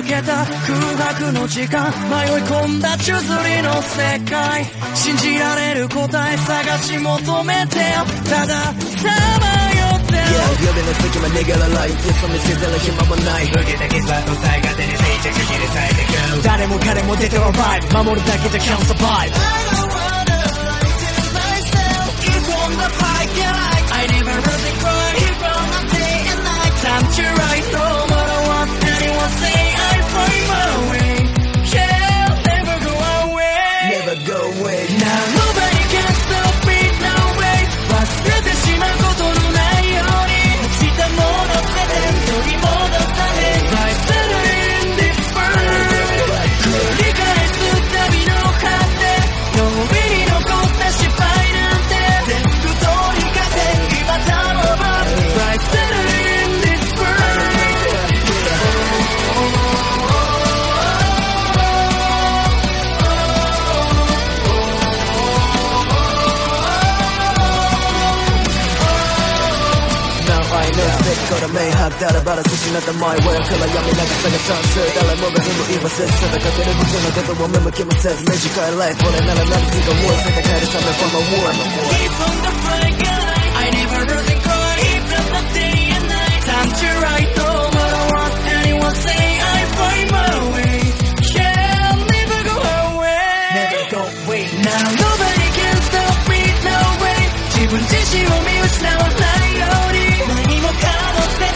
空白の時間迷い込んだ宙づりの世界信じられる答え探し求めてよ。ただ彷徨ってよ夜の隙間逃げられない嘘見せてる暇もない受けたの最果てに静着切り裂いてく誰も彼も出てはバイブ守るだけじゃ can't survive から明白だらばら失った前 Where から闇流さが算数誰もがにも言わせず戦ってる僕のことを目向きもせず短いライフ俺なら何つがもう戦えるため from a war Keep on the fight, guy. I never lose and cry. Keep on the day and night. Time to write no matter what anyone say. I find my way. Yeah, I'll never go away. Never go away. Now nobody can stop me, no way. 自分自身を見失わないように。何もか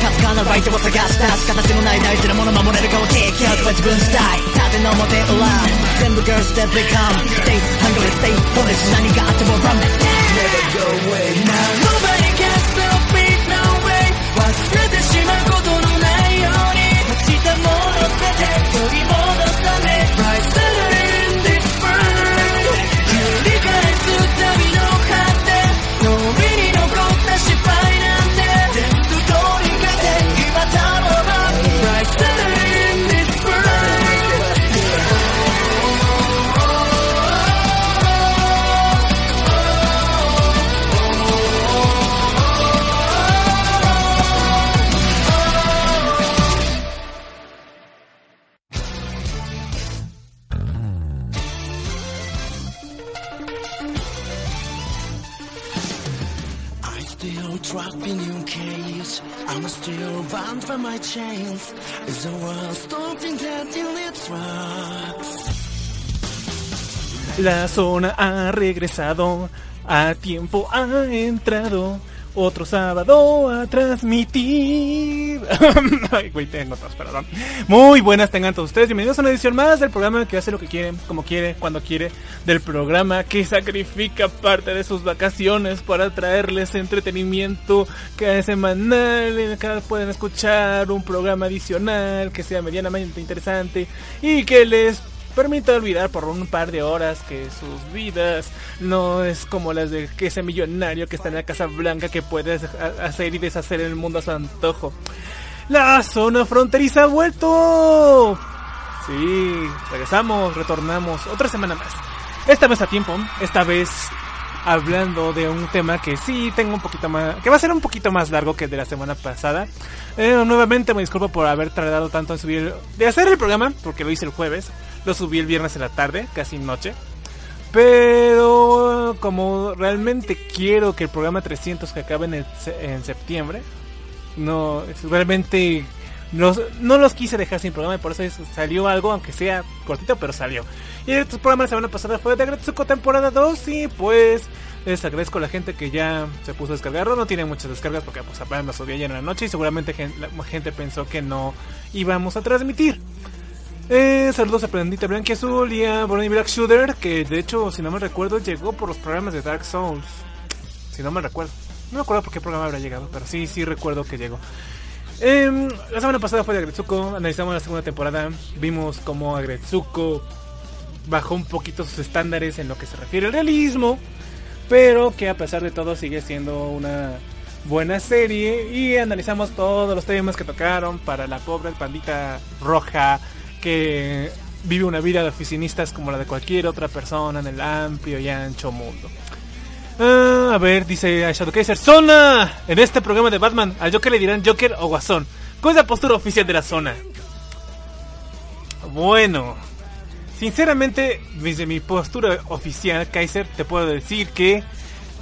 かすかなライトを探した形のない大事なもの守れるかを提供は自分次第縦の表裏全部 girls that become Stay hungry, stay foolish 何があっても run it Never go away Now nobody can stop me, no way 忘れてしまうことのないように落ちたもの全て取り戻 La zona ha regresado, a tiempo ha entrado, otro sábado a transmitir. Ay, güey, tengo tos, perdón. Muy buenas tengan todos ustedes, bienvenidos a una edición más del programa que hace lo que quiere, como quiere, cuando quiere, del programa que sacrifica parte de sus vacaciones para traerles entretenimiento cada semanal, en el que pueden escuchar un programa adicional que sea medianamente interesante y que les permite olvidar por un par de horas que sus vidas no es como las de ese millonario que está en la Casa Blanca que puede ha- hacer y deshacer el mundo a su antojo. La zona fronteriza ha vuelto. Sí, regresamos, retornamos otra semana más. Esta vez a tiempo, esta vez hablando de un tema que sí tengo un poquito más, que va a ser un poquito más largo que de la semana pasada. Eh, nuevamente me disculpo por haber tardado tanto en subir, de hacer el programa, porque lo hice el jueves, lo subí el viernes en la tarde, casi noche. Pero como realmente quiero que el programa 300 que acabe en, el en septiembre, no, realmente no los quise dejar sin programa y por eso es- salió algo, aunque sea cortito, pero salió. Y el programa la semana pasada fue de Agretsuko temporada 2 y pues les agradezco a la gente que ya se puso a descargarlo. No tiene muchas descargas porque pues apenas lo subí en la noche y seguramente gen- la gente pensó que no íbamos a transmitir. Eh, saludos a Prendita Blanca Azul y a Bonnie Black Shooter, que de hecho, si no me recuerdo, llegó por los programas de Dark Souls. Si no me recuerdo. No me acuerdo por qué programa habrá llegado, pero sí, sí recuerdo que llegó. Em, la semana pasada fue de Agretsuko, analizamos la segunda temporada, vimos cómo Agretsuko bajó un poquito sus estándares en lo que se refiere al realismo, pero que a pesar de todo sigue siendo una buena serie y analizamos todos los temas que tocaron para la pobre pandita roja que vive una vida de oficinistas como la de cualquier otra persona en el amplio y ancho mundo. Ah, a ver, dice Shadow Kaiser, Zona. En este programa de Batman, al Joker le dirán Joker o Guasón. ¿Cuál es la postura oficial de la zona? Bueno, sinceramente, desde mi postura oficial, Kaiser, te puedo decir que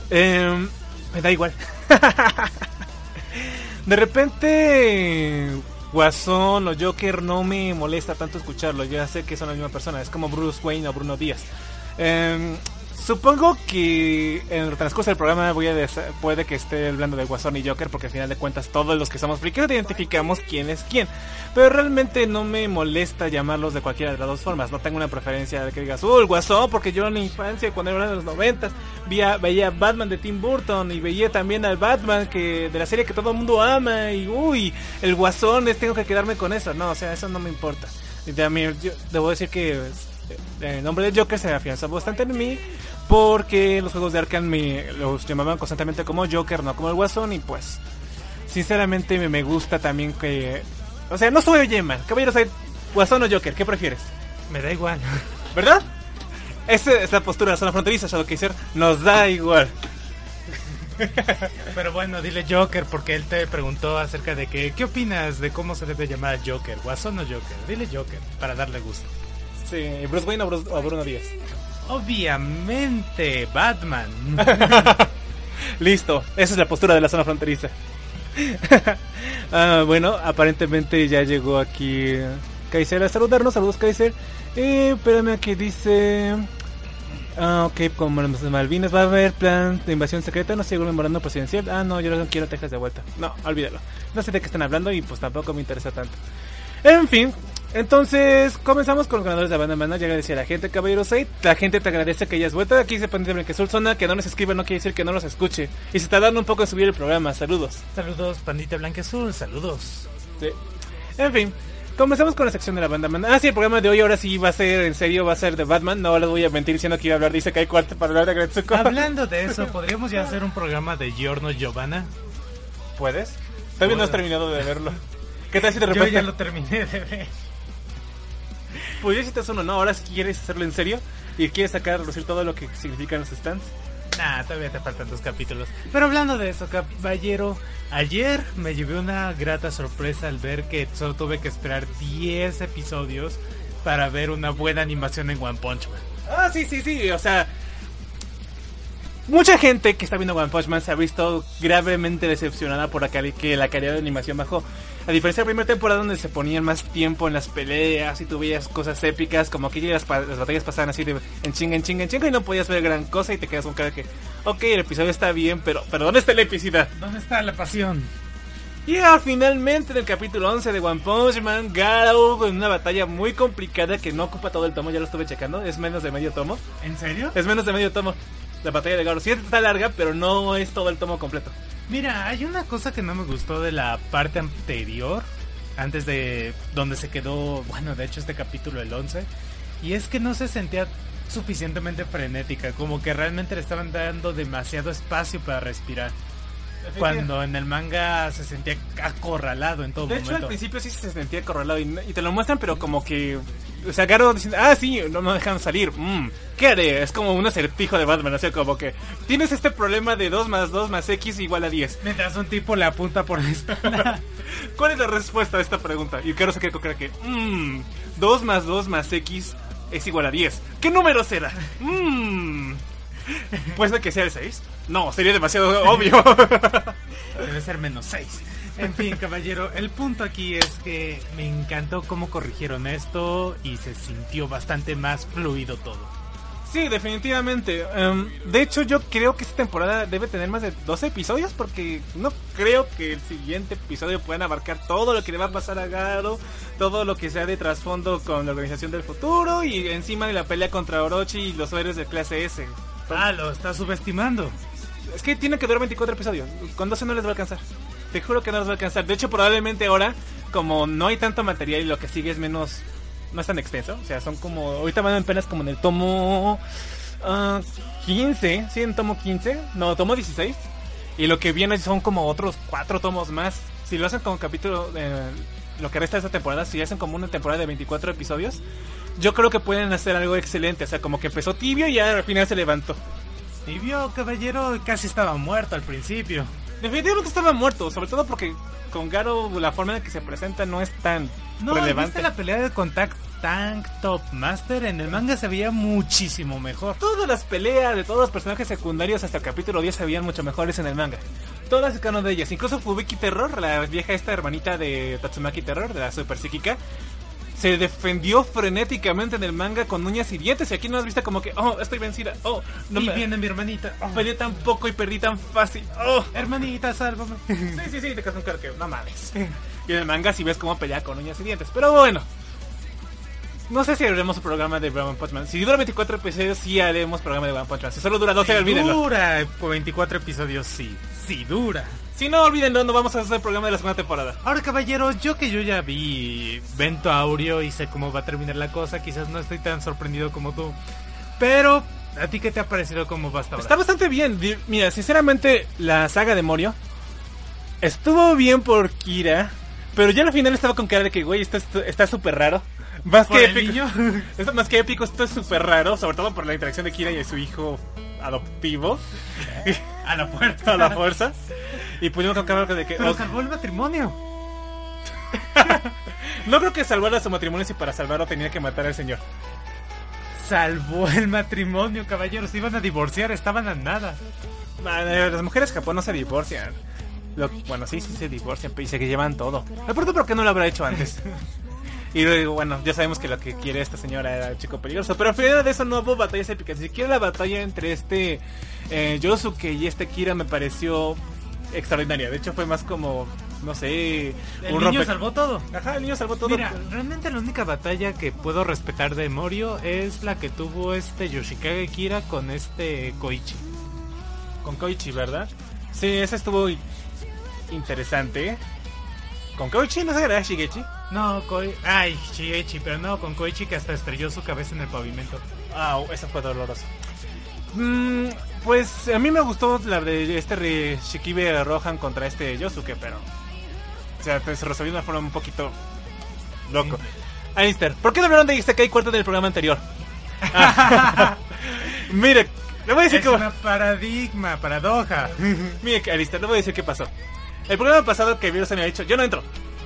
em, me da igual. de repente, Guasón o Joker no me molesta tanto escucharlo. Ya sé que son la misma persona. Es como Bruce Wayne o Bruno Díaz. Em, Supongo que en el transcurso del programa voy a puede que esté hablando de Guasón y Joker porque al final de cuentas todos los que somos frikis identificamos quién es quién. Pero realmente no me molesta llamarlos de cualquiera de las dos formas. No tengo una preferencia de que digas, uh, el Guasón, porque yo en la infancia, cuando era de los noventas, veía, Batman de Tim Burton y veía también al Batman que de la serie que todo el mundo ama y uy, el Guasón, es, tengo que quedarme con eso. No, o sea, eso no me importa. Y también yo debo decir que el nombre de Joker se afianza bastante en mí porque los juegos de Arkham me los llamaban constantemente como Joker, no como el Guasón y pues sinceramente me, me gusta también que o sea, no soy Yeman, caballeros, hay Guasón o Joker, ¿qué prefieres? Me da igual. ¿Verdad? Esa es la postura de la zona fronteriza, Shadowcaser, nos da igual. Pero bueno, dile Joker porque él te preguntó acerca de que, ¿qué opinas de cómo se debe llamar a Joker? ¿Guasón o Joker? Dile Joker para darle gusto. Sí, Bruce Wayne o, Bruce- o Bruno Díaz. Obviamente, Batman. Listo, esa es la postura de la zona fronteriza. Ah, bueno, aparentemente ya llegó aquí Kaiser a saludarnos. Saludos, Kaiser. Eh, espérame que dice. Ah, ok, como de Malvinas va a haber plan de invasión secreta. No sigo memorando presidencial. Ah, no, yo no quiero Texas de vuelta. No, olvídalo. No sé de qué están hablando y pues tampoco me interesa tanto. En fin, entonces comenzamos con los ganadores de la banda Mana. Ya agradecía a la gente, Caballero 6. La gente te agradece que hayas vuelto. Aquí se pone que Zona, que no nos escriba no quiere decir que no los escuche. Y se está dando un poco de subir el programa. Saludos. saludos, Pandita Blanca Azul, saludos. Sí. En fin, comenzamos con la sección de la banda Mana. Ah, sí, el programa de hoy ahora sí va a ser en serio, va a ser de Batman. No les voy a mentir diciendo que iba a hablar. Dice que hay cuarto para hablar de Gretsuko. Hablando de eso, ¿podríamos ya hacer un programa de Giorno Giovanna? ¿Puedes? Todavía no has terminado de verlo. ¿Qué tal si de Yo repente ya lo terminé de ver. Pues ya hiciste uno, ¿no? Ahora si quieres hacerlo en serio y quieres sacar a relucir todo lo que significan los stands. Nah, todavía te faltan dos capítulos. Pero hablando de eso, caballero, ayer me llevé una grata sorpresa al ver que solo tuve que esperar 10 episodios para ver una buena animación en One Punch Man. Ah, sí, sí, sí, o sea... Mucha gente que está viendo One Punch Man se ha visto gravemente decepcionada por la que la calidad de animación bajó. A diferencia de la primera temporada donde se ponían más tiempo en las peleas y tú veías cosas épicas, como que ya las, batallas pasaban así de en chinga, en chinga, en chinga y no podías ver gran cosa y te quedas con cara que, ok, el episodio está bien, pero, pero ¿dónde está la epicidad? ¿Dónde está la pasión? Y ah, finalmente en el capítulo 11 de One Punch Man, Garou en una batalla muy complicada que no ocupa todo el tomo, ya lo estuve checando, es menos de medio tomo. ¿En serio? Es menos de medio tomo. La batalla de Garou. Sí está larga, pero no es todo el tomo completo. Mira, hay una cosa que no me gustó de la parte anterior, antes de donde se quedó, bueno, de hecho este capítulo el 11, y es que no se sentía suficientemente frenética, como que realmente le estaban dando demasiado espacio para respirar. Cuando en el manga se sentía acorralado en todo De hecho, al momento. principio sí se sentía acorralado y, y te lo muestran, pero como que. Garou diciendo, ah, sí, no me dejan salir. Mm, ¿Qué haré? Es como un acertijo de Batman, o sea, como que tienes este problema de 2 más 2 más X igual a 10. Mientras un tipo le apunta por la espalda. ¿Cuál es la respuesta a esta pregunta? Y con cara que, mmm, 2 más 2 más X es igual a 10. ¿Qué número será? Mmm. ¿Puede que sea el 6? No, sería demasiado obvio. Debe ser menos 6. En fin, caballero, el punto aquí es que me encantó cómo corrigieron esto y se sintió bastante más fluido todo. Sí, definitivamente. Em, de hecho, yo creo que esta temporada debe tener más de 12 episodios porque no creo que el siguiente episodio puedan abarcar todo lo que le va a pasar a Garo, todo lo que sea de trasfondo con la organización del futuro y encima de la pelea contra Orochi y los héroes de clase S. Ah, lo está subestimando. Es que tiene que durar 24 episodios. Con 12 no les va a alcanzar. Te juro que no les va a alcanzar. De hecho, probablemente ahora, como no hay tanto material y lo que sigue es menos. No es tan extenso. O sea, son como. Ahorita van apenas como en el tomo. ah, 15. Sí, en tomo 15. No, tomo 16. Y lo que viene son como otros cuatro tomos más. Si lo hacen como capítulo. eh, lo que resta de esta temporada, si hacen como una temporada de 24 episodios, yo creo que pueden hacer algo excelente. O sea, como que empezó tibio y ya al final se levantó. Tibio, caballero, casi estaba muerto al principio. Definitivamente estaba muerto, sobre todo porque con Garo la forma en la que se presenta no es tan No, relevante. ¿viste la pelea de Contact Tank Top Master? En el manga se veía muchísimo mejor. Todas las peleas de todos los personajes secundarios hasta el capítulo 10 se veían mucho mejores en el manga. Todas y cada una de ellas. Incluso Fubiki Terror, la vieja esta hermanita de Tatsumaki Terror, de la super psíquica, se defendió frenéticamente en el manga con uñas y dientes. Y aquí no has visto como que, oh, estoy vencida. Oh, no y me viene mi hermanita. Oh, peleé tan poco y perdí tan fácil. Oh. hermanita, sálvame. Sí, sí, sí, te casas un claro que no mames. Y en el manga sí ves cómo pelea con uñas y dientes. Pero bueno. No sé si haremos un programa de One Punch Man. Si dura 24 episodios, sí haremos programa de One Punch Man. Si solo dura 12, Si olvídenlo. dura 24 episodios, sí. Sí, dura. Si no, olvídenlo, no vamos a hacer el programa de la segunda temporada. Ahora, caballero, yo que yo ya vi Vento Aureo y sé cómo va a terminar la cosa, quizás no estoy tan sorprendido como tú. Pero, ¿a ti qué te ha parecido cómo va hasta ahora? Está bastante bien. Mira, sinceramente, la saga de Morio estuvo bien por Kira. Pero ya al final estaba con cara de que, güey, esto está súper raro. Más ¿Por que épico. Esto más que épico, esto es súper raro. Sobre todo por la interacción de Kira y de su hijo adoptivo. A la puerta. a la fuerza. Y pudimos acabar de que. Pero ok, salvó el matrimonio. no creo que salvara su matrimonio si para salvarlo tenía que matar al señor. Salvó el matrimonio, caballero. Se iban a divorciar, estaban a nada. Eh, Las mujeres Japón no se divorcian. Lo- bueno, sí, sí se divorcian, pero y se llevan todo. Me pregunto por qué no lo habrá hecho antes. Y luego, bueno, ya sabemos que lo que quiere esta señora era el chico peligroso. Pero al final de eso no hubo batallas épicas. Ni siquiera la batalla entre este eh, Yosuke y este Kira me pareció extraordinaria. De hecho, fue más como, no sé, El un niño rompe- salvó todo. Ajá, el niño salvó todo. Mira, realmente la única batalla que puedo respetar de Morio es la que tuvo este Yoshikage Kira con este Koichi. Con Koichi, ¿verdad? Sí, esa estuvo interesante. ¿Con Koichi? ¿No se era Shigechi? No, Koi... Ay, Shigechi, pero no, con Koichi que hasta estrelló su cabeza en el pavimento. Ah, eso fue doloroso. Mm, pues a mí me gustó la de este Shikibe Rohan contra este Yosuke, pero. O sea, pues, se resolvió de una forma un poquito. loco. Alistair, ¿por qué no hablaron de Isekai cuarto del programa anterior? Ah, Mire, le voy a decir Es que. una paradigma, paradoja. Mire, Alistair, le voy a decir qué pasó. El programa pasado que Viro se me ha dicho, yo no entro.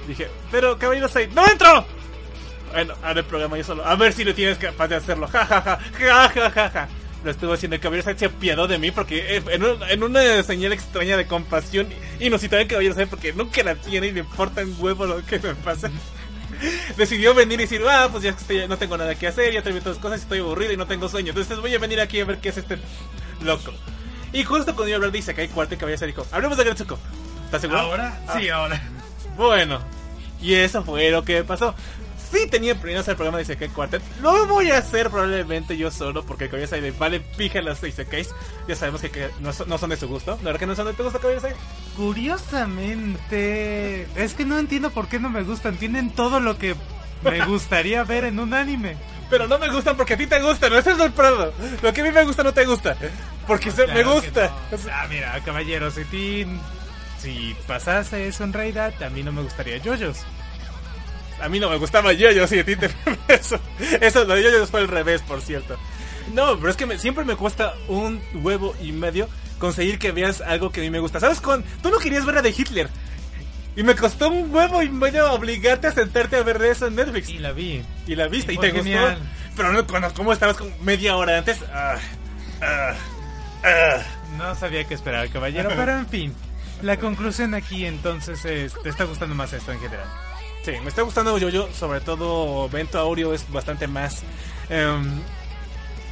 Dije, pero Caballero 6, ¡no entro! Bueno, ahora el programa yo solo. A ver si lo tienes capaz de hacerlo. Ja, ja, ja, ja, ja, ja, ja. Lo estuvo haciendo. El Caballero 6 se apiadó de mí porque en, un- en una señal extraña de compasión inusitada en Caballero 6 porque nunca la tiene y le importa un huevo lo que me pasa. Decidió venir y decir, ah, pues ya que estoy- no tengo nada que hacer, ya terminé todas las cosas, estoy aburrido y no tengo sueño. Entonces voy a venir aquí a ver qué es este loco. Y justo cuando iba a hablar de Isekai cuarto, el Caballero 6 dijo, hablemos de Gretsuko. ¿Estás seguro? ¿Ahora? Ah. Sí, ahora. Bueno, y eso fue lo que pasó. Sí tenía planeado hacer el programa de Isekai Quartet. Lo voy a hacer probablemente yo solo porque Cabeza de vale pija las Isekais. Ya sabemos que, que no, son, no son de su gusto. ¿La verdad que no son de tu gusto, Cabeza? Curiosamente, es que no entiendo por qué no me gustan. Tienen todo lo que me gustaría ver en un anime. Pero no me gustan porque a ti te gustan. Ese es el problema. Lo que a mí me gusta no te gusta. Porque se- me Claro gusta. no. Ah, mira, caballero, si ti, si pasase eso en realidad, a mí no me gustaría yoyos. A mí no me gustaba yo, sí, a ti te eso. Eso lo de yo fue al revés, por cierto. No, pero es que me- siempre me cuesta un huevo y medio conseguir que veas algo que a mí me gusta. ¿Sabes con? Tú no querías ver la de Hitler. Y me costó un huevo y medio obligarte a sentarte a ver de eso en Netflix. Y la vi. Y la viste y, Y te gustó. Pero no, cuando, ¿cómo estabas como media hora antes? Ah, ah, ah. No sabía qué esperar, caballero, pero en fin. La conclusión aquí entonces es, ¿te está gustando más esto en general? Sí, me está gustando yo sobre todo Vento Aureo es bastante más em,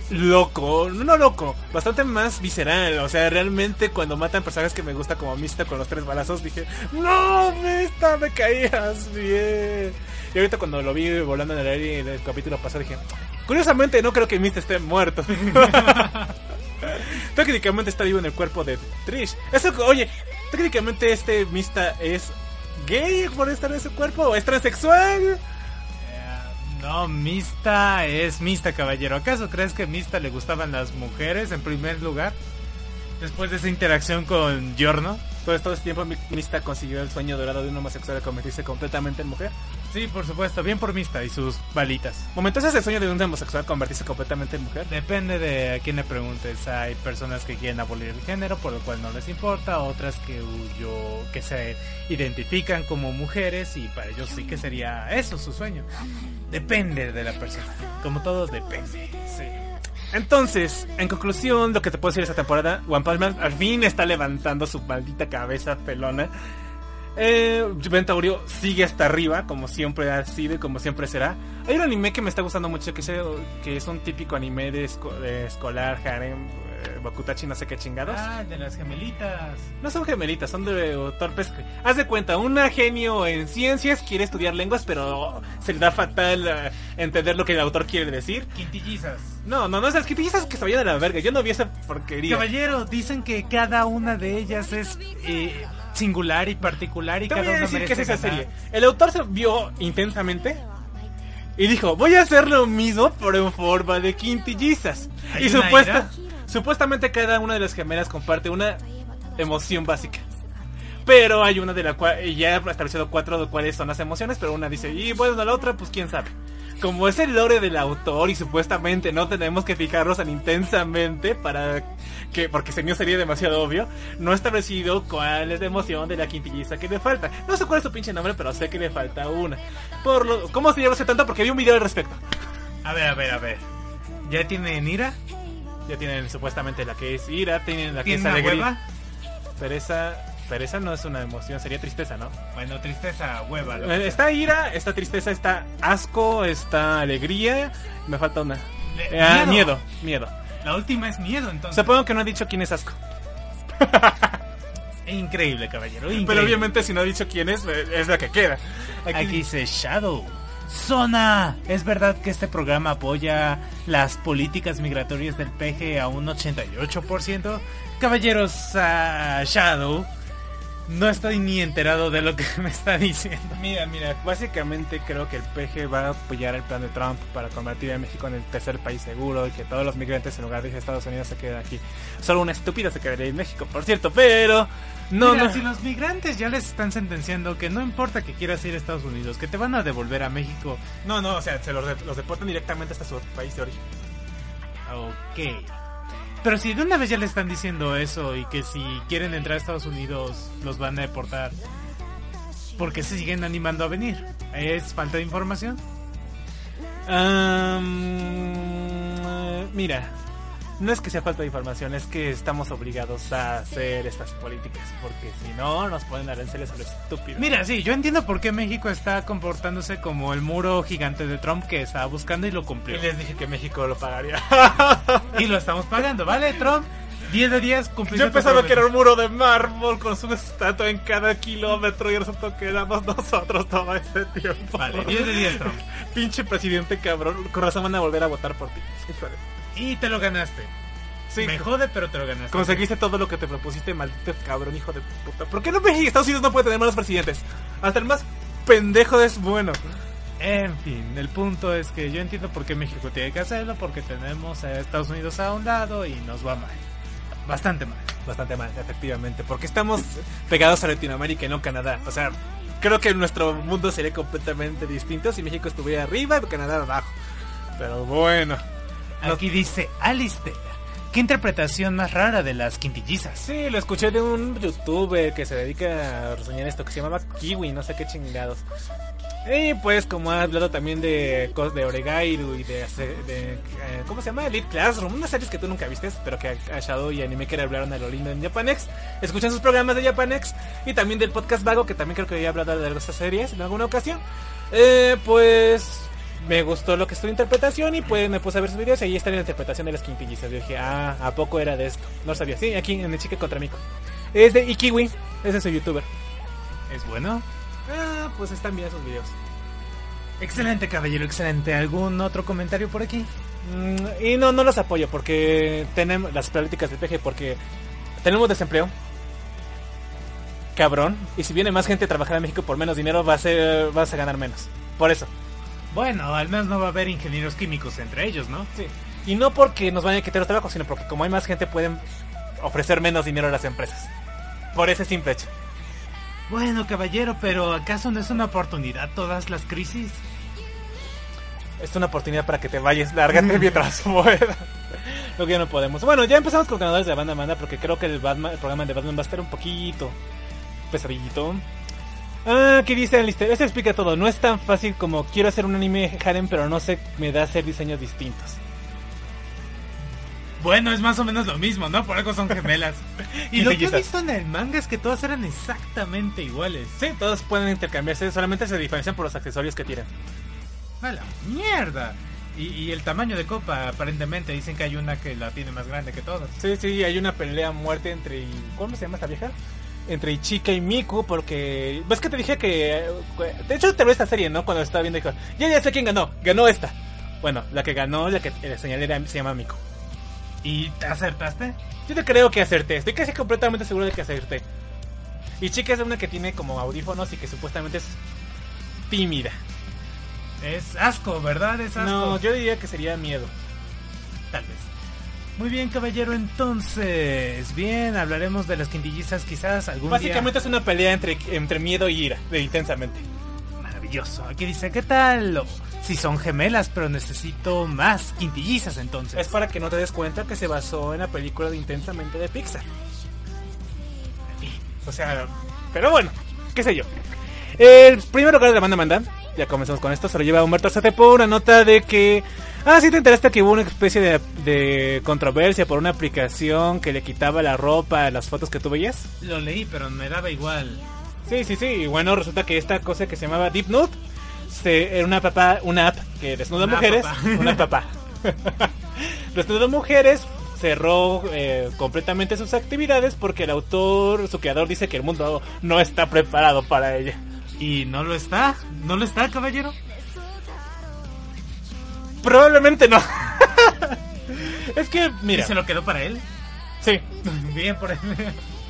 loco, no loco, bastante más visceral, o sea, realmente cuando matan personajes que me gusta como Mista con los tres balazos dije, no, Mista, me caías bien. Y ahorita cuando lo vi volando en el aire en el capítulo pasado dije, curiosamente no creo que Mista esté muerto. técnicamente está vivo en el cuerpo de Trish. Eso, oye, técnicamente este Mista es gay por estar en su cuerpo o es transexual. Eh, No, Mista es Mista, caballero. ¿Acaso crees que Mista le gustaban las mujeres en primer lugar? Después de esa interacción con Giorno. Todo, todo este tiempo Mi- Mista consiguió el sueño dorado de un homosexual de convertirse completamente en mujer. Sí, por supuesto, bien por Mista y sus balitas. Momento, ¿ese es el sueño de un homosexual convertirse completamente en mujer? Depende de a quién le preguntes. Hay personas que quieren abolir el género, por lo cual no les importa. Otras que huyo, que se identifican como mujeres y para ellos sí que sería eso su sueño. Depende de la persona. Como todo, depende. Sí. Entonces, en conclusión, lo que te puedo decir esta temporada, One Punch Man al fin está levantando su maldita cabeza pelona. Eh, Ventaurio sigue hasta arriba, como siempre ha sido y como siempre será. Hay un anime que me está gustando mucho, que es, que es un típico anime de, esco- de escolar, harem, eh, Bakutachi, no sé qué chingados. Ah, de las gemelitas. No son gemelitas, son de eh, torpes. Haz de cuenta, una genio en ciencias quiere estudiar lenguas, pero se le da fatal eh, entender lo que el autor quiere decir. Quintillizas. No, no, no, esas quintillizas que se vayan a la verga. Yo no vi esa porquería. Caballero, dicen que cada una de ellas es eh, singular y particular y Te cada voy a una decir qué es esa ganar. serie. El autor se vio intensamente y dijo, voy a hacer lo mismo, pero en forma de quintillizas. ¿Hay Y una supuesta, supuestamente cada una de las gemelas comparte una emoción básica. Pero hay una de la cual, y ya he establecido cuatro de cuáles son las emociones, pero una dice, y bueno, la otra, pues quién sabe. Como es el lore del autor y supuestamente no tenemos que fijarnos tan intensamente para que, porque si no sería demasiado obvio, no he establecido cuál es la emoción de la quintilliza que le falta. No sé cuál es su pinche nombre, pero sé que le falta una. Por lo, ¿Cómo se llama ese tanto? Porque vi un video al respecto. A ver, a ver, a ver. ¿Ya tienen ira? Ya tienen supuestamente la que es ira, tienen la que ¿Tienen es alegría. hueva? Pereza, pereza no es una emoción, sería tristeza, ¿no? Bueno, tristeza, hueva. lo Eh. Está ira, está tristeza, está asco, está alegría. Me falta una. Ah, miedo, miedo. La última es miedo, entonces. Supongo que no ha dicho quién es asco. Increíble, caballero. Increíble. Pero obviamente si no ha dicho quién es, es la que queda. Aquí dice Shadow. Zona. ¿Es verdad que este programa apoya las políticas migratorias del PG a un 88%? Caballeros, ah, Shadow. No estoy ni enterado de lo que me está diciendo. Mira, mira, básicamente creo que el PG va a apoyar el plan de Trump para convertir a México en el tercer país seguro y que todos los migrantes en lugar de a Estados Unidos se queden aquí. Solo una estúpida se quedaría en México, por cierto, pero no, Mira, no. si los migrantes ya les están sentenciando que no importa que quieras ir a Estados Unidos, que te van a devolver a México. No, no, o sea, se los, los deportan directamente hasta su país de origen. Ok. Pero si de una vez ya le están diciendo eso y que si quieren entrar a Estados Unidos los van a deportar, ¿por qué se siguen animando a venir? ¿Es falta de información? Mira, no es que sea falta de información, es que estamos obligados a hacer estas políticas, porque si no, nos ponen aranceles a lo estúpido. Mira, sí, yo entiendo por qué México está comportándose como el muro gigante de Trump que estaba buscando y lo Y cumplió. les dije que México lo pagaría. Y lo estamos pagando, ¿vale, Trump? 10 de 10 cumpliste Yo pensaba que era un muro de mármol con su estatua en cada kilómetro y resultó que éramos nosotros todo ese tiempo. Vale, 10 de 10, Trump. Pinche presidente cabrón, con razón van a volver a votar por ti. Y te lo ganaste. Sí, Me jode, pero te lo ganaste. Conseguiste todo lo que te propusiste, maldito cabrón, hijo de puta. ¿Por qué no México y Estados Unidos no puede tener malos presidentes? Hasta el más pendejo es bueno. En fin, el punto es que yo entiendo por qué México tiene que hacerlo, porque tenemos a Estados Unidos a un lado y nos va mal. Bastante mal. Bastante mal, efectivamente. Porque estamos pegados a Latinoamérica y no Canadá. O sea, creo que nuestro mundo sería completamente distinto si México estuviera arriba y Canadá abajo. Pero bueno. Aquí dice Alistair. ¿Qué interpretación más rara de las quintillizas? Sí, lo escuché de un youtuber que se dedica a reseñar esto, que se llamaba Kiwi, no sé qué chingados. Y pues como ha hablado también de cosas de Oregairu y de, eh, ¿cómo se llama? Elite Classroom, unas series que tú nunca viste, pero que a Shadow y Anime que hablaron a lo lindo en Japanex. Escuchan sus programas de Japanex y también del podcast Vago, que también creo que había hablado de esas series en alguna ocasión. Eh, pues me gustó lo que es tu interpretación y pues me puse a ver sus videos y ahí está la interpretación de las quintillizas. Yo dije, ah, ¿a poco era de esto? No sabía. Sí, aquí en el Chique contra Mico. Es de Ikiwi, ese es su youtuber. ¿Es bueno? Ah, pues están bien esos videos. Excelente, caballero, excelente. ¿Algún otro comentario por aquí? Mm, y no, no los apoyo porque tenemos las políticas del PG porque tenemos desempleo. Cabrón. Y si viene más gente a trabajar en México por menos dinero, va a ser, vas a ganar menos. Por eso. Bueno, al menos no va a haber ingenieros químicos entre ellos, ¿no? Sí. Y no porque nos vayan a quitar los trabajos, sino porque como hay más gente pueden ofrecer menos dinero a las empresas. Por ese simple hecho. Bueno, caballero, pero ¿acaso no es una oportunidad todas las crisis? Es una oportunidad para que te vayas, lárgate mientras pueda. Lo que ya no podemos. Bueno, ya empezamos con ganadores de la banda Amanda porque creo que el, Batman, el programa de Batman va a estar un poquito pesadito. Ah, ¿qué dice Alistair? Esto explica todo. No es tan fácil como quiero hacer un anime harem, pero no sé, me da hacer diseños distintos. Bueno, es más o menos lo mismo, ¿no? Por algo son gemelas. y lo que he visto en el manga es que todas eran exactamente iguales. Sí, todos pueden intercambiarse, solamente se diferencian por los accesorios que tienen. ¡A la mierda! Y, y el tamaño de copa, aparentemente, dicen que hay una que la tiene más grande que todas. Sí, sí, hay una pelea a muerte entre. ¿Cómo se llama esta vieja? Entre Ichika y Miku, porque. ¿Ves que te dije que. De hecho, te vi esta serie, ¿no? Cuando estaba viendo, dijo: Ya, ya sé quién ganó. Ganó esta. Bueno, la que ganó, la que le señalé, era- se llama Miku. ¿Y te acertaste? Yo te creo que acerté. Estoy casi completamente seguro de que acerté. Ichika es una que tiene como audífonos y que supuestamente es. tímida. Es asco, ¿verdad? Es asco. No, yo diría que sería miedo. Tal vez. Muy bien, caballero, entonces. Bien, hablaremos de las quintillizas quizás algún Básicamente es una pelea entre, entre miedo y ira, de intensamente. Maravilloso. Aquí dice, ¿qué tal? Si son gemelas, pero necesito más quintillizas entonces. Es para que no te des cuenta que se basó en la película de Intensamente de Pixar. O sea, pero bueno, qué sé yo. El primer lugar de la banda Manda, ya comenzamos con esto, se lo lleva Humberto Zate por una nota de que... Ah, sí te enteraste que hubo una especie de, de controversia por una aplicación que le quitaba la ropa a las fotos que tú veías. Lo leí, pero me daba igual. Sí, sí, sí. Y bueno, resulta que esta cosa que se llamaba Deep Nude se- era una, papá, una app que desnuda Una mujeres. papá. Una papá. desnuda mujeres. Cerró eh, completamente sus actividades porque el autor, su creador, dice que el mundo no está preparado para ella. ¿Y no lo está? ¿No lo está, caballero? Probablemente no. es que, ¿Y mira, se lo quedó para él? sí, Bien por él.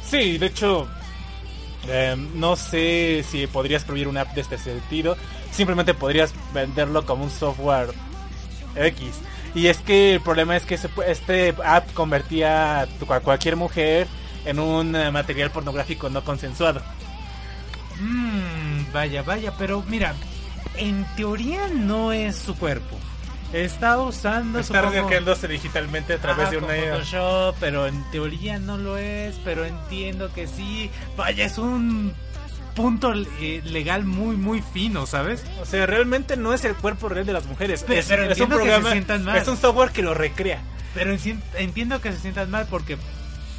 Sí, de hecho, eh, no sé si podrías prohibir una app de este sentido. Simplemente podrías venderlo como un software X. Y es que el problema es que este app convertía a cualquier mujer en un eh, material pornográfico no consensuado. Mmm, vaya, vaya, pero mira, en teoría no es su cuerpo. Está usando Está rehaciéndose digitalmente a través de una... Photoshop, pero en teoría no lo es, pero entiendo que sí. Vaya, es un punto eh, legal muy, muy fino, ¿sabes? O sea, realmente no es el cuerpo real de las mujeres. Pero- es, pero es un entiendo que se sientan mal. es un software que lo recrea. Pero en- entiendo que se sientan mal porque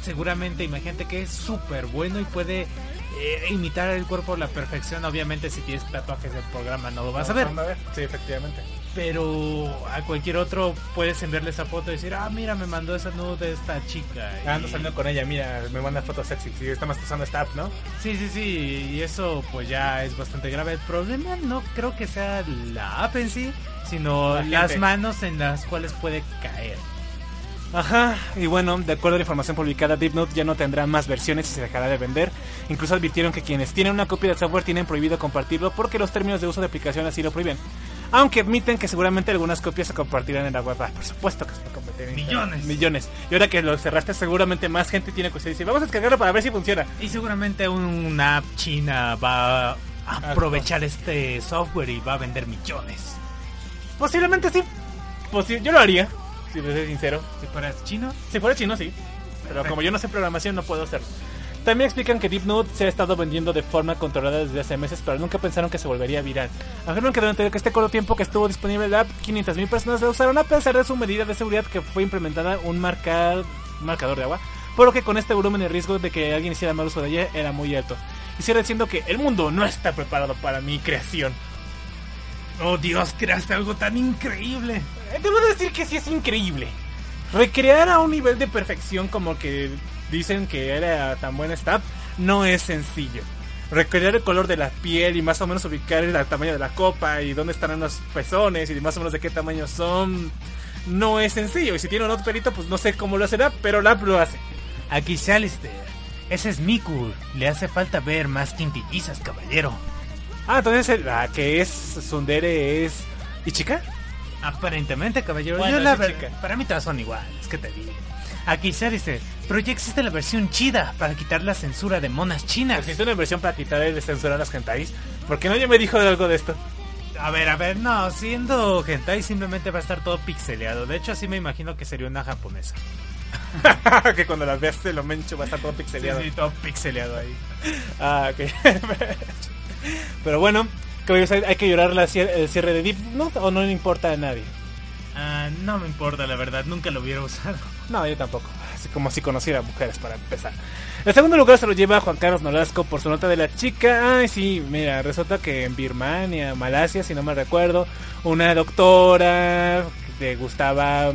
seguramente imagínate que es súper bueno y puede eh, imitar el cuerpo a la perfección. Obviamente si tienes tatuajes del programa no lo vas a ver. Sí, efectivamente. Pero a cualquier otro puedes enviarle esa foto y decir, ah, mira, me mandó esa nude de esta chica. Y- Ando saliendo con ella, mira, me manda fotos sexy. Si está más usando esta app, ¿no? Sí, sí, sí, y eso pues ya es bastante grave. El problema no creo que sea la app en sí, sino La las manos en las cuales puede caer. Ajá, y bueno, de acuerdo a la información publicada, Deep Note ya no tendrá más versiones y se dejará de vender. Incluso advirtieron que quienes tienen una copia del software tienen prohibido compartirlo porque los términos de uso de aplicación así lo prohíben. Aunque admiten que seguramente algunas copias se compartirán en la web. Ah, por supuesto que se puede compartir en internet. Millones. Millones. Y ahora que lo cerraste, seguramente más gente tiene que decir, vamos a descargarlo para ver si funciona. Y seguramente una app china va a aprovechar este software y va a vender millones. Posiblemente sí. Posi- yo lo haría, si te soy sincero. Si fueras chino, Si fuera chino, sí. Pero como yo no sé programación, no puedo hacerlo. También explican que Deep Note se ha estado vendiendo de forma controlada desde hace meses, pero nunca pensaron que se volvería viral. Afirman que durante este corto tiempo que estuvo disponible la app, 500.000 personas la usaron a pesar de su medida de seguridad que fue implementada un, marcar, marcador de agua, por lo que con este volumen el riesgo de que alguien hiciera mal uso de ella era muy alto. Y cierra diciendo que el mundo no está preparado para mi creación. oh Dios, creaste algo tan increíble. Eh, Debo decir que sí es increíble. Recrear a un nivel de perfección como que dicen que era tan buena app no es sencillo. recrear el color de la piel y más o menos ubicar el tamaño de la copa y dónde estarán los pezones y más o menos de qué tamaño son, no es sencillo. Y si tiene un otro perito, pues no sé cómo lo hacerá, pero Lab lo hace. Aquí Alistair. Ese es Miku. Le hace falta ver más quintillizas, caballero. Ah, entonces la que es Sundere es Ichika. Aparentemente, caballero. Bueno, yo la ver- chica. Para mí todas son iguales, que te digo. Aquí Alistair. Pero ya existe la versión chida para quitar la censura de monas chinas. Existe una versión para quitar el censurar las gentais. Porque nadie me dijo algo de esto. A ver, a ver, no, siendo hentai simplemente va a estar todo pixeleado. De hecho, así me imagino que sería una japonesa. que cuando las veas de lo mencho va a estar todo pixeleado. Sí, sí, todo pixeleado ahí. Ah, ok. Pero bueno, caballeros, hay, hay que llorar la cier- el cierre de Deep Note o no le importa a nadie. Ah, no me importa, la verdad, nunca lo hubiera usado. No, yo tampoco. Así como si conociera mujeres para empezar. El segundo lugar se lo lleva Juan Carlos Nolasco por su nota de la chica. Ay, sí, mira, resulta que en Birmania, Malasia, si no me recuerdo, una doctora le gustaba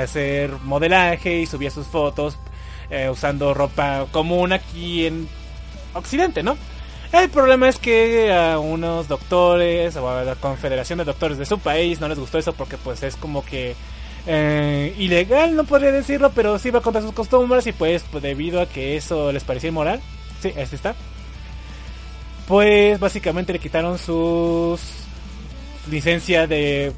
hacer modelaje y subía sus fotos eh, usando ropa común aquí en Occidente, ¿no? El problema es que a unos doctores o a la confederación de doctores de su país no les gustó eso porque pues es como que eh, ilegal, no podría decirlo, pero sí va contra sus costumbres y pues, pues, debido a que eso les parecía inmoral, sí, este está, pues básicamente le quitaron sus licencia de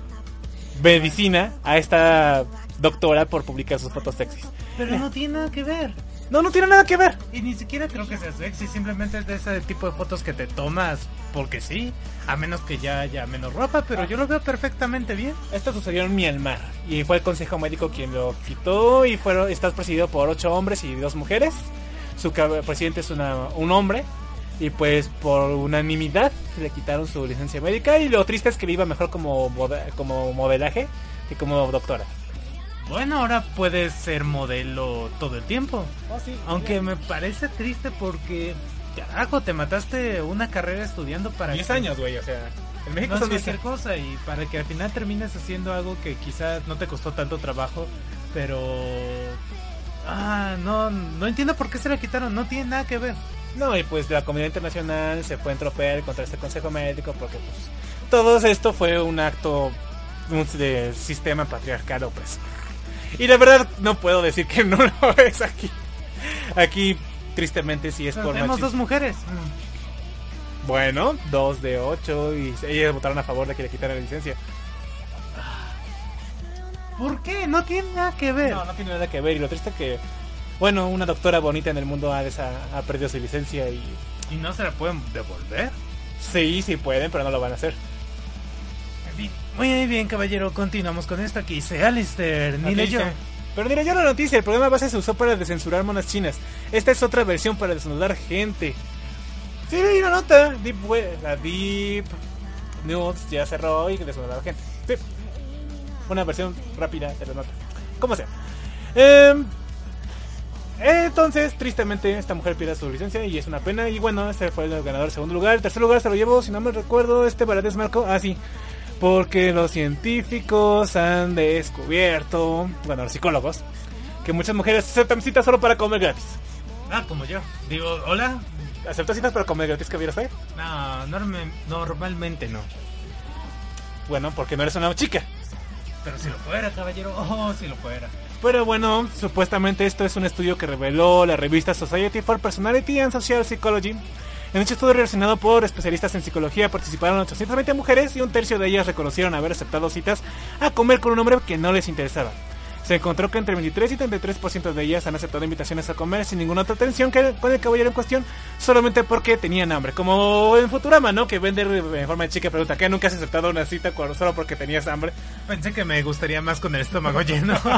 medicina a esta doctora por publicar sus fotos sexys. Pero no tiene nada que ver. No, no tiene nada que ver. Y ni siquiera creo que sea sexy, simplemente es de ese tipo de fotos que te tomas porque sí, a menos que ya haya menos ropa, pero yo lo veo perfectamente bien. Esto sucedió en Myanmar y fue el consejo médico quien lo quitó y fueron, está presidido por ocho hombres y dos mujeres. Su presidente es una, un hombre y pues por unanimidad le quitaron su licencia médica y lo triste es que le iba mejor como, como modelaje que como doctora. Bueno, ahora puedes ser modelo todo el tiempo. Aunque me parece triste porque, carajo, te mataste una carrera estudiando para... 10 que- años, güey, o sea, en México No es son 10 cualquier cosa y para que al final termines haciendo algo que quizás no te costó tanto trabajo, pero... Ah, no, no entiendo por qué se la quitaron, no tiene nada que ver. No, y pues la comunidad internacional se fue a entropear contra este consejo médico porque pues todo esto fue un acto un- de sistema patriarcal opresor. Y la verdad no puedo decir que no lo es aquí. Aquí tristemente sí es Pero por tenemos machismo. dos mujeres. Bueno, dos de ocho y ellas votaron a favor de que le quitaran la licencia. ¿Por qué? No tiene nada que ver. No, no tiene nada que ver y lo triste que bueno, una doctora bonita en el mundo ha, desa- ha perdido su licencia y ¿Y no se la pueden devolver? sí, sí pueden, pero no lo van a hacer. Muy bien, caballero, continuamos con esto aquí. Dice Alistair, ni leyó. Pero mira, yo la noticia, el programa base se usó para descensurar monas chinas. Esta es otra versión para desnudar gente. Sí, leí una nota. Deep Web, la Deep Nudes ya cerró y desnudar gente. Sí. Una versión rápida de la nota. Como sea. Em, entonces, tristemente, esta mujer pierde su licencia y es una pena. Y bueno, este fue el ganador segundo lugar. El tercer lugar se lo llevó, si no me recuerdo, este Valadez Marco. Ah, sí. Porque los científicos han descubierto, bueno, los psicólogos, que muchas mujeres aceptan citas solo para comer gratis. Ah, como yo. Digo, hola. ¿Aceptas citas para comer gratis, que ahí? No, norme- normalmente no. Bueno, porque no eres una chica. Pero si lo fuera, caballero. Oh, si lo fuera. Pero bueno, supuestamente esto es un estudio que reveló la revista Society for Personality and Social Psychology. En dicho estudio relacionado por especialistas en psicología participaron 820 mujeres y un tercio de ellas reconocieron haber aceptado citas a comer con un hombre que no les interesaba. Se encontró que entre 23 y 33% de ellas han aceptado invitaciones a comer sin ninguna otra atención que con el caballero en cuestión, solamente porque tenían hambre. Como en Futurama, ¿no? Que vende en forma de chica pregunta, ¿qué nunca has aceptado una cita solo porque tenías hambre? Pensé que me gustaría más con el estómago lleno.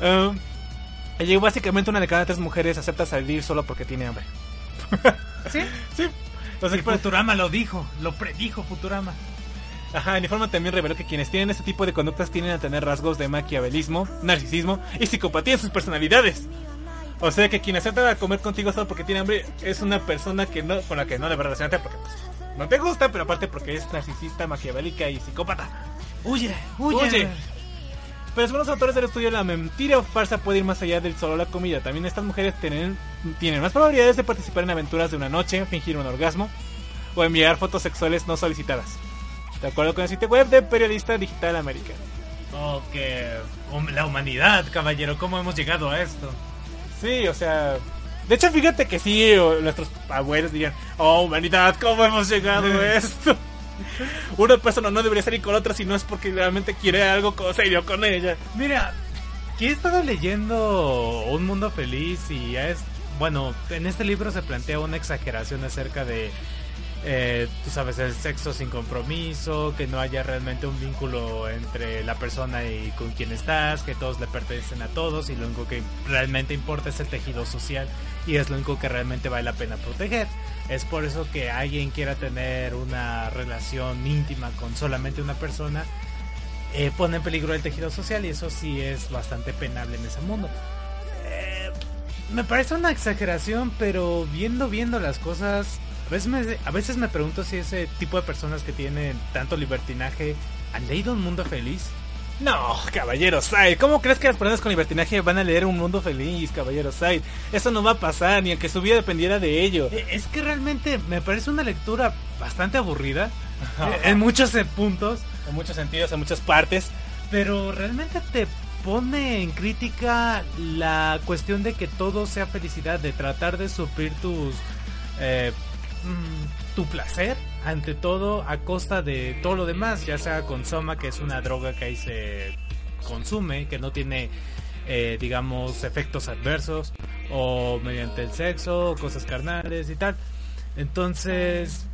Um, y básicamente una de cada tres mujeres acepta salir solo porque tiene hambre. ¿Sí? Sí. Entonces, Y pues, Futurama lo dijo, lo predijo Futurama. ajá, el informe también reveló que quienes tienen este tipo de conductas tienen a tener rasgos de maquiavelismo, narcisismo y psicopatía en sus personalidades. O sea que quien acepta comer contigo solo porque tiene hambre es una persona que no, con la que no debe relacionarte porque pues, no te gusta, pero aparte porque es narcisista, maquiavélica y psicópata. Huye, huye. Huye. Pero según los autores del estudio, la mentira o farsa puede ir más allá del solo la comida. También estas mujeres tienen, tienen más probabilidades de participar en aventuras de una noche, fingir un orgasmo o enviar fotos sexuales no solicitadas. De acuerdo con el sitio web de Periodista Digital Americano. Oh, que la humanidad, caballero, ¿cómo hemos llegado a esto? Sí, o sea... De hecho, fíjate que sí, nuestros abuelos dirían, oh, humanidad, ¿cómo hemos llegado a esto? Una persona no debería salir con otra si no es porque realmente quiere algo serio con ella. Mira, que he estado leyendo Un Mundo Feliz y es... Bueno, en este libro se plantea una exageración acerca de, eh, tú sabes, el sexo sin compromiso, que no haya realmente un vínculo entre la persona y con quien estás, que todos le pertenecen a todos y lo único que realmente importa es el tejido social y es lo único que realmente vale la pena proteger. Es por eso que alguien quiera tener una relación íntima con solamente una persona eh, pone en peligro el tejido social y eso sí es bastante penable en ese mundo. Eh, me parece una exageración, pero viendo, viendo las cosas, a veces, me, a veces me pregunto si ese tipo de personas que tienen tanto libertinaje han leído Un Mundo Feliz. No, caballero Side, ¿cómo crees que las personas con libertinaje van a leer un mundo feliz, caballero Side? Eso no va a pasar, ni aunque su vida dependiera de ello. Eh, Es que realmente me parece una lectura bastante aburrida eh, en muchos eh, puntos. En muchos sentidos, en muchas partes. Pero realmente te pone en crítica la cuestión de que todo sea felicidad, de tratar de suplir tus eh, mm, tu placer ante todo a costa de todo lo demás, ya sea con soma que es una droga que ahí se consume, que no tiene eh, digamos efectos adversos o mediante el sexo, cosas carnales y tal. Entonces,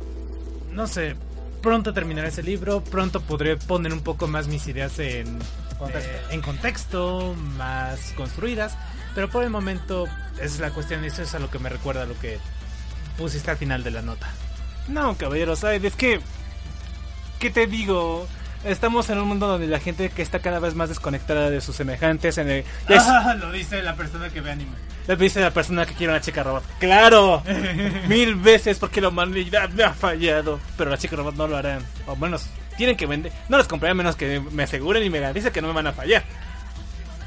no sé, pronto terminaré ese libro, pronto podré poner un poco más mis ideas en Contexto. eh, en contexto, más construidas, pero por el momento esa es la cuestión y eso es a lo que me recuerda lo que pusiste al final de la nota. No, caballero Side, es que... ¿Qué te digo? Estamos en un mundo donde la gente que está cada vez más desconectada de sus semejantes en el... es- lo dice la persona que ve anime. Le dice la persona que quiere una chica robot. ¡Claro! Mil veces porque la humanidad me ha fallado. Pero las chicas robot no lo harán. O menos, tienen que vender. No las compraré a menos que me aseguren y me garanticen que no me van a fallar.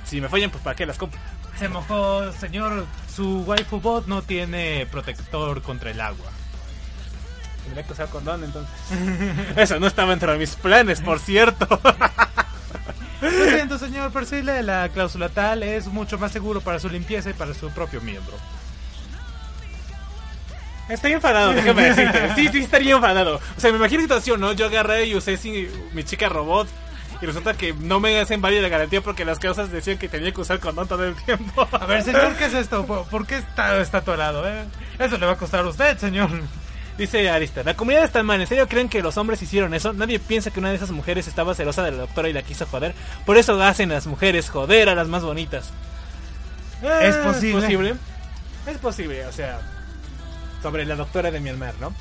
Si me fallan, pues ¿para qué las compro? Se mojó, señor, su waifu bot no tiene protector contra el agua. Tendría que usar condón entonces. Eso no estaba dentro de mis planes, por cierto. Lo siento, señor, sí, la la cláusula tal es mucho más seguro para su limpieza y para su propio miembro. Estoy enfadado, déjame decirte. Sí, sí, estaría enfadado. O sea, me imagino la situación, ¿no? Yo agarré y usé sí, mi chica robot. Y resulta que no me hacen válida la garantía porque las causas decían que tenía que usar condón todo el tiempo. A ver, señor, ¿qué es esto? ¿Por, por qué está, está atorado, eh? Eso le va a costar a usted, señor. Dice Arista, la comunidad está mal, ¿en serio creen que los hombres hicieron eso? Nadie piensa que una de esas mujeres estaba celosa de la doctora y la quiso joder. Por eso hacen las mujeres joder a las más bonitas. Es Ah, posible. Es posible. Es posible, o sea, sobre la doctora de Myanmar, ¿no?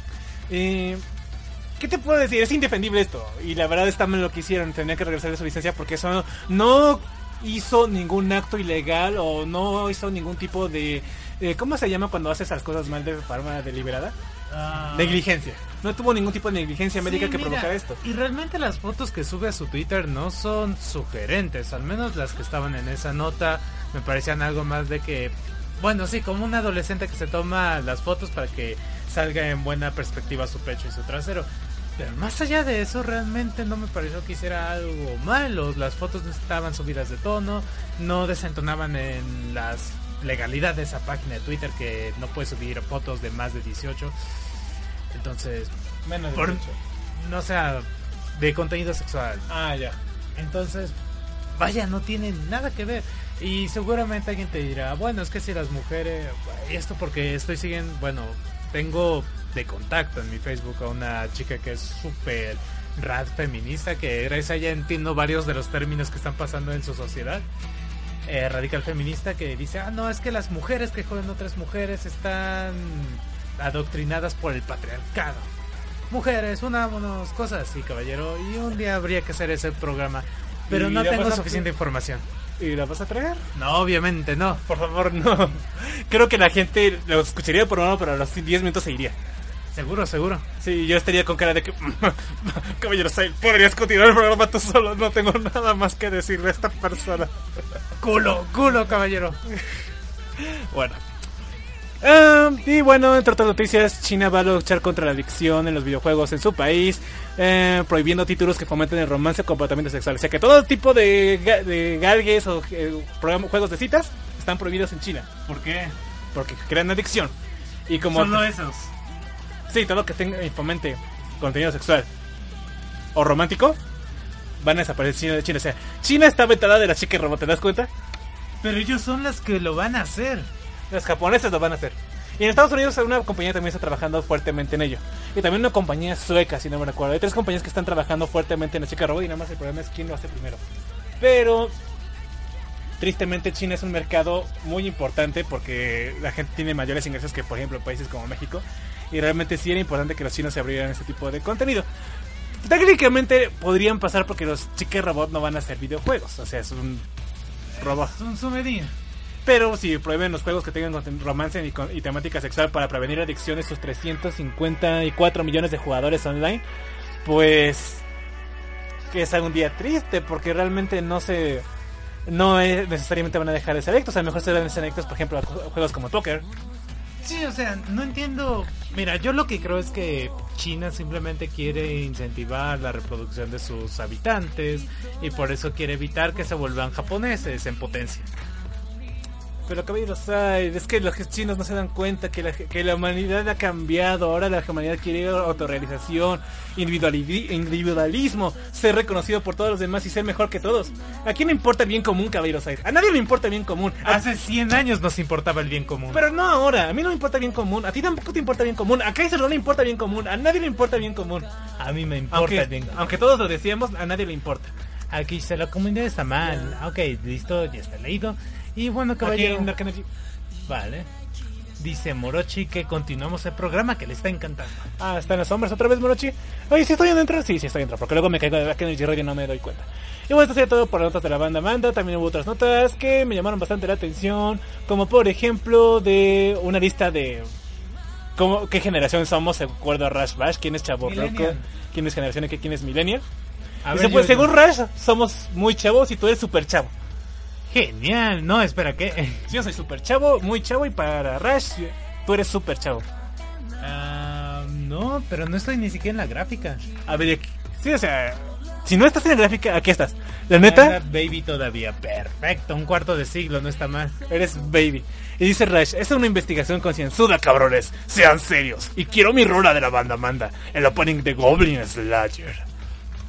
Y... ¿Qué te puedo decir? Es indefendible esto. Y la verdad está mal lo que hicieron. Tenía que regresar de su licencia porque eso no, no hizo ningún acto ilegal o no hizo ningún tipo de... eh, ¿Cómo se llama cuando haces las cosas mal de forma deliberada? Negligencia. No tuvo ningún tipo de negligencia médica Sí, que mira, provocara esto. Y realmente las fotos que sube a su Twitter no son sugerentes, al menos las que estaban en esa nota me parecían algo más de que, bueno, sí, como un adolescente que se toma las fotos para que salga en buena perspectiva su pecho y su trasero. Pero más allá de eso, realmente no me pareció que hiciera algo malo. Las fotos no estaban subidas de tono, no desentonaban en las legalidades de esa página de Twitter que no puede subir fotos de más de 18. Entonces, Menos de por- 18. no sea de contenido sexual. Ah, ya. Entonces, vaya, no tiene nada que ver. Y seguramente alguien te dirá, bueno, es que si las mujeres, esto porque estoy siguiendo, bueno, tengo de contacto en mi Facebook a una chica que es súper rad feminista, que gracias a ella entiendo varios de los términos que están pasando en su sociedad. Eh, radical feminista que dice, ah, no, es que las mujeres que joden otras mujeres están adoctrinadas por el patriarcado. Mujeres, unámonos, cosas así, caballero. Y un día habría que hacer ese programa. Pero ¿Y no tengo suficiente información. ¿Y la vas a traer? No, obviamente no. Por favor, no. Creo que la gente lo escucharía por uno, pero a los 10 minutos se iría. Seguro, seguro. Sí, yo estaría con cara de que... Caballero Sail, podrías continuar el programa tú solo. No tengo nada más que decir de esta persona. Culo, culo, caballero. Bueno. Ah, y bueno, entre otras noticias, China va a luchar contra la adicción en los videojuegos en su país, eh, prohibiendo títulos que fomenten el romance o comportamiento sexual. O sea que todo tipo de, ga- de galgues o eh, juegos de citas están prohibidos en China, ¿Por qué? porque crean adicción. Y como... Solo esos. Sí, todo lo que tenga y fomente contenido sexual o romántico van a desaparecer de China. O sea, China está vetada de la chica robot, ¿te das cuenta? Pero ellos son las que lo van a hacer. Los japoneses lo van a hacer. Y en Estados Unidos una compañía también está trabajando fuertemente en ello. Y también una compañía sueca, si no me recuerdo. Hay tres compañías que están trabajando fuertemente en la chica robot y nada más el problema es quién lo hace primero. Pero tristemente China es un mercado muy importante porque la gente tiene mayores ingresos que por ejemplo países como México. Y realmente sí era importante que los chinos se abrieran ese tipo de contenido. Técnicamente podrían pasar porque los chicas robot no van a hacer videojuegos. O sea, es un robot. Es un sumedín. Pero si prohíben los juegos que tengan romance y, y temática sexual para prevenir adicciones sus 354 millones de jugadores online, pues que es algún día triste porque realmente no se no es- necesariamente van a dejar de ser adictos, a lo mejor serán ser adictos, por ejemplo, a ju- juegos como Poker. Sí, o sea, no entiendo. Mira, yo lo que creo es que China simplemente quiere incentivar la reproducción de sus habitantes y por eso quiere evitar que se vuelvan japoneses en potencia. Pero caballeros, ay, es que los chinos no se dan cuenta que la, que la humanidad ha cambiado. Ahora la humanidad quiere autorrealización, individuali- individualismo, ser reconocido por todos los demás y ser mejor que todos. ¿A quién le importa el bien común, caballeros? A nadie le importa el bien común. A- Hace 100 años nos importaba el bien común. Pero no ahora. A mí no me importa el bien común. A ti tampoco te importa el bien común. A Kaiser no le importa el bien común. A nadie le importa el bien común. a mí me importa Aunque, el bien común. aunque todos lo decíamos, a nadie le importa. Aquí se la comunidad está mal. Ok, listo, ya está leído. Y bueno, Aquí caballero. Energy. Vale. Dice Morochi que continuamos el programa que le está encantando. Ah, está en las sombras otra vez, Morochi. Oye, ¿sí estoy adentro? Sí, sí estoy adentro, porque luego me caigo de Dark Energy Radio y no me doy cuenta. Y bueno, esto sería todo por las notas de la banda Manda. También hubo otras notas que me llamaron bastante la atención, como por ejemplo de una lista de cómo, qué generación somos, de acuerdo a Rush Bash, quién es Chavo Roco, quién es generación y quién es Millennial. A ver, pues yo- según Rush, somos muy chavos y tú eres super chavo. Genial. No, espera, ¿qué? Yo soy super chavo, muy chavo y para Rush, tú eres super chavo. Ah, no, pero no estoy ni siquiera en la gráfica. A ver, sí, o sea, si no estás en la gráfica, aquí estás. La neta, baby todavía. Perfecto, un cuarto de siglo, no está mal. eres baby. Y dice Rush, es una investigación concienzuda, cabrones. Sean serios. Y quiero mi rola de la banda Manda, el opening de Goblin Slayer.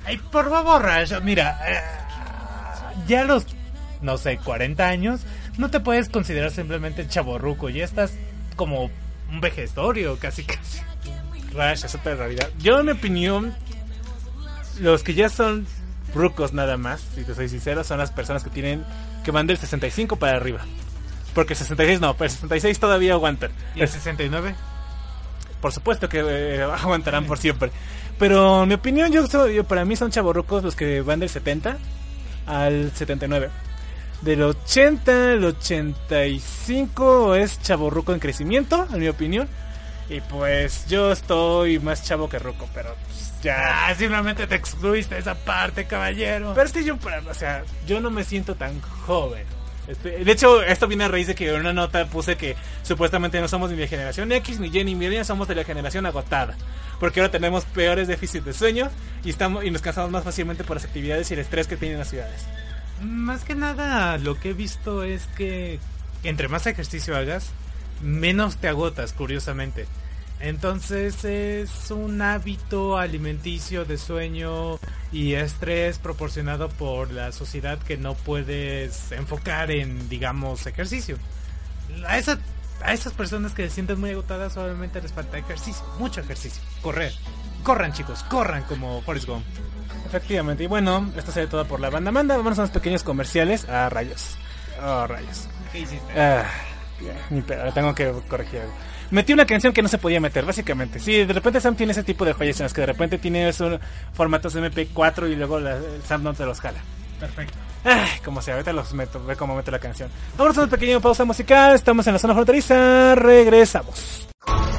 Ay, por favor, Rash, mira, eh, ya los, no sé, 40 años, no te puedes considerar simplemente chaborruco, ya estás como un vejestorio, casi casi. Rush, es otra realidad. Yo, en mi opinión, los que ya son rucos nada más, si te soy sincero, son las personas que tienen, que van del 65 para arriba. Porque el 66 no, pero el 66 todavía aguantan. ¿Y el 69? por supuesto que eh, aguantarán por siempre. Pero en mi opinión, yo, soy- yo- para mí son chavorrucos los que van del 70 al 79. Del 80 al 85 es chavorruco en crecimiento, en mi opinión. Y pues yo estoy más chavo que ruco, pero pues, ya. Ah, simplemente te excluiste esa parte, caballero. Pero es que yo, para- o sea, yo no me siento tan joven. Este, de hecho, esto viene a raíz de que en una nota puse que supuestamente no somos ni de generación X, ni Y, ni millennial, somos de la generación agotada. Porque ahora tenemos peores déficits de sueño y, estamos, y nos cansamos más fácilmente por las actividades y el estrés que tienen las ciudades. Más que nada, lo que he visto es que entre más ejercicio hagas, menos te agotas, curiosamente. Entonces es un hábito alimenticio de sueño y estrés proporcionado por la sociedad que no puedes enfocar en, digamos, ejercicio. A, a esas personas que se sienten muy agotadas solamente les falta ejercicio, mucho ejercicio, correr. Corran chicos, corran como Forrest Gump. Efectivamente, y bueno, esto sería todo por la banda Manda. Vamos a unos pequeños comerciales. Ah, rayos. Oh, rayos. ¿Qué hiciste? Ah, ya, ni pedo, tengo que corregir algo. Metí una canción que no se podía meter, básicamente. Sí, de repente Sam tiene ese tipo de joyas en las que de repente tiene esos formatos MP4 y luego la, el Sam no te los jala. Perfecto. Ay, como sea, ahorita los meto, ve cómo meto la canción. Vamos a una pequeña pausa musical, estamos en la zona fronteriza, regresamos.「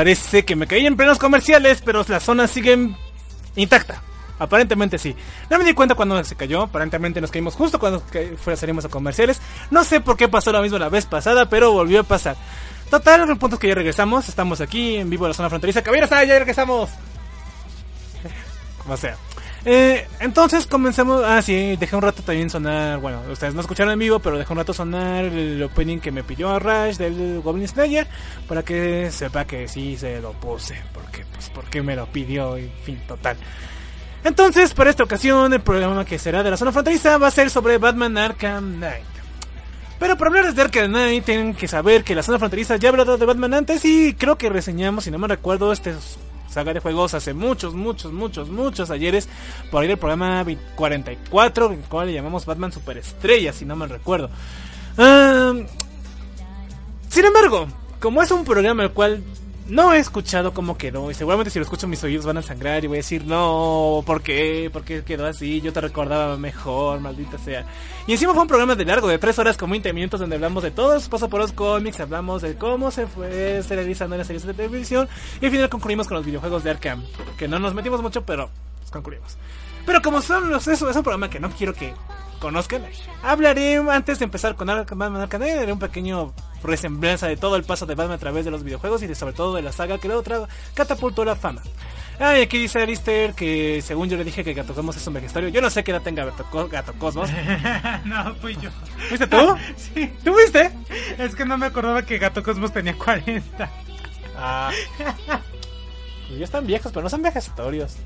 parece que me caí en plenos comerciales, pero las zonas siguen intacta. Aparentemente sí. No me di cuenta cuando se cayó. Aparentemente nos caímos justo cuando salimos a comerciales. No sé por qué pasó lo mismo la vez pasada, pero volvió a pasar. Total, el punto es que ya regresamos. Estamos aquí en vivo en la zona fronteriza. Caballeros, ya regresamos. Como sea. Eh, entonces comenzamos. Ah, sí, dejé un rato también sonar. Bueno, ustedes no escucharon en vivo, pero dejé un rato sonar el opening que me pidió Rush del Goblin Slayer. Para que sepa que sí se lo puse. Porque, pues, porque me lo pidió. En fin, total. Entonces, para esta ocasión, el programa que será de la zona fronteriza va a ser sobre Batman Arkham Knight. Pero para hablar de Arkham Knight, tienen que saber que la zona fronteriza ya ha hablado de Batman antes y creo que reseñamos, si no me recuerdo, este saga de juegos hace muchos, muchos, muchos, muchos ayeres por ahí del programa 44, el cual le llamamos Batman Superestrella, si no me recuerdo. Sin embargo, como es un programa el cual no he escuchado cómo quedó, y seguramente si lo escucho mis oídos van a sangrar y voy a decir, no, ¿por qué? ¿Por qué quedó así? Yo te recordaba mejor, maldita sea. Y encima fue un programa de largo, de 3 horas con 20 minutos, donde hablamos de todos, paso por los cómics, hablamos de cómo se fue serializando en las series de televisión, y al final concluimos con los videojuegos de Arkham, que no nos metimos mucho, pero pues, concluimos. Pero como son los, eso es un programa que no quiero que conozcan, hablaré antes de empezar con Batman Arkham Knight, haré un pequeño resemblanza de todo el paso de Batman a través de los videojuegos y de, sobre todo de la saga que luego tra- catapultó la fama. Ah, y aquí dice Alistair que según yo le dije que Gato Cosmos es un vejestorio. Yo no sé qué edad tenga Gato, Co- Gato Cosmos. no, fui yo. ¿Fuiste tú? Sí. ¿Tú fuiste? Es que no me acordaba que Gato Cosmos tenía 40. Ah. Pues ya están viejos, pero no son vejestorios.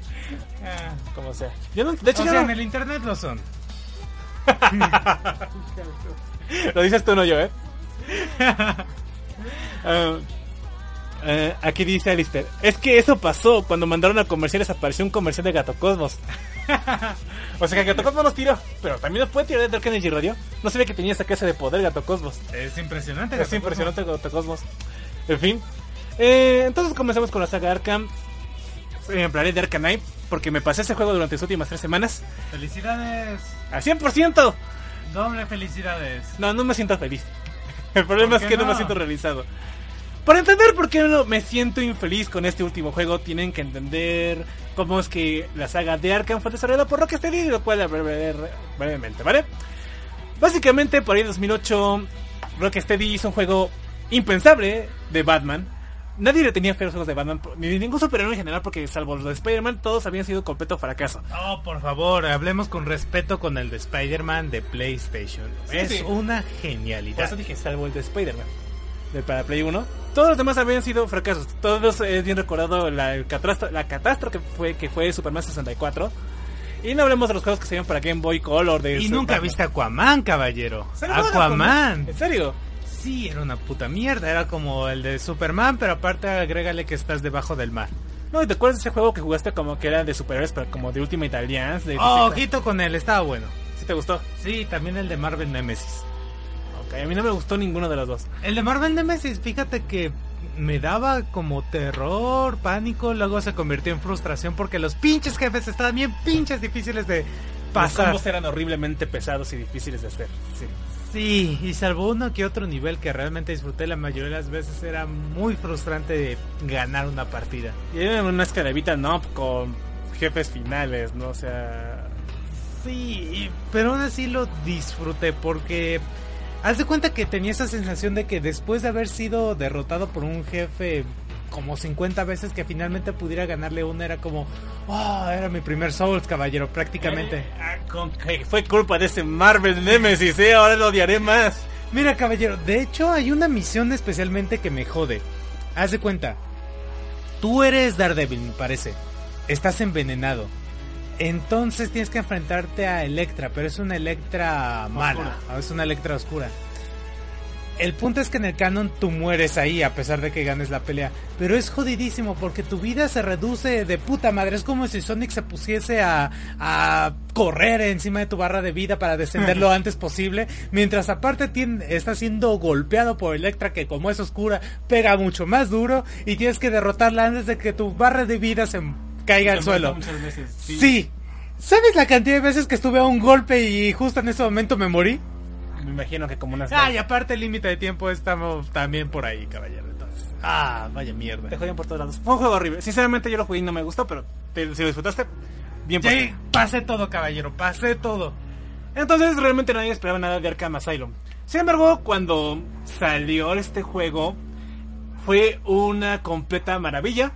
Ah. Como sea. Yo no, de hecho, O yo sea, no- en el internet lo son. Lo dices tú, no yo, ¿eh? Ah, eh, aquí dice Alistair. Es que eso pasó. Cuando mandaron a comerciales apareció un comercial de Gato Cosmos. o sea que Gato Cosmos nos tiró. Pero también nos puede tirar de Dark Energy Radio. No sabía que tenía esa clase de poder Gato Cosmos. Es impresionante. Es impresionante Gato Cosmos. En fin. Eh, entonces comenzamos con la saga Arkham. Hablaré de Knight. Porque me pasé ese juego durante las últimas tres semanas. Felicidades. ¡A 100%! Doble felicidades. No, no me siento feliz. El problema ¿Por es que no? me siento realizado. Para entender por qué no me siento infeliz con este último juego, tienen que entender cómo es que la saga de Arkham fue desarrollada por Rocksteady, lo cual hablaré brevemente, ¿vale? Básicamente, por ahí en 2008, Rocksteady hizo un juego impensable de Batman. Nadie le tenía fe a los juegos de Batman, ni ningún superhéroe en general, porque salvo los de Spider-Man, todos habían sido completo fracaso. Oh, por favor, hablemos con respeto con el de Spider-Man de PlayStation. Sí, es sí. una Por genialidad. eso dije, salvo el de Spider-Man. Del para Play 1. Todos los demás habían sido fracasos. Todos es bien recordado la, el catastro- la catástrofe que fue, que fue Superman 64. Y no hablemos de los juegos que se llaman para Game Boy Color. De Y nunca Batman. viste Aquaman, caballero. ¿Salió Aquaman. ¿En serio? Sí, era una puta mierda. Era como el de Superman, pero aparte agrégale que estás debajo del mar. No, ¿y ¿te acuerdas de ese juego que jugaste como que era de superhéroes, pero como de Ultimate Alliance? De Oh, ojito con él, estaba bueno. ¿Sí te gustó? Sí, también el de Marvel Nemesis. Ok, a mí no me gustó ninguno de los dos. El de Marvel Nemesis, fíjate que me daba como terror, pánico, luego se convirtió en frustración porque los pinches jefes estaban bien pinches difíciles de Los pasar. combos eran horriblemente pesados y difíciles de hacer. Sí. Sí, y salvo uno que otro nivel que realmente disfruté la mayoría de las veces era muy frustrante ganar una partida. Y era una escalevita, no, con jefes finales, ¿no? O sea... Sí, pero aún así lo disfruté porque haz de cuenta que tenía esa sensación de que después de haber sido derrotado por un jefe como 50 veces que finalmente pudiera ganarle una era como, oh, era mi primer Souls, caballero, prácticamente. Eh, ah, con que fue culpa de ese Marvel Nemesis, ¿eh? Ahora lo odiaré más. Mira, caballero, de hecho hay una misión especialmente que me jode. Haz de cuenta, tú eres Daredevil, me parece. Estás envenenado. Entonces tienes que enfrentarte a Electra, pero es una Electra mala, es una Electra oscura. El punto es que en el canon tú mueres ahí a pesar de que ganes la pelea. Pero es jodidísimo porque tu vida se reduce de puta madre. Es como si Sonic se pusiese a, a correr encima de tu barra de vida para descender lo antes posible. Mientras aparte está siendo golpeado por Electra que como es oscura pega mucho más duro. Y tienes que derrotarla antes de que tu barra de vida se caiga al suelo. Veces, Sí. ¿Sabes la cantidad de veces que estuve a un golpe y justo en ese momento me morí? Me imagino que como unas... Ah, y aparte el límite de tiempo estamos también por ahí, caballero. Entonces, ah, vaya mierda. Te jodían por todos lados. Fue un juego horrible. Sinceramente yo lo jugué y no me gustó, pero te- si lo disfrutaste, bien por ti. Sí, pasé todo, caballero, pasé todo. Entonces realmente nadie esperaba nada de Arkham Asylum. Sin embargo, cuando salió este juego, fue una completa maravilla.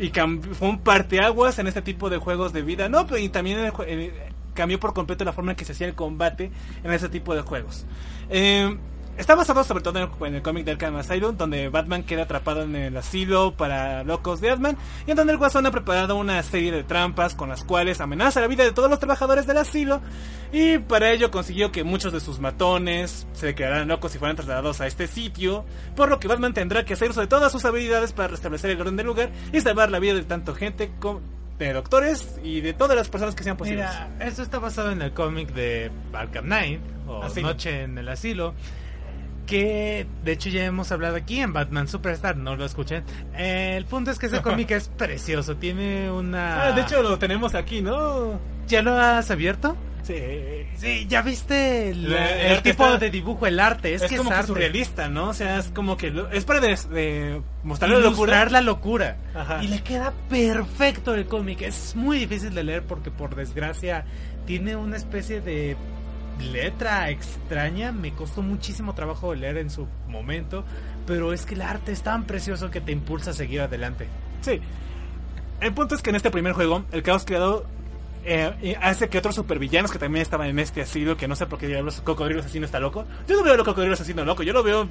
Y fue un parteaguas en este tipo de juegos de vida. No, pero y también el jue- eh, cambió por completo la forma en que se hacía el combate en ese tipo de juegos. Eh, está basado sobre todo en el, cómic de Arkham Asylum, donde Batman queda atrapado en el asilo para locos de Batman, y en donde el Guasón ha preparado una serie de trampas con las cuales amenaza la vida de todos los trabajadores del asilo, y para ello consiguió que muchos de sus matones se declararan locos y fueran trasladados a este sitio, por lo que Batman tendrá que hacer uso de todas sus habilidades para restablecer el orden del lugar y salvar la vida de tanto gente como de doctores y de todas las personas que sean posibles. Mira, esto está basado en el cómic de Arkham Knight, o Asilo. Noche en el Asilo, que de hecho ya hemos hablado aquí en Batman Superstar, no lo escuchen. El punto es que ese cómic es precioso, tiene una... Ah, de hecho lo tenemos aquí, ¿no? ¿ya lo has abierto? Sí. Sí, ya viste el, La- el el arte tipo está- de dibujo, el arte, es, Es, que como es que arte. surrealista, ¿no? O sea, es como que lo- es para de mostrar la locura. la locura. Ajá. Y le queda perfecto el cómic. Es muy difícil de leer porque por desgracia tiene una especie de letra extraña. Me costó muchísimo trabajo de leer en su momento. Pero es que el arte es tan precioso que te impulsa a seguir adelante. Sí. El punto es que en este primer juego, el caos creado eh, hace que otros supervillanos que también estaban en este asilo, que no sé por qué diablos Cocodrilo Asesino está loco. Yo no veo a Cocodrilo Asesino loco, yo lo veo...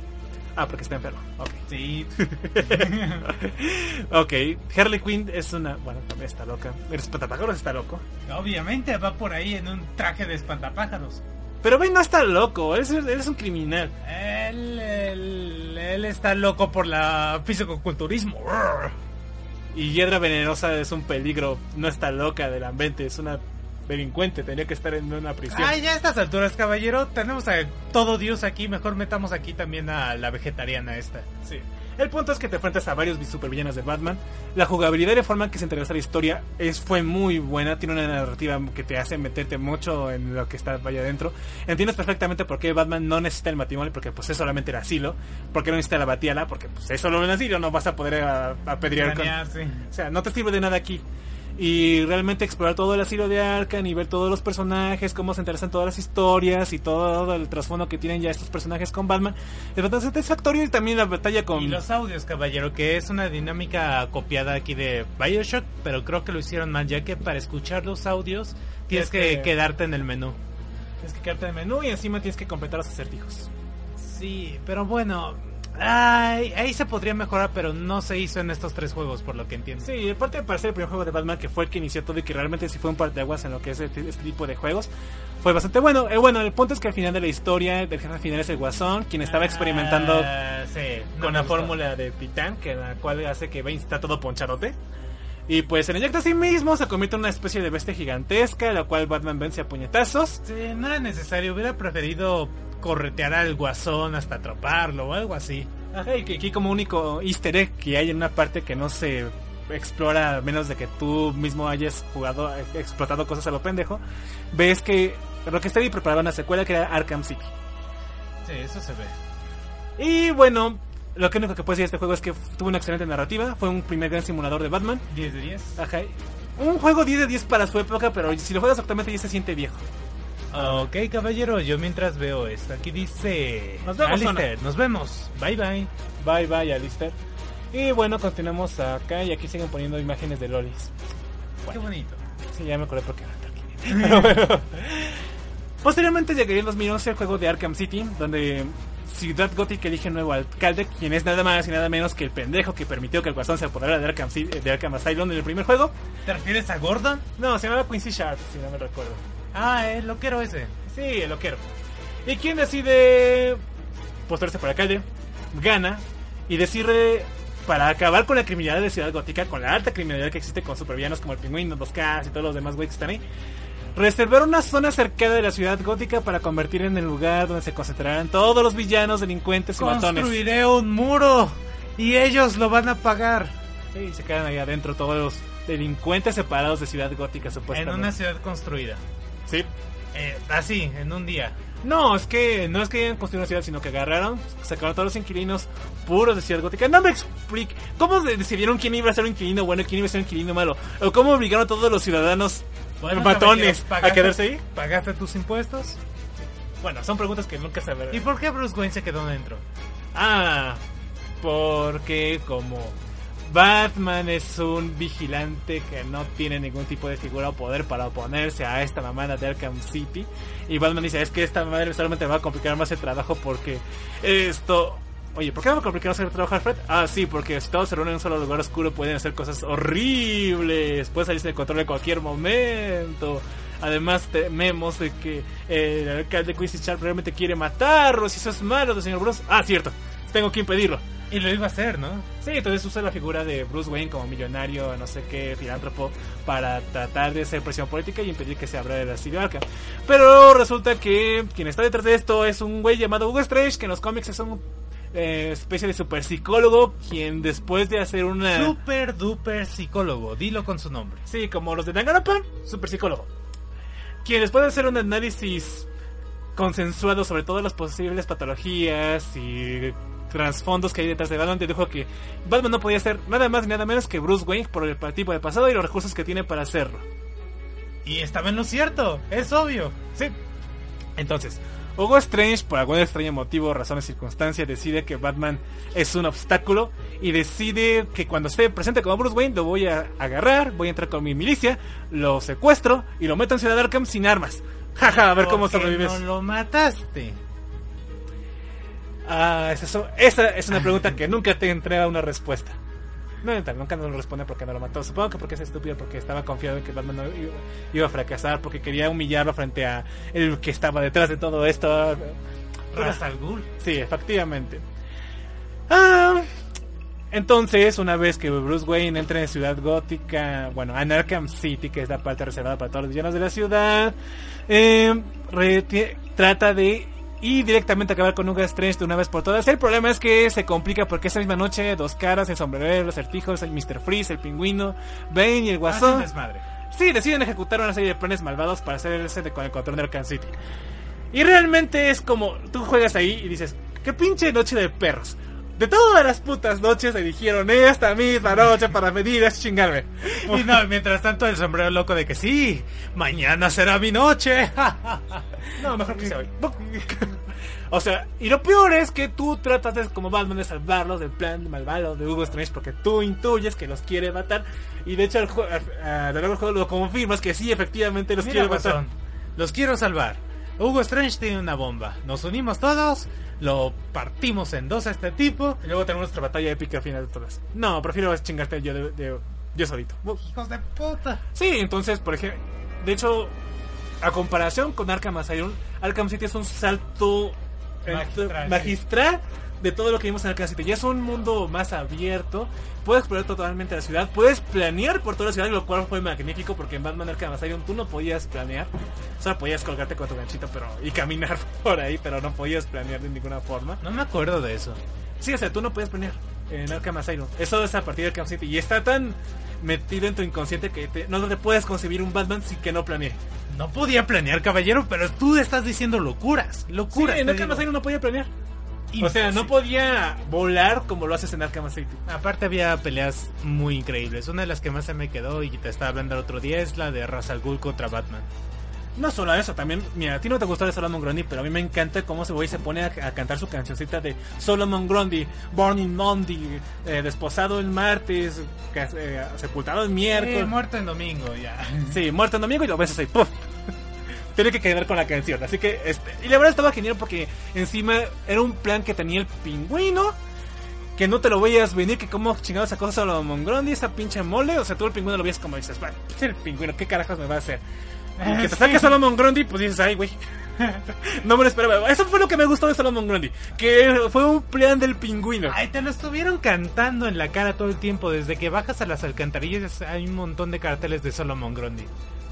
Ah, porque está enfermo. Ok. Sí. ok. Harley Quinn es una... Bueno, también está loca. El espantapájaros está loco. Obviamente va por ahí en un traje de espantapájaros. Pero Bane no está loco, él es, él es un criminal. Él, él, él está loco por la fisicoculturismo. Y Hiedra Venenosa es un peligro, no está loca de la mente, es una delincuente, tendría que estar en una prisión. Ay, ya a estas alturas, caballero, tenemos a todo Dios aquí. Mejor metamos aquí también a la vegetariana esta. Sí. El punto es que te enfrentas a varios supervillanos de Batman. La jugabilidad y la forma en que se interesa la historia es, fue muy buena. Tiene una narrativa que te hace meterte mucho en lo que está vaya adentro. Entiendes perfectamente por qué Batman no necesita el matrimonio, porque pues es solamente el asilo. Por qué no necesita la batiala, porque pues es solo el asilo, no vas a poder a- apedrear con... Planear, sí. O sea, no te sirve de nada aquí. Y realmente explorar todo el asilo de Arkham y ver todos los personajes, cómo se interesan todas las historias y todo el trasfondo que tienen ya estos personajes con Batman. Es bastante satisfactorio y también la batalla con... Y los audios, caballero, que es una dinámica copiada aquí de Bioshock, pero creo que lo hicieron mal, ya que para escuchar los audios tienes que que- quedarte en el menú. Tienes que quedarte en el menú y encima tienes que completar los acertijos. Sí, pero bueno, ay, ahí se podría mejorar, pero no se hizo en estos tres juegos, por lo que entiendo. Sí, aparte de parecer el primer juego de Batman que fue el que inició todo y que realmente sí fue un parteaguas en lo que es este, este tipo de juegos, fue bastante bueno. Eh, bueno, el punto es que al final de la historia, del jefe final es el Guasón, quien estaba experimentando Ah, sí, no con la gustó. fórmula de Titán, que la cual hace que Bane está todo ponchadote. Y pues se le inyecta a sí mismo, se convierte en una especie de bestia gigantesca, la cual Batman vence a puñetazos. Sí, no era necesario, hubiera preferido corretear al guasón hasta atraparlo o algo así. Ajá, y que aquí como único easter egg que hay en una parte que no se explora a menos de que tú mismo hayas jugado, explotado cosas a lo pendejo, ves que Rocksteady preparaba una secuela que era Arkham City. Sí, eso se ve. Y bueno, lo que único que puedo decir de este juego es que tuvo una excelente narrativa, fue un primer gran simulador de Batman. 10 de 10. Ajá. Un juego 10 de 10 para su época, pero si lo juegas actualmente ya se siente viejo. Ok, caballero, yo mientras veo esto, aquí dice... Nos vemos, Alistair, nos vemos. Bye, bye. Bye bye, Alistair. Y bueno, continuamos acá y aquí siguen poniendo imágenes de lolis. Qué bonito. Sí, ya me acordé por qué Pero bueno. Posteriormente llegarían los minutos el juego de Arkham City, donde Ciudad Gótica elige un nuevo alcalde, quien es nada más y nada menos que el pendejo que permitió que el guasón se apoderara de Arkham, de Arkham Asylum en el primer juego. ¿Te refieres a Gordon? No, se llamaba Quincy Sharp, si no me recuerdo. Ah, el loquero ese. Sí, el loquero. ¿Y quién decide postularse por alcalde, gana y decide para acabar con la criminalidad de Ciudad Gótica, con la alta criminalidad que existe con supervillanos como el Pingüino, los K y todos los demás güeyes que están ahí, reservar una zona cercana de la Ciudad Gótica para convertir en el lugar donde se concentrarán todos los villanos, delincuentes y matones. Construiré un muro y ellos lo van a pagar Sí, se quedan ahí adentro todos los delincuentes separados de Ciudad Gótica en supuestamente. una ciudad construida. Sí. Eh, así, en un día. No, es que no es que hayan construido una ciudad, sino que agarraron, sacaron todos los inquilinos puros de Ciudad Gótica. No me explico. ¿Cómo de- decidieron quién iba a ser un inquilino bueno y quién iba a ser un inquilino malo? ¿O cómo obligaron a todos los ciudadanos Bueno, matones a ¿pagaste- quedarse ahí? ¿Pagaste tus impuestos? Bueno, son preguntas que nunca ¿Y sabré. por qué Bruce Wayne se quedó dentro? Ah, porque como Batman es un vigilante que no tiene ningún tipo de figura o poder para oponerse a esta mamada de Arkham City. Y Batman dice, es que esta madre solamente me va a complicar más el trabajo porque esto... Oye, ¿por qué va a complicar más el trabajo, Alfred? Ah, sí, porque si todos se reúnen en un solo lugar oscuro pueden hacer cosas horribles. Puede salirse de control en cualquier momento. Además, tememos de que el alcalde Quincy Sharp realmente quiere matarlos. Y eso es malo, señor Bruce. Ah, cierto. Tengo que impedirlo. Y lo iba a hacer, ¿no? Sí, entonces usa la figura de Bruce Wayne como millonario, no sé qué, filántropo, para tratar de hacer presión política y impedir que se abra el asilo Arkham. Pero resulta que quien está detrás de esto es un güey llamado Hugo Strange, que en los cómics es una especie de super psicólogo, quien después de hacer una... Super duper psicólogo, dilo con su nombre. Sí, como los de Danganronpa, super psicólogo. Quien después de hacer un análisis consensuado sobre todas las posibles patologías y trasfondos que hay detrás de Batman, te dijo que Batman no podía ser nada más ni nada menos que Bruce Wayne por el tipo de pasado y los recursos que tiene para hacerlo. Y estaba en lo cierto, es obvio. Sí. Entonces, Hugo Strange, por algún extraño motivo, razón o circunstancia, decide que Batman es un obstáculo y decide que cuando esté presente como Bruce Wayne lo voy a agarrar, voy a entrar con mi milicia, lo secuestro y lo meto en Ciudad Arkham sin armas. Jaja, a ver cómo ¿Por qué sobrevives. no lo mataste? Ah, esa, es- esa es una pregunta que nunca te entrega una respuesta. No, nunca nos responde porque no lo mató. Supongo que porque es estúpido, porque estaba confiado en que Batman no iba, a fracasar, porque quería humillarlo frente a el que estaba detrás de todo esto. Ra's al Ghul. Sí, efectivamente. Ah, entonces, una vez que Bruce Wayne entra en Ciudad Gótica, bueno, en Arkham City, que es la parte reservada para todos los villanos de la ciudad, eh, trata de ir directamente acabar con Hugo Strange de una vez por todas. El problema es que se complica porque esa misma noche, dos caras, el sombrerero, los acertijos, el Mr. Freeze, el pingüino, Bane y el Hacen guasón. Sí, deciden ejecutar una serie de planes malvados para hacerse de con el control de Arkham City. Y realmente es como, tú juegas ahí y dices, qué pinche noche de perros. De todas las putas noches eligieron esta misma noche para venir a chingarme. Y no, mientras tanto el sombrero loco de que sí, mañana será mi noche. No, mejor que sea hoy. O sea, y lo peor es que tú tratas de, como Batman de salvarlos del plan malvado de Hugo Strange porque tú intuyes que los quiere matar. Y de hecho, el jue- a- a lo largo del juego lo confirmas que sí, efectivamente los Mira, quiere matar. Los quiero salvar. Hugo Strange tiene una bomba. Nos unimos todos, lo partimos en dos a este tipo. Y luego tenemos nuestra batalla épica al final de todas. No, prefiero chingarte yo de, de- yo solito. Hijos de puta. Sí, entonces, por ejemplo, de hecho, a comparación con Arkham Asylum, Arkham City es un salto Magistral, magistral de todo lo que vimos en Arkham City. Ya es un mundo más abierto, puedes explorar totalmente la ciudad, puedes planear por toda la ciudad, lo cual fue magnífico porque en Batman Arkham Asylum tú no podías planear, solo podías colgarte con tu ganchito pero y caminar por ahí, pero no podías planear de ninguna forma. No me acuerdo de eso. Sí, o sea, tú no puedes planear en Arkham Asylum. Eso es a partir de Arkham City. Y está tan metido en tu inconsciente que te- no te puedes concebir un Batman sin que no planee. No podía planear, caballero, pero tú estás diciendo locuras. Sí, Locuras. en Arkham. Asylum no podía planear. O sea, no podía volar como lo haces en Arkham City. Aparte había peleas muy increíbles. Una de las que más se me quedó y te estaba hablando el otro día es la de Ra's al Ghul contra Batman. No solo eso, también, mira, a ti no te gustó de Solomon Grundy, pero a mí me encanta cómo ese güey se pone a, a cantar su cancioncita de Solomon Grundy, Born in Monday, eh, desposado el martes, eh, sepultado el miércoles. Eh, muerto en domingo, ya. Sí, muerto en domingo y lo ves así, ¡puf! Tiene que quedar con la canción, así que, este, y la verdad estaba genial porque encima era un plan que tenía el pingüino, que no te lo veías venir, que como chingados sacó Solomon Grundy, esa pinche mole, o sea, tú el pingüino lo veías como dices, "Bueno, pues el pingüino, ¿qué carajos me va a hacer? Y que te saque Solomon Grundy, pues dices, ay, güey. no me lo esperaba. Eso fue lo que me gustó de Solomon Grundy. Que fue un plan del pingüino. Ay, te lo estuvieron cantando en la cara todo el tiempo. Desde que bajas a las alcantarillas hay un montón de carteles de Solomon Grundy.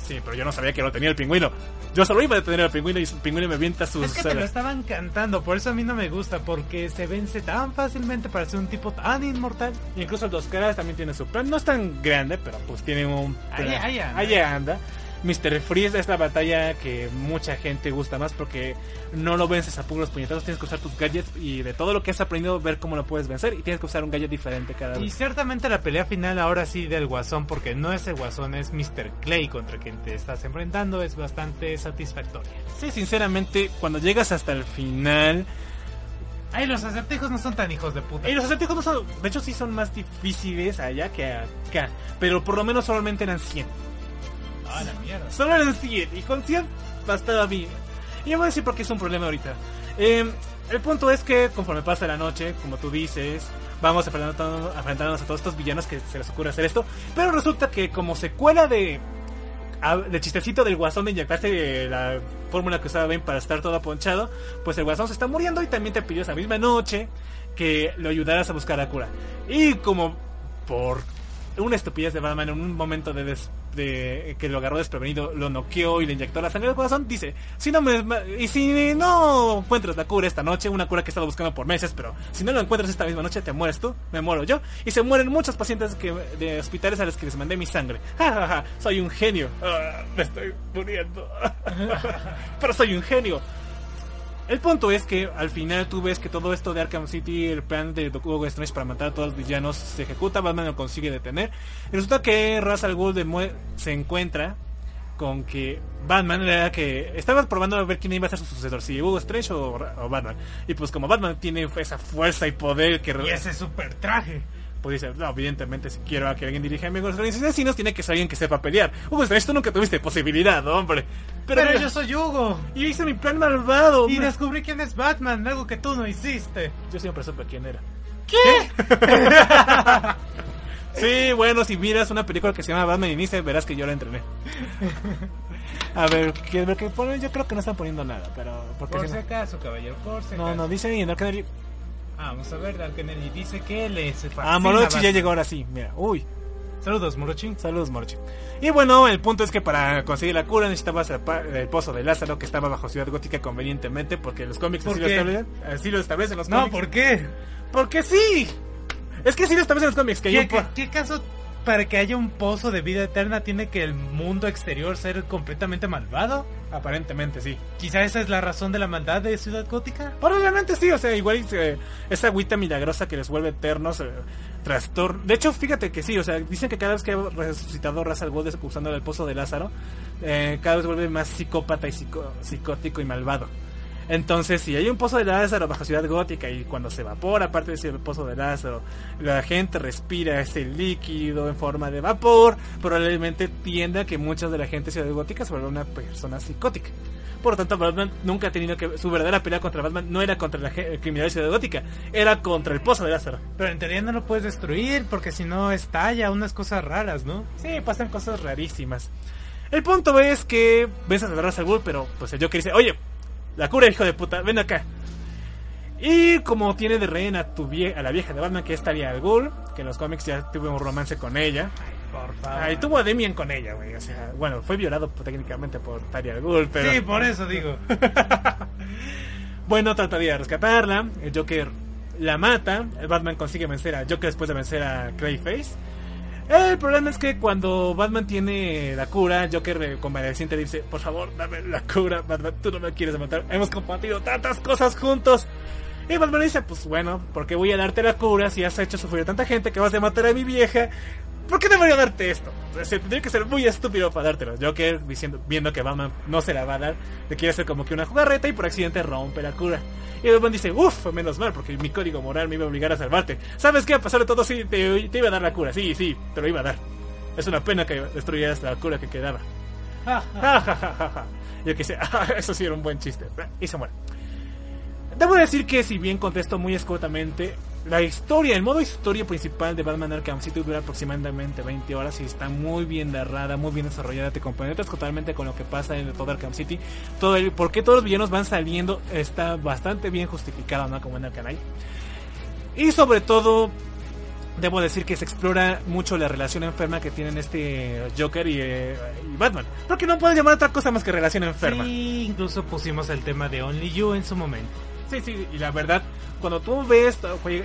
Sí, pero yo no sabía que lo tenía el pingüino. Yo solo iba a detener al pingüino y el pingüino me avienta sus... Es que te lo estaban cantando, por eso a mí no me gusta, porque se vence tan fácilmente para ser un tipo tan inmortal. Y Incluso el dos caras también tiene su plan. No es tan grande, pero pues tiene un... Ahí- ahí anda. Ahí anda. Mr. Freeze es la batalla que mucha gente gusta más porque no lo vences a puros puñetazos, tienes que usar tus gadgets y de todo lo que has aprendido ver cómo lo puedes vencer y tienes que usar un gadget diferente cada Y vez. ciertamente la pelea final ahora sí del guasón, porque no es el guasón, es Mr. Clay contra quien te estás enfrentando, es bastante satisfactoria. Sí, sinceramente, cuando llegas hasta el final... Ay, los acertijos no son tan hijos de puta. Y los acertijos no son... De hecho sí son más difíciles allá que acá. Pero por lo menos solamente eran 100. Ah, la mierda. Solo eran 100 y con 100 bastaba bien. Y yo voy a decir por qué es un problema ahorita. Eh, el punto es que conforme pasa la noche, como tú dices, vamos enfrentándonos, a todos estos villanos que se les ocurre hacer esto. Pero resulta que como secuela de... a- De chistecito del guasón de inyectarse la fórmula que usaba Ben para estar todo aponchado, pues el guasón se está muriendo y también te pidió esa misma noche que lo ayudaras a buscar a cura. Y como por una estupidez de Batman en un momento de, des- de que lo agarró desprevenido, lo noqueó y le inyectó la sangre del corazón, dice, si no me y si no encuentras la cura esta noche, una cura que he estado buscando por meses, pero si no la encuentras esta misma noche te mueres tú, me muero yo y se mueren muchos pacientes de hospitales a los que les mandé mi sangre. Ja, ja, ja, soy un genio. Ah, me estoy muriendo. pero soy un genio. El punto es que al final tú ves que todo esto de Arkham City, el plan de Hugo Strange para matar a todos los villanos se ejecuta, Batman lo consigue detener. Y resulta que Ra's al Ghul se encuentra con que Batman era que estaba probando a ver quién iba a ser su sucesor, si Hugo Strange o, o Batman. Y pues como Batman tiene esa fuerza y poder que Y ese super traje. Pues dice, no, evidentemente si quiero a que alguien dirija a mis organizaciones asesinos tiene que ser alguien que sepa pelear. Hugo Strange, tú nunca tuviste posibilidad, hombre. Pero, yo soy Hugo. y hice mi plan malvado. Y descubrí quién es Batman, algo que tú no hiciste. Yo siempre supe quién era. Sí, bueno, si miras una película que se llama Batman Inicia, verás que yo la entrené. A ver, ¿qué, qué ponen? Yo creo que no están poniendo nada, pero... Porque Por si no- acaso, caballero, por si no, acaso. no, dice en el canal... Ah, vamos a ver, Dark Kennedy dice que le se fascina Ah, Morochi ya llegó ahora sí, mira. Uy, Saludos, Morochi. saludos Morochi. Y bueno, el punto es que para conseguir la cura necesitabas el, pozo de Lázaro que estaba bajo Ciudad Gótica convenientemente porque los cómics ¿Por así lo, establecen, así lo establecen los No, cómics. ¿por qué? Porque sí. Es que sí lo establecen los cómics, que hay ¿Qué, un po- qué- qué caso para que haya un pozo de vida eterna tiene que el mundo exterior ser completamente malvado? Aparentemente sí. Quizá esa es la razón de la maldad de Ciudad Gótica. Probablemente sí, o sea, igual eh, esa agüita milagrosa que les vuelve eternos, eh, trastorno. De hecho, fíjate que sí, o sea, dicen que cada vez que ha resucitado Ra's al Ghul usando el pozo de Lázaro, eh, cada vez vuelve más psicópata y psico- psicótico y malvado. Entonces, si hay un pozo de Lázaro bajo Ciudad Gótica y cuando se evapora parte de ese pozo de Lázaro, la gente respira ese líquido en forma de vapor, probablemente tienda a que mucha de la gente de Ciudad Gótica se vuelva una persona psicótica. Por lo tanto, Batman nunca ha tenido que... Su verdadera pelea contra Batman no era contra la el criminal de Ciudad Gótica, era contra el pozo de Lázaro. Pero en teoría no lo puedes destruir porque si no estalla unas cosas raras, ¿no? Sí, pasan cosas rarísimas. El punto es que ves a Ra's al Ghul, pero pues el Joker dice, oye, la cura, hijo de puta, ven acá. Y como tiene de rehén a, tu vie- a la vieja de Batman, que es Talia al Ghul, que en los cómics ya tuvo un romance con ella. Por favor. Ay, tuvo a Demian con ella, güey. O sea, bueno, fue violado técnicamente por Talia al Ghul, pero... Sí, por eso digo. Bueno, trataría de rescatarla. El Joker la mata. El Batman consigue vencer a Joker después de vencer a Clayface. El problema es que cuando Batman tiene la cura, Joker convaleciente dice, por favor, dame la cura, Batman, tú no me quieres matar. Hemos compartido tantas cosas juntos. Y Batman dice, pues bueno, ¿por qué voy a darte la cura si has hecho sufrir a tanta gente que vas a matar a mi vieja? ¿Por qué debería darte esto? O sea, tendría que ser muy estúpido para dártelo. Joker, diciendo, viendo que Batman no se la va a dar, le quiere hacer como que una jugarreta y por accidente rompe la cura. Y Batman dice, uff, menos mal, porque mi código moral me iba a obligar a salvarte. ¿Sabes qué? A pesar de todo, sí, te, te iba a dar la cura. Sí, sí, te lo iba a dar. Es una pena que destruyeras la cura que quedaba. Yo que sé, ah, eso sí era un buen chiste. Y se muere. Debo decir que si bien contesto muy escuetamente, la historia, el modo historia principal de Batman Arkham City dura aproximadamente 20 horas y está muy bien narrada, muy bien desarrollada, te compenetras totalmente con lo que pasa en todo Arkham City. Todo el, por qué todos los villanos van saliendo está bastante bien justificado, ¿no? Como en Arkham. Y sobre todo, debo decir que se explora mucho la relación enferma que tienen este Joker y, eh, y Batman. Porque no puedes llamar otra cosa más que relación enferma. Sí, incluso pusimos el tema de Only You en su momento. Sí, sí, y la verdad, cuando tú ves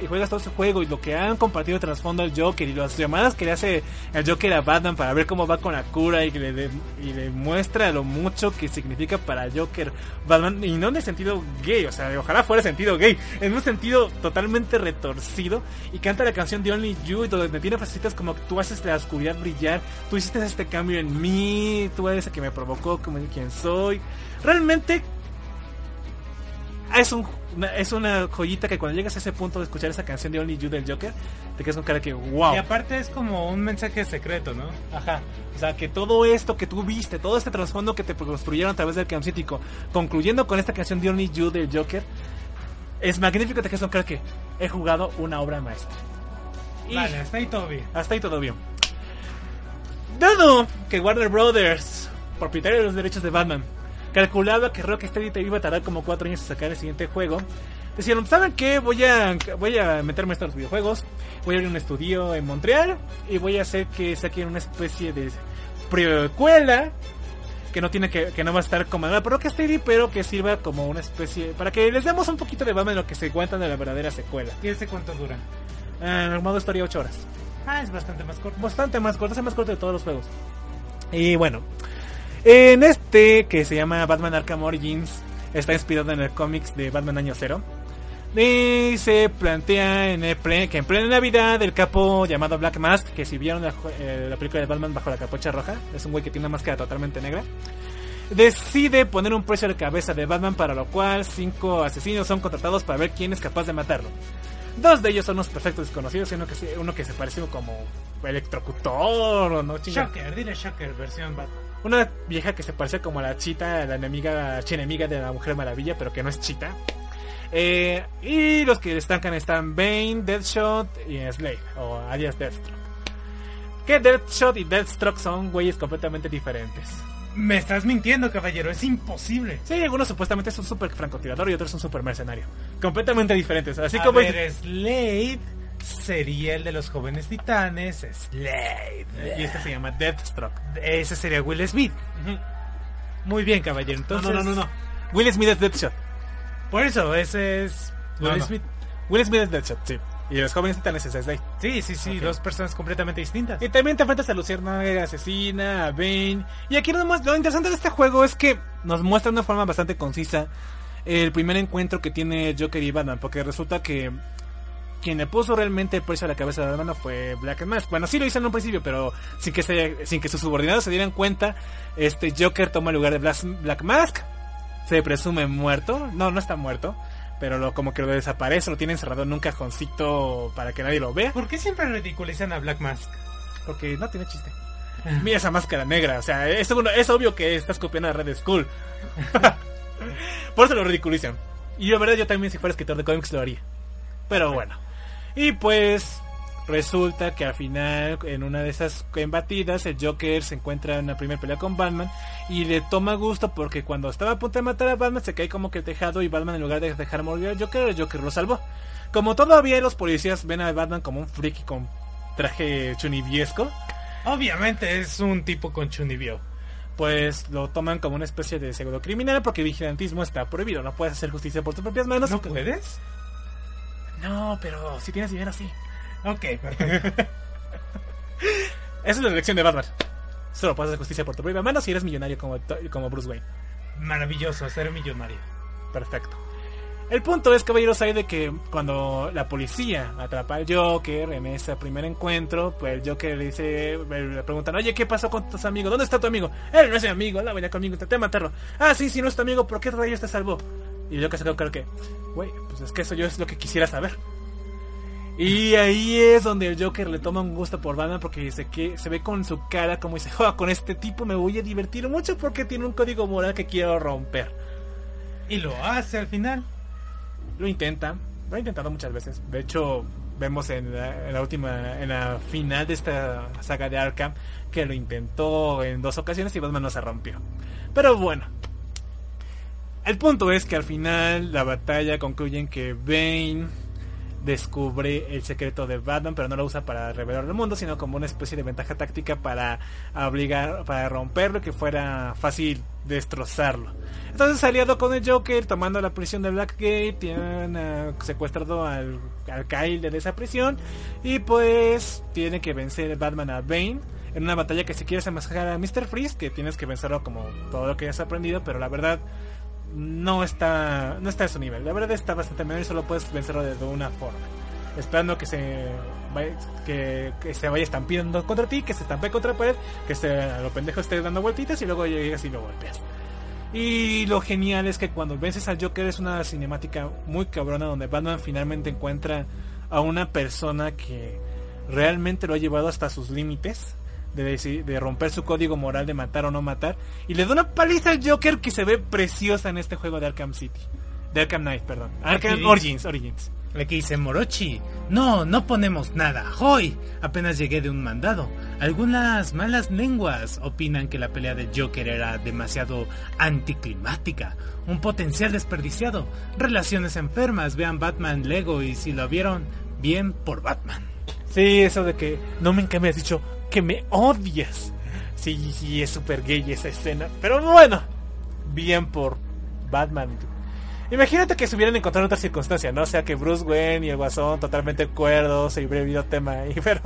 y juegas todo ese juego y lo que han compartido trasfondo al Joker y las llamadas que le hace el Joker a Batman para ver cómo va con la cura y que le, de- y le muestra lo mucho que significa para Joker Batman, y no en el sentido gay, o sea, ojalá fuera sentido gay, en un sentido totalmente retorcido, y canta la canción de Only You, y donde tiene facilitas como tú haces la oscuridad brillar, tú hiciste este cambio en mí, tú eres el que me provocó como quien soy. Realmente es un una- es una joyita que cuando llegas a ese punto de escuchar esa canción de Only You del Joker, te quedas con cara que wow. Y aparte es como un mensaje secreto, ¿no? Ajá. O sea, que todo esto que tú viste, todo este trasfondo que te construyeron a través del Arkham City, co- concluyendo con esta canción de Only You del Joker, es magnífico. Te quedas con cara que he jugado una obra maestra. Y Vale, hasta ahí todo bien. hasta ahí todo bien. Dado que Warner Brothers, propietario de los derechos de Batman, calculaba que Rocksteady te iba a tardar como 4 años en sacar el siguiente juego, Dijeron, ¿saben qué? Voy a, voy a meterme en estos videojuegos. Voy a abrir un estudio en Montreal. Y voy a hacer que saquen una especie de precuela. Que no tiene que, que no va a estar como la Rocksteady, pero que sirva como una especie. Para que les demos un poquito de Batman de lo que se cuentan de la verdadera secuela. ¿Y ese cuánto dura? Ah, modo historia 8 horas. Ah, es bastante más corto. Bastante más corto, es el más corto de todos los juegos. Y bueno, en este que se llama Batman Arkham Origins, está inspirado en el cómics de Batman Año Cero. Y se plantea en el ple- que en plena Navidad el capo llamado Black Mask, que si vieron la, eh, la película de Batman bajo la capucha roja, es un güey que tiene una máscara totalmente negra, decide poner un precio a la cabeza de Batman para lo cual cinco asesinos son contratados para ver quién es capaz de matarlo. Dos de ellos son unos perfectos desconocidos, y uno que se, parece como electrocutor o no. Shocker, dile Shocker, versión Batman. Una vieja que se parece como a la chita, la enemiga, enemiga de la Mujer Maravilla, pero que no es chita. Eh, y los que destacan están Bane, Deathshot y Slade, o alias Deathstroke. Que Deathshot y Deathstroke son güeyes completamente diferentes. Me estás mintiendo, caballero, es imposible. Sí, algunos supuestamente son super francotirador y otros son super mercenario. Completamente diferentes. Así a como ver, Slade sería el de los jóvenes titanes. Slade. Y este se llama Deathstroke. Ese sería Will Smith. Muy bien, caballero. Entonces, no, no, no, no. Will Smith es Deathshot. Por eso, ese es Will No, no. Smith. Will Smith es Deathshot, sí. Y los jóvenes titanes es Slade. Sí, sí, sí, dos personas completamente distintas. Y también te enfrentas a Luciérnaga asesina, a Bane. Y aquí lo interesante de este juego es que nos muestra de una forma bastante concisa el primer encuentro que tiene Joker y Batman. Porque resulta que quien le puso realmente el precio a la cabeza de Batman fue Black Mask. Bueno, sí lo hizo en un principio, pero sin que, se, sin que sus subordinados se dieran cuenta, este Joker toma el lugar de Black Mask. Se presume muerto. No, no está muerto. Pero lo, como que lo desaparece, lo tiene encerrado en un cajoncito para que nadie lo vea. ¿Por qué siempre ridiculizan a Black Mask? Porque no tiene chiste. Mira esa máscara negra, o sea, es, obvio que estás copiando a Red Skull. Por eso lo ridiculizan. Y la verdad, yo también si fuera escritor de cómics lo haría. Pero bueno. Y pues resulta que al final, en una de esas embatidas, el Joker se encuentra en una primera pelea con Batman y le toma gusto porque cuando estaba a punto de matar a Batman se cae como que el tejado y Batman en lugar de dejar morir al Joker, el Joker lo salvó. Como todavía los policías ven a Batman como un friki con traje chuniviesco, Obviamente es un tipo con chunibio. pues lo toman como una especie de pseudo criminal porque el vigilantismo está prohibido, no puedes hacer justicia por tus propias manos. ¿No puedes? No, pero si tienes dinero sí. Ok, perfecto. Esa es la elección de Batman. Solo puedes hacer justicia por tu propia mano si eres millonario como, como Bruce Wayne. Maravilloso, ser millonario. Perfecto. El punto es, caballeros, hay de que cuando la policía atrapa al Joker en ese primer encuentro, pues el Joker le dice, le preguntan, oye, ¿qué pasó con tus amigos? ¿Dónde está tu amigo? Él no es mi amigo, la venía conmigo, intenté matarlo. Ah, sí, sí, no es tu amigo, ¿por qué rayos te salvó? Y Joker se quedó claro que, güey, pues es que eso yo es lo que quisiera saber. Y ahí es donde el Joker le toma un gusto por Batman porque dice que se ve con su cara como dice, "Jo, con este tipo me voy a divertir mucho porque tiene un código moral que quiero romper. Y lo hace al final. Lo intenta, Lo ha intentado muchas veces. De hecho, vemos en la, en la última, en la final de esta saga de Arkham, que lo intentó en dos ocasiones y Batman no se rompió. Pero bueno. El punto es que al final la batalla concluye en que Bane descubre el secreto de Batman, pero no lo usa para revelar el mundo, sino como una especie de ventaja táctica para obligar, para romperlo, que fuera fácil destrozarlo. Entonces aliado con el Joker, tomando la prisión de Blackgate, tienen eh, secuestrado al, al Kyle de esa prisión y pues tiene que vencer Batman a Bane en una batalla que si quieres amascar a Mr. Freeze, que tienes que vencerlo como todo lo que hayas aprendido, pero la verdad no está no está a su nivel. La verdad está bastante menor y solo puedes vencerlo de una forma. Esperando que se vaya, que, se vaya estampando contra ti, que se estampe contra pared, que se, a lo pendejo esté dando vueltitas y luego llegas y lo golpeas. Y lo genial es que cuando vences al Joker es una cinemática muy cabrona donde Batman finalmente encuentra a una persona que realmente lo ha llevado hasta sus límites de, de romper su código moral de matar o no matar y le da una paliza al Joker que se ve preciosa en este juego de Arkham City. De Arkham Knight, perdón. Arkham Aquí- Origins, Origins. Aquí dice Morochi. No, no ponemos nada. ¡Hoy! Apenas llegué de un mandado. Algunas malas lenguas opinan que la pelea de Joker era demasiado anticlimática. Un potencial desperdiciado. Relaciones enfermas. Vean Batman Lego y si lo vieron, bien por Batman. Sí, eso de que no me me has dicho que me odias. Sí, sí, es súper gay esa escena. Pero bueno, bien por Batman. Imagínate que se hubieran encontrado en otra circunstancia, ¿no? O sea, que Bruce Wayne y el Guasón totalmente cuerdos, hubiera habido tema ahí, pero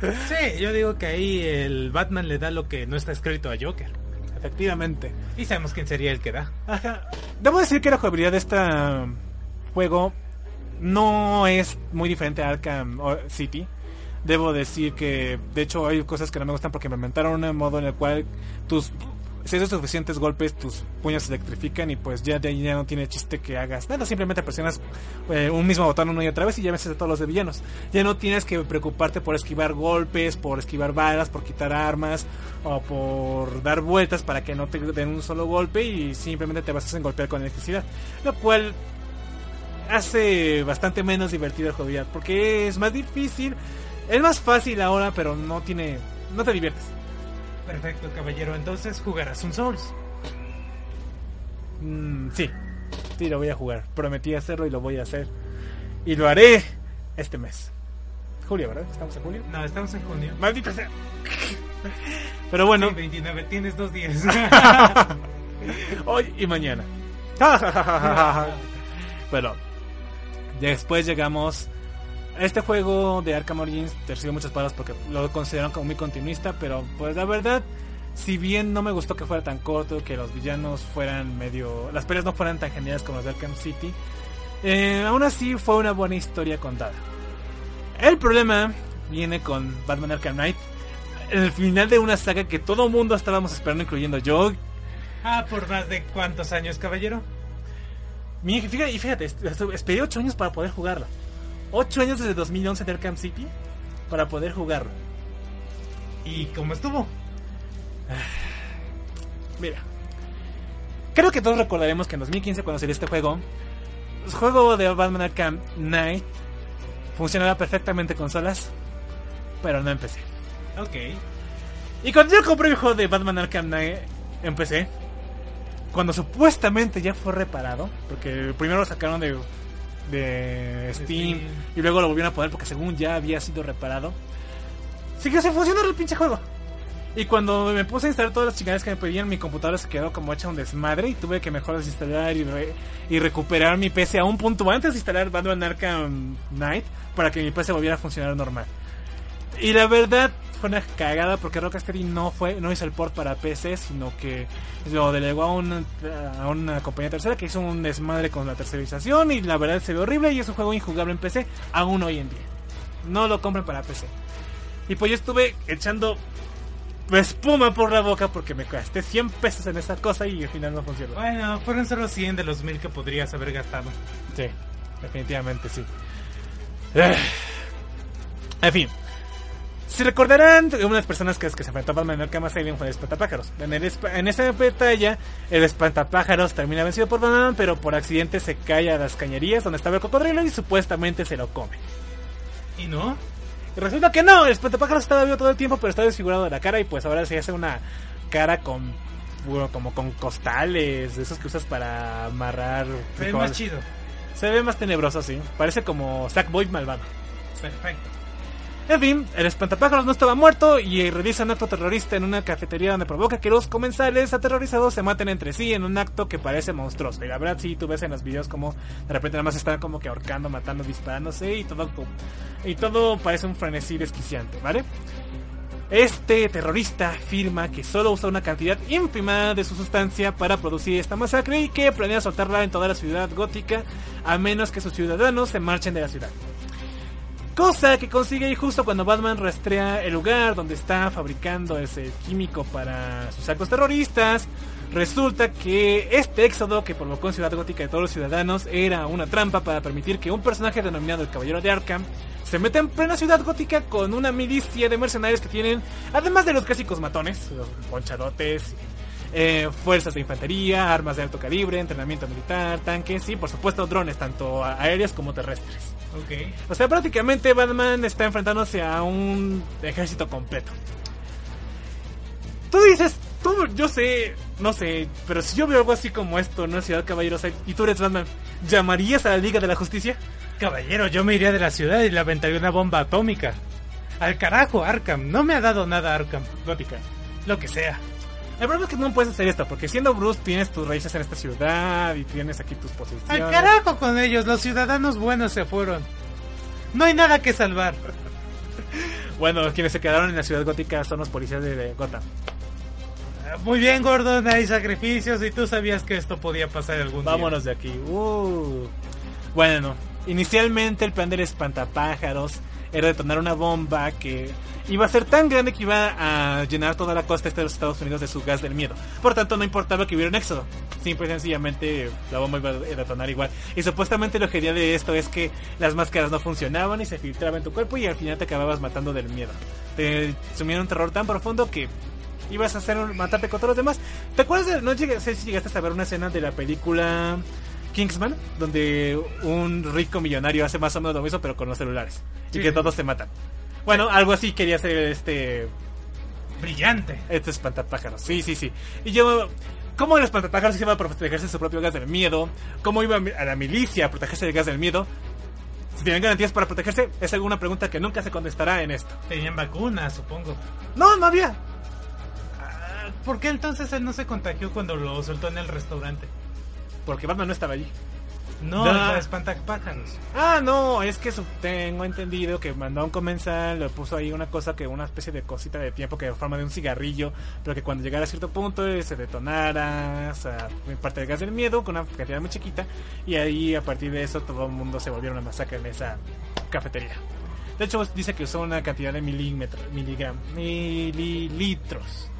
Sí, yo digo que ahí el Batman le da lo que no está escrito a Joker. efectivamente. Y sabemos quién sería el que da. Ajá. Debo decir que la jugabilidad de este juego no es muy diferente a Arkham City. Debo decir que, de hecho, hay cosas que no me gustan porque me inventaron un modo en el cual tus si haces suficientes golpes, tus puños se electrifican y pues ya ahí ya no tiene chiste que hagas nada. Simplemente presionas eh, un mismo botón una y otra vez y ya vences a todos los de villanos. Ya no tienes que preocuparte por esquivar golpes, por esquivar balas, por quitar armas o por dar vueltas para que no te den un solo golpe y simplemente te basas en golpear con electricidad. Lo cual hace bastante menos divertido el jugabilidad porque es más difícil. Es más fácil ahora, pero no tiene... No te diviertes. Perfecto, caballero. Entonces jugarás un Souls. Mm, sí, sí, lo voy a jugar. Prometí hacerlo y lo voy a hacer. Y lo haré este mes. Julio, ¿verdad? ¿Estamos en julio? No, estamos en junio. Maldita sea. Pero bueno, Sí, 29, tienes dos días. hoy y mañana. bueno, después llegamos este juego de Arkham Origins. Te recibo muchas palabras porque lo consideraron como muy continuista, pero pues la verdad, si bien no me gustó que fuera tan corto, que los villanos fueran medio, las peleas no fueran tan geniales como las de Arkham City, eh, aún así fue una buena historia contada. El problema viene con Batman Arkham Knight. El final de una saga que todo mundo estábamos esperando, incluyendo yo, ah, por más de cuántos años, caballero. Mi- Fíjate, y fíjate, esperé 8 años para poder jugarlo. 8 años desde 2011 de Arkham City para poder jugarlo. ¿Y cómo estuvo? Mira, creo que todos recordaremos que en 2015 cuando salió este juego, el juego de Batman Arkham Knight funcionaba perfectamente en consolas, pero no en PC. Ok. Y cuando yo compré el juego de Batman Arkham Knight en PC, cuando supuestamente ya fue reparado, porque primero lo sacaron de, de Steam, Steam. y luego lo volvieron a poner porque según ya había sido reparado, siguió sin funcionar el pinche juego. Y cuando me puse a instalar todas las chingadas que me pedían, mi computadora se quedó como hecha un desmadre y tuve que mejor desinstalar y, re- y recuperar mi PC a un punto antes de instalar Batman Arkham Knight para que mi PC volviera a funcionar normal. Y la verdad fue una cagada porque Rocksteady no fue no hizo el port para PC, sino que lo delegó a una, a una compañía tercera que hizo un desmadre con la tercerización y la verdad se ve horrible y es un juego injugable en PC aún hoy en día. No lo compren para PC. Y pues yo estuve echando espuma por la boca porque me gasté 100 pesos en esa cosa y al final no funcionó. Bueno, fueron solo 100 de los 1000 que podrías haber gastado. Sí, definitivamente sí. En fin. Si recordarán, una de las personas que, que se enfrentó a Batman en Arkham Asylum fue el espantapájaros. En, el en esa batalla, el espantapájaros termina vencido por Batman, pero por accidente se cae a las cañerías donde estaba el cocodrilo y supuestamente se lo come. ¿Y no? Y resulta que no, el espantapájaros estaba vivo todo el tiempo, pero está desfigurado de la cara y pues ahora se hace una cara con bueno, como con costales, de esos que usas para amarrar Se ve más chido. Se ve más tenebroso, sí. Parece como Sackboy malvado. Perfecto. En fin, el espantapájaros no estaba muerto y realiza un acto terrorista en una cafetería donde provoca que los comensales aterrorizados se maten entre sí en un acto que parece monstruoso. Y la verdad, sí, tú ves en los videos como de repente nada más están como que ahorcando, matando, disparándose y todo, y todo parece un frenesí desquiciante, ¿vale? Este terrorista afirma que solo usa una cantidad ínfima de su sustancia para producir esta masacre y que planea soltarla en toda la ciudad gótica a menos que sus ciudadanos se marchen de la ciudad. Cosa que consigue y justo cuando Batman rastrea el lugar donde está fabricando ese químico para sus actos terroristas, resulta que este éxodo que provocó en Ciudad Gótica de todos los ciudadanos era una trampa para permitir que un personaje denominado el Caballero de Arkham se meta en plena Ciudad Gótica con una milicia de mercenarios que tienen, además de los clásicos matones, los ponchadotes, eh, fuerzas de infantería, armas de alto calibre, entrenamiento militar, tanques y por supuesto drones, tanto aéreos como terrestres. Ok. O sea, prácticamente Batman está enfrentándose a un ejército completo. Tú dices, tú, yo sé, no sé, pero si yo veo algo así como esto en una ciudad caballerosa y tú eres Batman, ¿llamarías a la Liga de la Justicia? Caballero, yo me iría de la ciudad y le aventaría una bomba atómica. Al carajo, Arkham. No me ha dado nada Arkham. Gótica. Lo que sea. El problema es que no puedes hacer esto, porque siendo Bruce tienes tus raíces en esta ciudad y tienes aquí tus posiciones. Al carajo con ellos. Los ciudadanos buenos se fueron. No hay nada que salvar. Bueno, quienes se quedaron en la ciudad gótica son los policías de, de Gotham. Ah, Muy bien, Gordon. Hay sacrificios y tú sabías que esto podía pasar algún día. Vámonos de aquí. Uh. Bueno, inicialmente el plan del espantapájaros era detonar una bomba que iba a ser tan grande que iba a llenar toda la costa este de los Estados Unidos de su gas del miedo. Por tanto, no importaba que hubiera un éxodo. Simple y sencillamente la bomba iba a detonar igual. Y supuestamente lo genial de esto es que las máscaras no funcionaban y se filtraban en tu cuerpo y al final te acababas matando del miedo. Te sumieron un terror tan profundo que ibas a hacer matarte con todos los demás. ¿Te acuerdas de, no sé si llegaste a ver una escena de la película Kingsman, donde un rico millonario hace más o menos lo mismo pero con los celulares y que todos se matan? Bueno, algo así quería hacer este Brillante. este espantapájaros. Sí, sí, sí. Y yo cómo el espantapájaros iba a protegerse de su propio gas del miedo, cómo iba a la milicia a protegerse del gas del miedo. Si tienen garantías para protegerse, es alguna pregunta que nunca se contestará en esto. Tenían vacunas, supongo. No, no había. Ah, ¿Por qué entonces él no se contagió cuando lo soltó en el restaurante? Porque Batman no estaba allí. No, No. espantapájaros. Ah, no, es que tengo entendido que mandó a un comensal, le puso ahí una cosa que una especie de cosita de tiempo que en forma de un cigarrillo, pero que cuando llegara a cierto punto eh, se detonara, o sea, parte del gas del miedo, con una cantidad muy chiquita, y ahí a partir de eso todo el mundo se volvió una masacre en esa cafetería. De hecho, dice que usó una cantidad de milímetros, miligram, mililitros,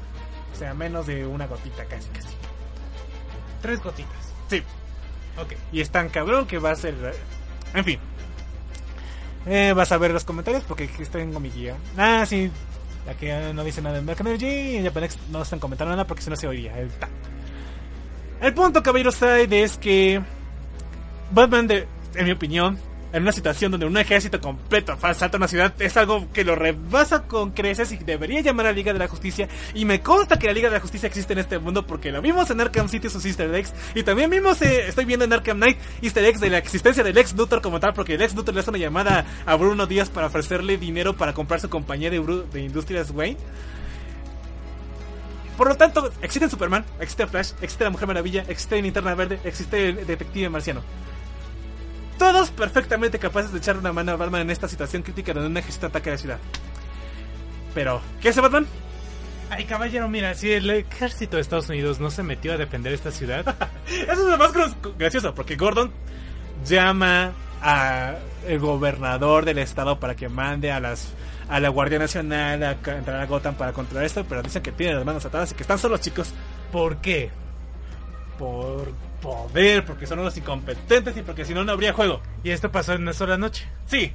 o sea, menos de una gotita casi, casi. Tres gotitas. Sí, Ok. y es tan cabrón que va a ser. En fin. Eh, vas a ver los comentarios porque aquí tengo mi guía. Ah, sí. La que no dice nada en Black Energy y en Japanex no están comentando nada porque si no se oiría. El, ta. el punto, caballeros, Side, es que Batman, de, en mi opinión, en una situación donde un ejército completo asalta una ciudad, es algo que lo rebasa con creces y debería llamar a Liga de la Justicia. Y me consta que la Liga de la Justicia existe en este mundo porque lo vimos en Arkham City sus easter eggs. Y también vimos, eh, estoy viendo en Arkham Knight easter eggs de la existencia del ex Luthor como tal, porque el ex Luthor le hace una llamada a Bruno Díaz para ofrecerle dinero para comprar su compañía de Industrias Wayne. Por lo tanto, existe Superman, existe Flash, existe la Mujer Maravilla, existe Linterna Verde, existe el Detective Marciano. Todos perfectamente capaces de echar una mano a Batman en esta situación crítica donde un ejército ataca la ciudad. Pero, ¿qué hace Batman? Ay, caballero, mira, si el ejército de Estados Unidos no se metió a defender esta ciudad, Eso es lo más gracioso, porque Gordon llama a el gobernador del estado para que mande a las a la Guardia Nacional a entrar a Gotham para controlar esto, pero dicen que tienen las manos atadas y que están solos chicos ¿por qué? por poder, porque son unos incompetentes y porque si no no habría juego. Y esto pasó en una sola noche. Sí.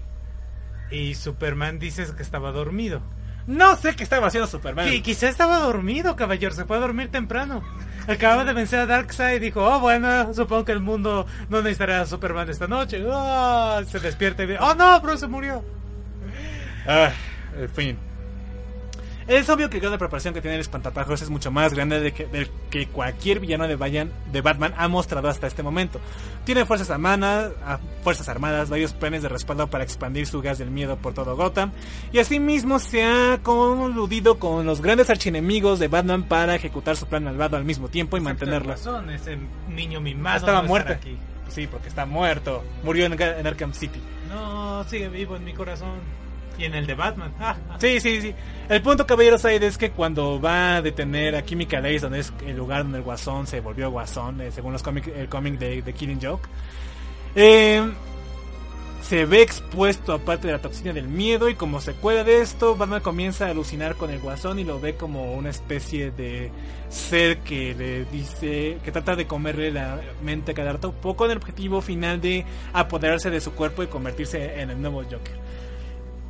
Y Superman dices que estaba dormido. No sé qué estaba haciendo Superman. Y quizá estaba dormido, caballero. Se fue a dormir temprano. Acaba de vencer a Darkseid y dijo, oh, bueno, supongo que el mundo no necesitará a Superman esta noche. Ah, se despierta y dice, oh, no, pero se murió. Ah, en fin. Es obvio que el grado de preparación que tiene el espantapájaros es mucho más grande de que, del que cualquier villano de, Bayan- de Batman ha mostrado hasta este momento. Tiene fuerzas armadas, fuerzas armadas, varios planes de respaldo para expandir su gas del miedo por todo Gotham. Y asimismo se ha coludido con los grandes archienemigos de Batman para ejecutar su plan malvado al mismo tiempo y mantenerlo. razón, ese niño mimado. Estaba no muerto. aquí. Sí, porque está muerto. Murió en, en Arkham City. No, sigue vivo en mi corazón. Y en el de Batman. Sí, sí, sí. El punto, caballeros, ahí es que cuando va a detener a Chemical Ace, donde es el lugar donde el Guasón se volvió Guasón, eh, según los el cómic de, de Killing Joke, eh, se ve expuesto aparte de la toxina del miedo y como secuela de esto, Batman comienza a alucinar con el Guasón y lo ve como una especie de ser que le dice, que trata de comerle la mente a cada poco con el objetivo final de apoderarse de su cuerpo y convertirse en el nuevo Joker.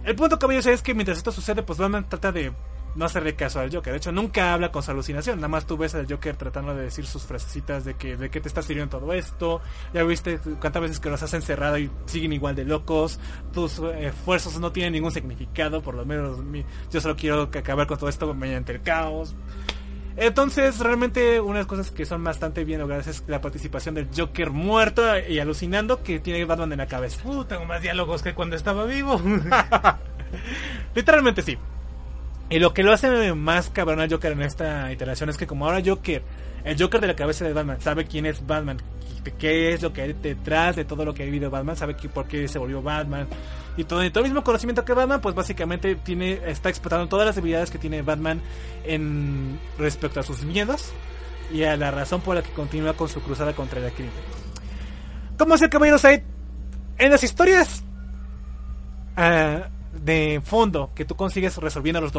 El punto, caballeros, es que mientras esto sucede, pues Batman trata de no hacerle caso al Joker. De hecho, nunca habla con su alucinación. Nada más tú ves al Joker tratando de decir sus frasecitas de que de qué te está sirviendo todo esto. Ya viste cuántas veces que los has encerrado y siguen igual de locos. Tus eh, esfuerzos no tienen ningún significado. Por lo menos yo solo quiero que acabar con todo esto mediante el caos. Entonces, realmente, unas cosas que son bastante bien logradas es la participación del Joker muerto y alucinando que tiene Batman en la cabeza. Uh, tengo más diálogos que cuando estaba vivo. Literalmente sí. Y lo que lo hace más cabrón al Joker en esta iteración es que como ahora Joker, el Joker de la cabeza de Batman, sabe quién es Batman, qué es lo que hay detrás de todo lo que ha vivido Batman, sabe por qué se volvió Batman y todo, el mismo conocimiento que Batman, pues básicamente tiene está explotando todas las habilidades que tiene Batman en respecto a sus miedos y a la razón por la que continúa con su cruzada contra el crimen. Como es el Caballeros hay en las historias ah, de fondo que tú consigues resolviendo los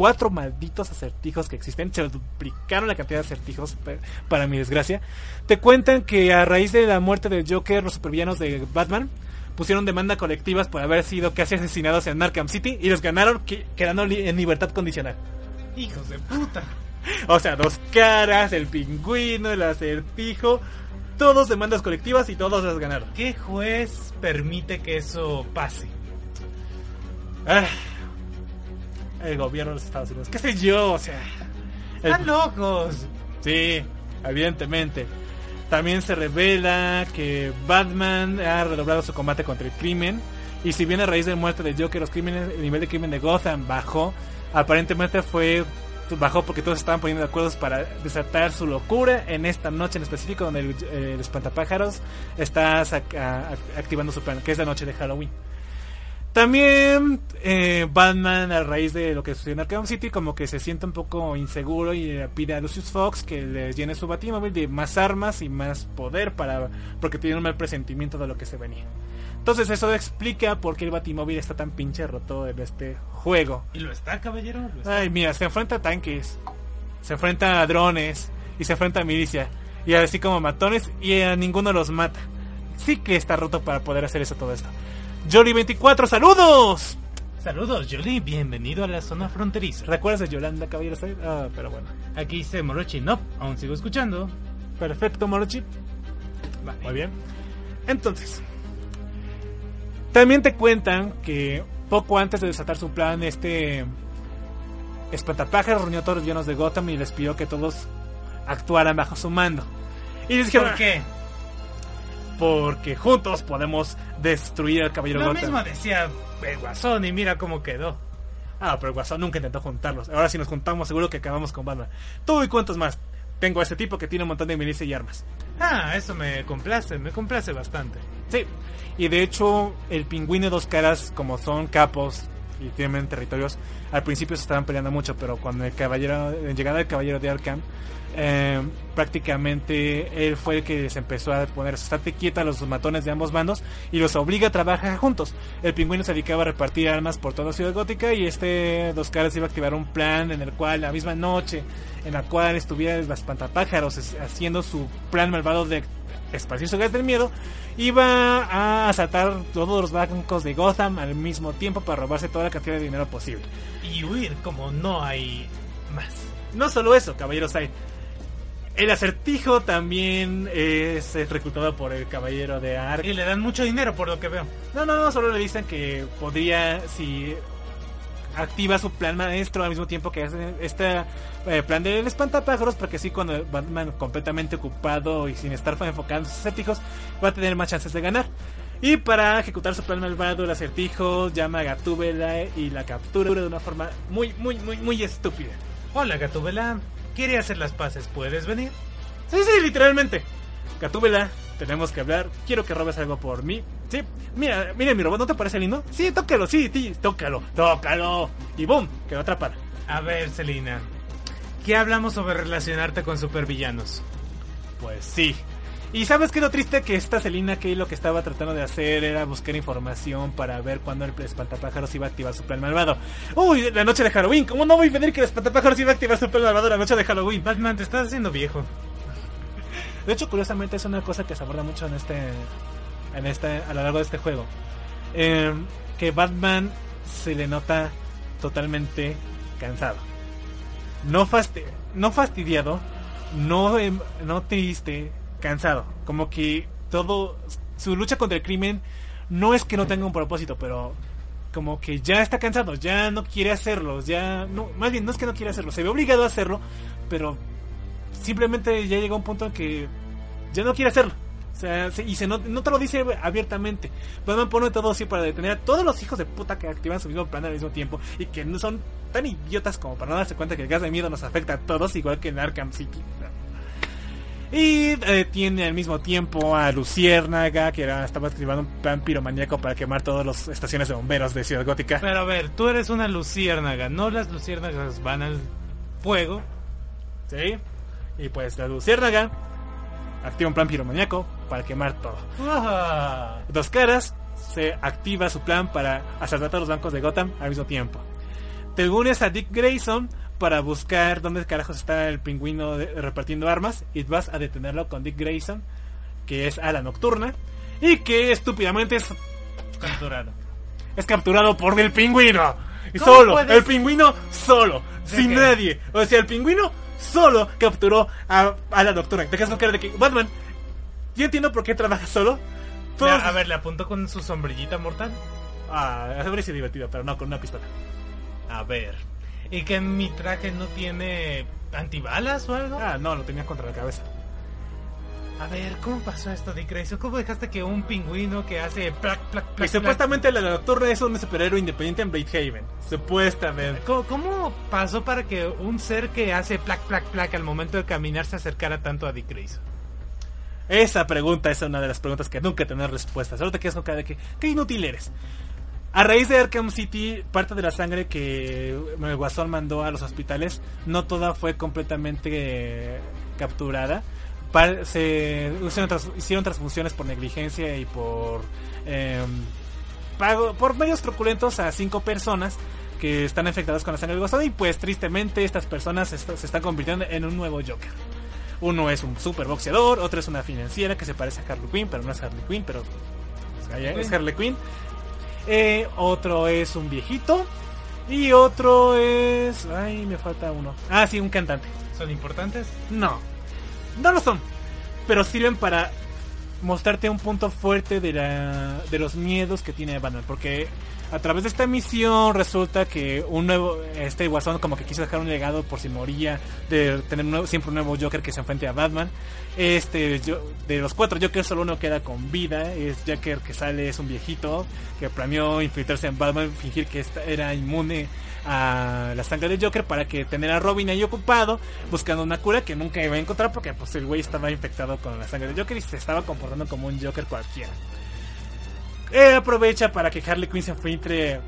244 malditos acertijos que existen, se duplicaron la cantidad de acertijos para mi desgracia, te cuentan que a raíz de la muerte del Joker, los supervillanos de Batman pusieron demanda colectivas por haber sido casi asesinados en Arkham City y los ganaron que- quedando en libertad condicional. Hijos de puta. O sea, dos caras, el pingüino, el acertijo, todos demandas colectivas y todos las ganaron. ¿Qué juez permite que eso pase? Ah, el gobierno de los Estados Unidos. ¿Qué sé yo? O sea. el- ¡Están locos! sí, evidentemente. También se revela que Batman ha redoblado su combate contra el crimen. Y si bien a raíz de la muerte de Joker los crímenes, el nivel de crimen de Gotham bajó, aparentemente fue bajó porque todos estaban poniendo de acuerdo para desatar su locura en esta noche en específico donde el, el espantapájaros está activando su plan, que es la noche de Halloween. También eh, Batman a raíz de lo que sucedió en Arkham City como que se siente un poco inseguro y le pide a Lucius Fox que le llene su batimóvil de más armas y más poder para porque tiene un mal presentimiento de lo que se venía. Entonces eso explica por qué el batimóvil está tan pinche roto en este juego. ¿Y lo está, caballero? ¿Lo está? Ay, mira, se enfrenta a tanques, se enfrenta a drones y se enfrenta a milicia. Y así como matones y a ninguno los mata. Sí que está roto para poder hacer eso todo esto. Jolly24, saludos. Saludos, Jolie. Bienvenido a la zona fronteriza. ¿Recuerdas de Yolanda Caballero? Ah, pero bueno. Aquí dice Morochi. No, aún sigo escuchando. Perfecto, Morochi. Vale. Muy bien. Entonces, también te cuentan que poco antes de desatar su plan, este espantapájaros reunió a todos los villanos de Gotham y les pidió que todos actuaran bajo su mando. Y les dijeron, ¿Por qué? Porque juntos podemos destruir al Caballero Lo mismo decía el Guasón y mira cómo quedó. Ah, pero el Guasón nunca intentó juntarlos. Ahora si nos juntamos seguro que acabamos con Batman. Tú y cuántos más. Tengo a este tipo que tiene un montón de milicia y armas. Ah, eso me complace, me complace bastante. Sí. Y de hecho, el pingüino de dos caras, como son capos y tienen territorios, al principio se estaban peleando mucho, pero cuando el caballero, llegada del caballero de Arkham, eh, prácticamente él fue el que se empezó a poner estate quieta a los matones de ambos bandos y los obliga a trabajar juntos. El pingüino se dedicaba a repartir armas por toda Ciudad Gótica y este Dos Caras iba a activar un plan en el cual la misma noche en la cual estuviera el espantapájaros es- haciendo su plan malvado de esparcir su gas del miedo, iba a asaltar todos los bancos de Gotham al mismo tiempo para robarse toda la cantidad de dinero posible. Y huir como no hay más. No solo eso, caballeros hay. El acertijo también es reclutado por el caballero de Ark. Y le dan mucho dinero por lo que veo. No, no, no, solo le dicen que podría, si activa su plan maestro al mismo tiempo que hace este eh, plan del espantapájaros, porque así cuando Batman completamente ocupado y sin estar enfocado en sus acertijos, va a tener más chances de ganar. Y para ejecutar su plan malvado, el acertijo llama a Gatúbela y la captura de una forma muy, muy, muy, muy estúpida. Hola, Gatubela. Quiere hacer las paces. ¿Puedes venir? Sí, sí, literalmente. Gatúbela, tenemos que hablar. Quiero que robes algo por mí. Sí, mira, mira mi robot, ¿no te parece lindo? Sí, tócalo, sí, sí, tócalo, tócalo. Y boom, quedó atrapada. A ver, Selina. ¿Qué hablamos sobre relacionarte con supervillanos? Pues sí. Y sabes qué es lo triste que esta Selina que lo que estaba tratando de hacer era buscar información para ver cuándo el espantapájaros iba a activar su plan malvado. Uy, la noche de Halloween, ¿cómo no voy a pedir que el espantapájaros iba a activar su plan malvado la noche de Halloween? Batman, te estás haciendo viejo. De hecho, curiosamente es una cosa que se aborda mucho en este, en este, a lo largo de este juego, Eh, que Batman se le nota totalmente cansado, no fasti- no fastidiado, no, em, no triste, cansado, como que todo su lucha contra el crimen no es que no tenga un propósito, pero como que ya está cansado, ya no quiere hacerlo, ya no, más bien no es que no quiere hacerlo, se ve obligado a hacerlo, pero simplemente ya llegó a un punto en que ya no quiere hacerlo. O sea, se- y se no, no te lo dice abiertamente. Batman pone todo así para detener a todos los hijos de puta que activan su mismo plan al mismo tiempo y que no son tan idiotas como para no darse cuenta que el gas de miedo nos afecta a todos, igual que en City. Y eh, tiene al mismo tiempo a Luciérnaga, que era, estaba activando un plan piromaníaco para quemar todas las estaciones de bomberos de Ciudad Gótica. Pero a ver, tú eres una luciérnaga. No las luciérnagas van al fuego. ¿Sí? Y pues la Luciérnaga activa un plan piromaníaco para quemar todo. Ah, Dos caras se activa su plan para asaltar todos los bancos de Gotham al mismo tiempo. Te unes a Dick Grayson para buscar dónde carajos está el pingüino de- repartiendo armas y vas a detenerlo con Dick Grayson, que es a la nocturna y que estúpidamente es, capturado. es capturado por el pingüino. Y ¿Cómo solo, puedes? el pingüino solo, ¿De sin qué? nadie. O sea, el pingüino solo capturó a, a la nocturna. Te quedas con cara de que, Batman, yo entiendo por qué trabajas solo. Todos- Le- A ver, le apuntó con su sombrillita mortal. Ah, habría sido divertido, pero no con una pistola. A ver. ¿Y que mi traje no tiene antibalas o algo? Ah, no, lo tenía contra la cabeza. A ver, ¿cómo pasó esto, Dick Grayson? ¿Cómo dejaste que un pingüino que hace plac, plac, plac, Y supuestamente la nocturna es un superhéroe independiente en Haven. Supuestamente. ¿Cómo, cómo pasó para que un ser que hace plac, plac, plac al momento de caminar se acercara tanto a Dick Grayson? Esa pregunta es una de las preguntas que nunca tener respuestas. Ahora te quedas con cara de que, qué inútil eres. A raíz de Arkham City, parte de la sangre que el Guasón mandó a los hospitales, no toda fue completamente eh, capturada. Se hicieron, transfusiones por negligencia y por em, pago por medios truculentos a cinco personas que están infectadas con la sangre del Guasón y pues tristemente estas personas est- se están convirtiendo en un nuevo Joker. Uno es un super boxeador, otro es una financiera que se parece a Harley Quinn, pero no es Harley Quinn, pero es Harley Quinn. Eh, otro es un viejito y otro es, ay, me falta uno. Ah, sí, un cantante. ¿Son importantes? No, no lo son, pero sirven para mostrarte un punto fuerte de, la, de los miedos que tiene Batman, porque a través de esta misión resulta que un nuevo, este Guasón como que quiso dejar un legado por si moría, de tener siempre un nuevo Joker que se enfrente a Batman. Este, yo, de los cuatro Jokers solo uno queda con vida, es Joker que sale, es un viejito que planeó infiltrarse en Batman, fingir que era inmune a la sangre de Joker para que tener a Robin ahí ocupado buscando una cura que nunca iba a encontrar porque pues el güey estaba infectado con la sangre de Joker y se estaba comportando como un Joker cualquiera. Él aprovecha para que Harley Quinn se infiltre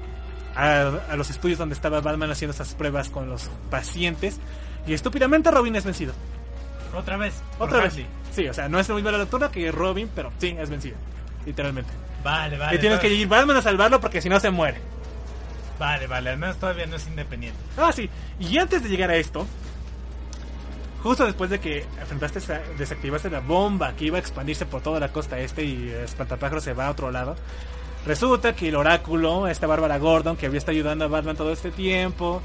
a, a los estudios donde estaba Batman haciendo esas pruebas con los pacientes y estúpidamente Robin es vencido. Otra vez. Otra vez. Harley. Sí, o sea, no es la misma la lectura que Robin, pero sí, es vencida. Literalmente. Vale, vale. y tienes que todavía- ir Batman a salvarlo porque si no se muere. Vale, vale. Al menos todavía no es independiente. Ah, sí. Y antes de llegar a esto, justo después de que enfrentaste, esa- desactivaste la bomba que iba a expandirse por toda la costa este y el espantapájaros se va a otro lado, resulta que el oráculo, esta Bárbara Gordon, que había estado ayudando a Batman todo este tiempo,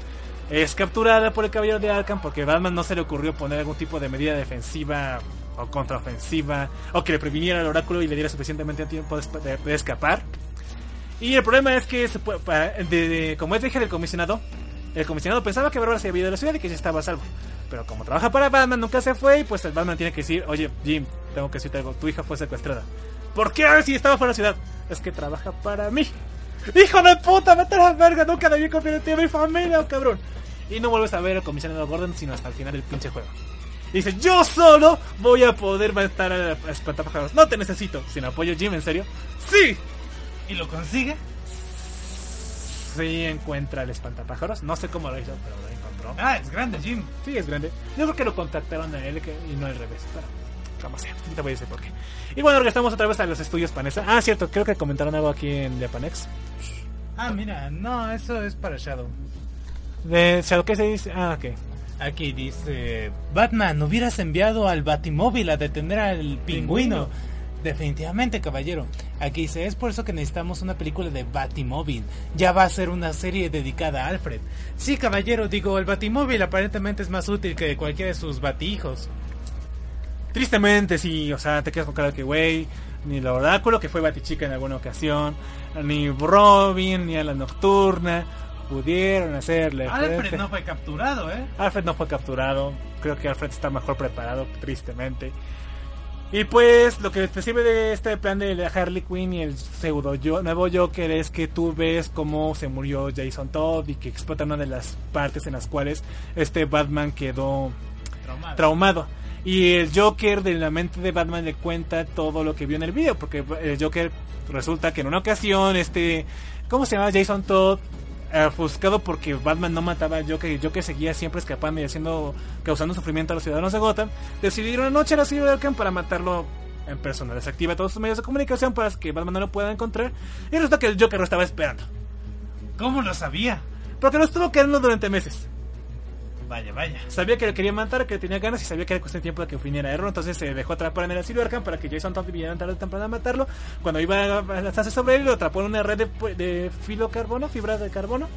es capturada por el caballero de Arkham porque Batman no se le ocurrió poner algún tipo de medida defensiva o contraofensiva o que le previniera al oráculo y le diera suficientemente tiempo de, escapar. Y el problema es que, se puede- como es hija del comisionado, el comisionado pensaba que Bárbara se había ido de la ciudad y que ya estaba a salvo. Pero como trabaja para Batman, nunca se fue y pues el Batman tiene que decir, oye Jim, tengo que decirte algo, tu hija fue secuestrada. ¿Por qué si estaba fuera de la ciudad? Es que trabaja para mí. ¡Hijo de puta! ¡Vete a la verga! Nunca debí confiar en ti, mi familia, cabrón. Y no vuelves a ver al comisionado Gordon sino hasta el final del pinche juego. Y dice, yo solo voy a poder matar a, a espantapájaros. No te necesito. Sin apoyo, Jim, ¿en serio? ¡Sí! ¿Y lo consigue? Sí encuentra el espantapájaros. No sé cómo lo hizo, pero lo encontró. Ah, es grande, Jim. Sí, es grande. Yo creo que lo contactaron a él y no al revés. Pero, como sea, te voy a decir por qué. Y bueno, regresamos otra vez a los estudios Panesa. Ah, cierto, creo que comentaron algo aquí en Japanex. Ah, mira, no, eso es para Shadow. De Shadow, ¿qué se dice? Ah, ok. Aquí dice, Batman, hubieras enviado al Batimóvil a detener al pingüino. Definitivamente, caballero. Aquí dice, es por eso que necesitamos una película de Batimóvil. Ya va a ser una serie dedicada a Alfred. Sí, caballero, digo, el Batimóvil aparentemente es más útil que cualquiera de sus batihijos. Tristemente, sí, o sea, te quedas con cara de que, güey, ni el oráculo, que fue Batichica en alguna ocasión, ni Robin, ni a la Nocturna, pudieron hacerle. Alfred frente. no fue capturado, ¿eh? Alfred no fue capturado. Creo que Alfred está mejor preparado, tristemente. Y pues lo que te sirve de este plan de Harley Quinn y el pseudo yo, nuevo Joker es que tú ves cómo se murió Jason Todd y que explota una de las partes en las cuales este Batman quedó Traumado. traumado. Y el Joker de la mente de Batman le cuenta todo lo que vio en el video, porque el Joker resulta que en una ocasión este, ¿cómo se llama? Jason Todd, ofuscado porque Batman no mataba al Joker y el Joker seguía siempre escapando y haciendo, causando sufrimiento a los ciudadanos de Gotham, decidieron una noche a la ciudad de Arkham para matarlo en persona. Desactiva todos sus medios de comunicación para que Batman no lo pueda encontrar y resulta que el Joker lo estaba esperando. ¿Cómo lo sabía? Porque lo estuvo quedando durante meses. Vaya, vaya. Sabía que le quería matar, que tenía ganas y sabía que era cuestión de tiempo de que viniera error. Entonces se dejó atrapar en el asilo Arkham para que Jason Todd viniera tarde o temprano a matarlo. Cuando iba a lanzarse sobre él, lo atrapó en una red de, de filo carbono, fibra de carbono.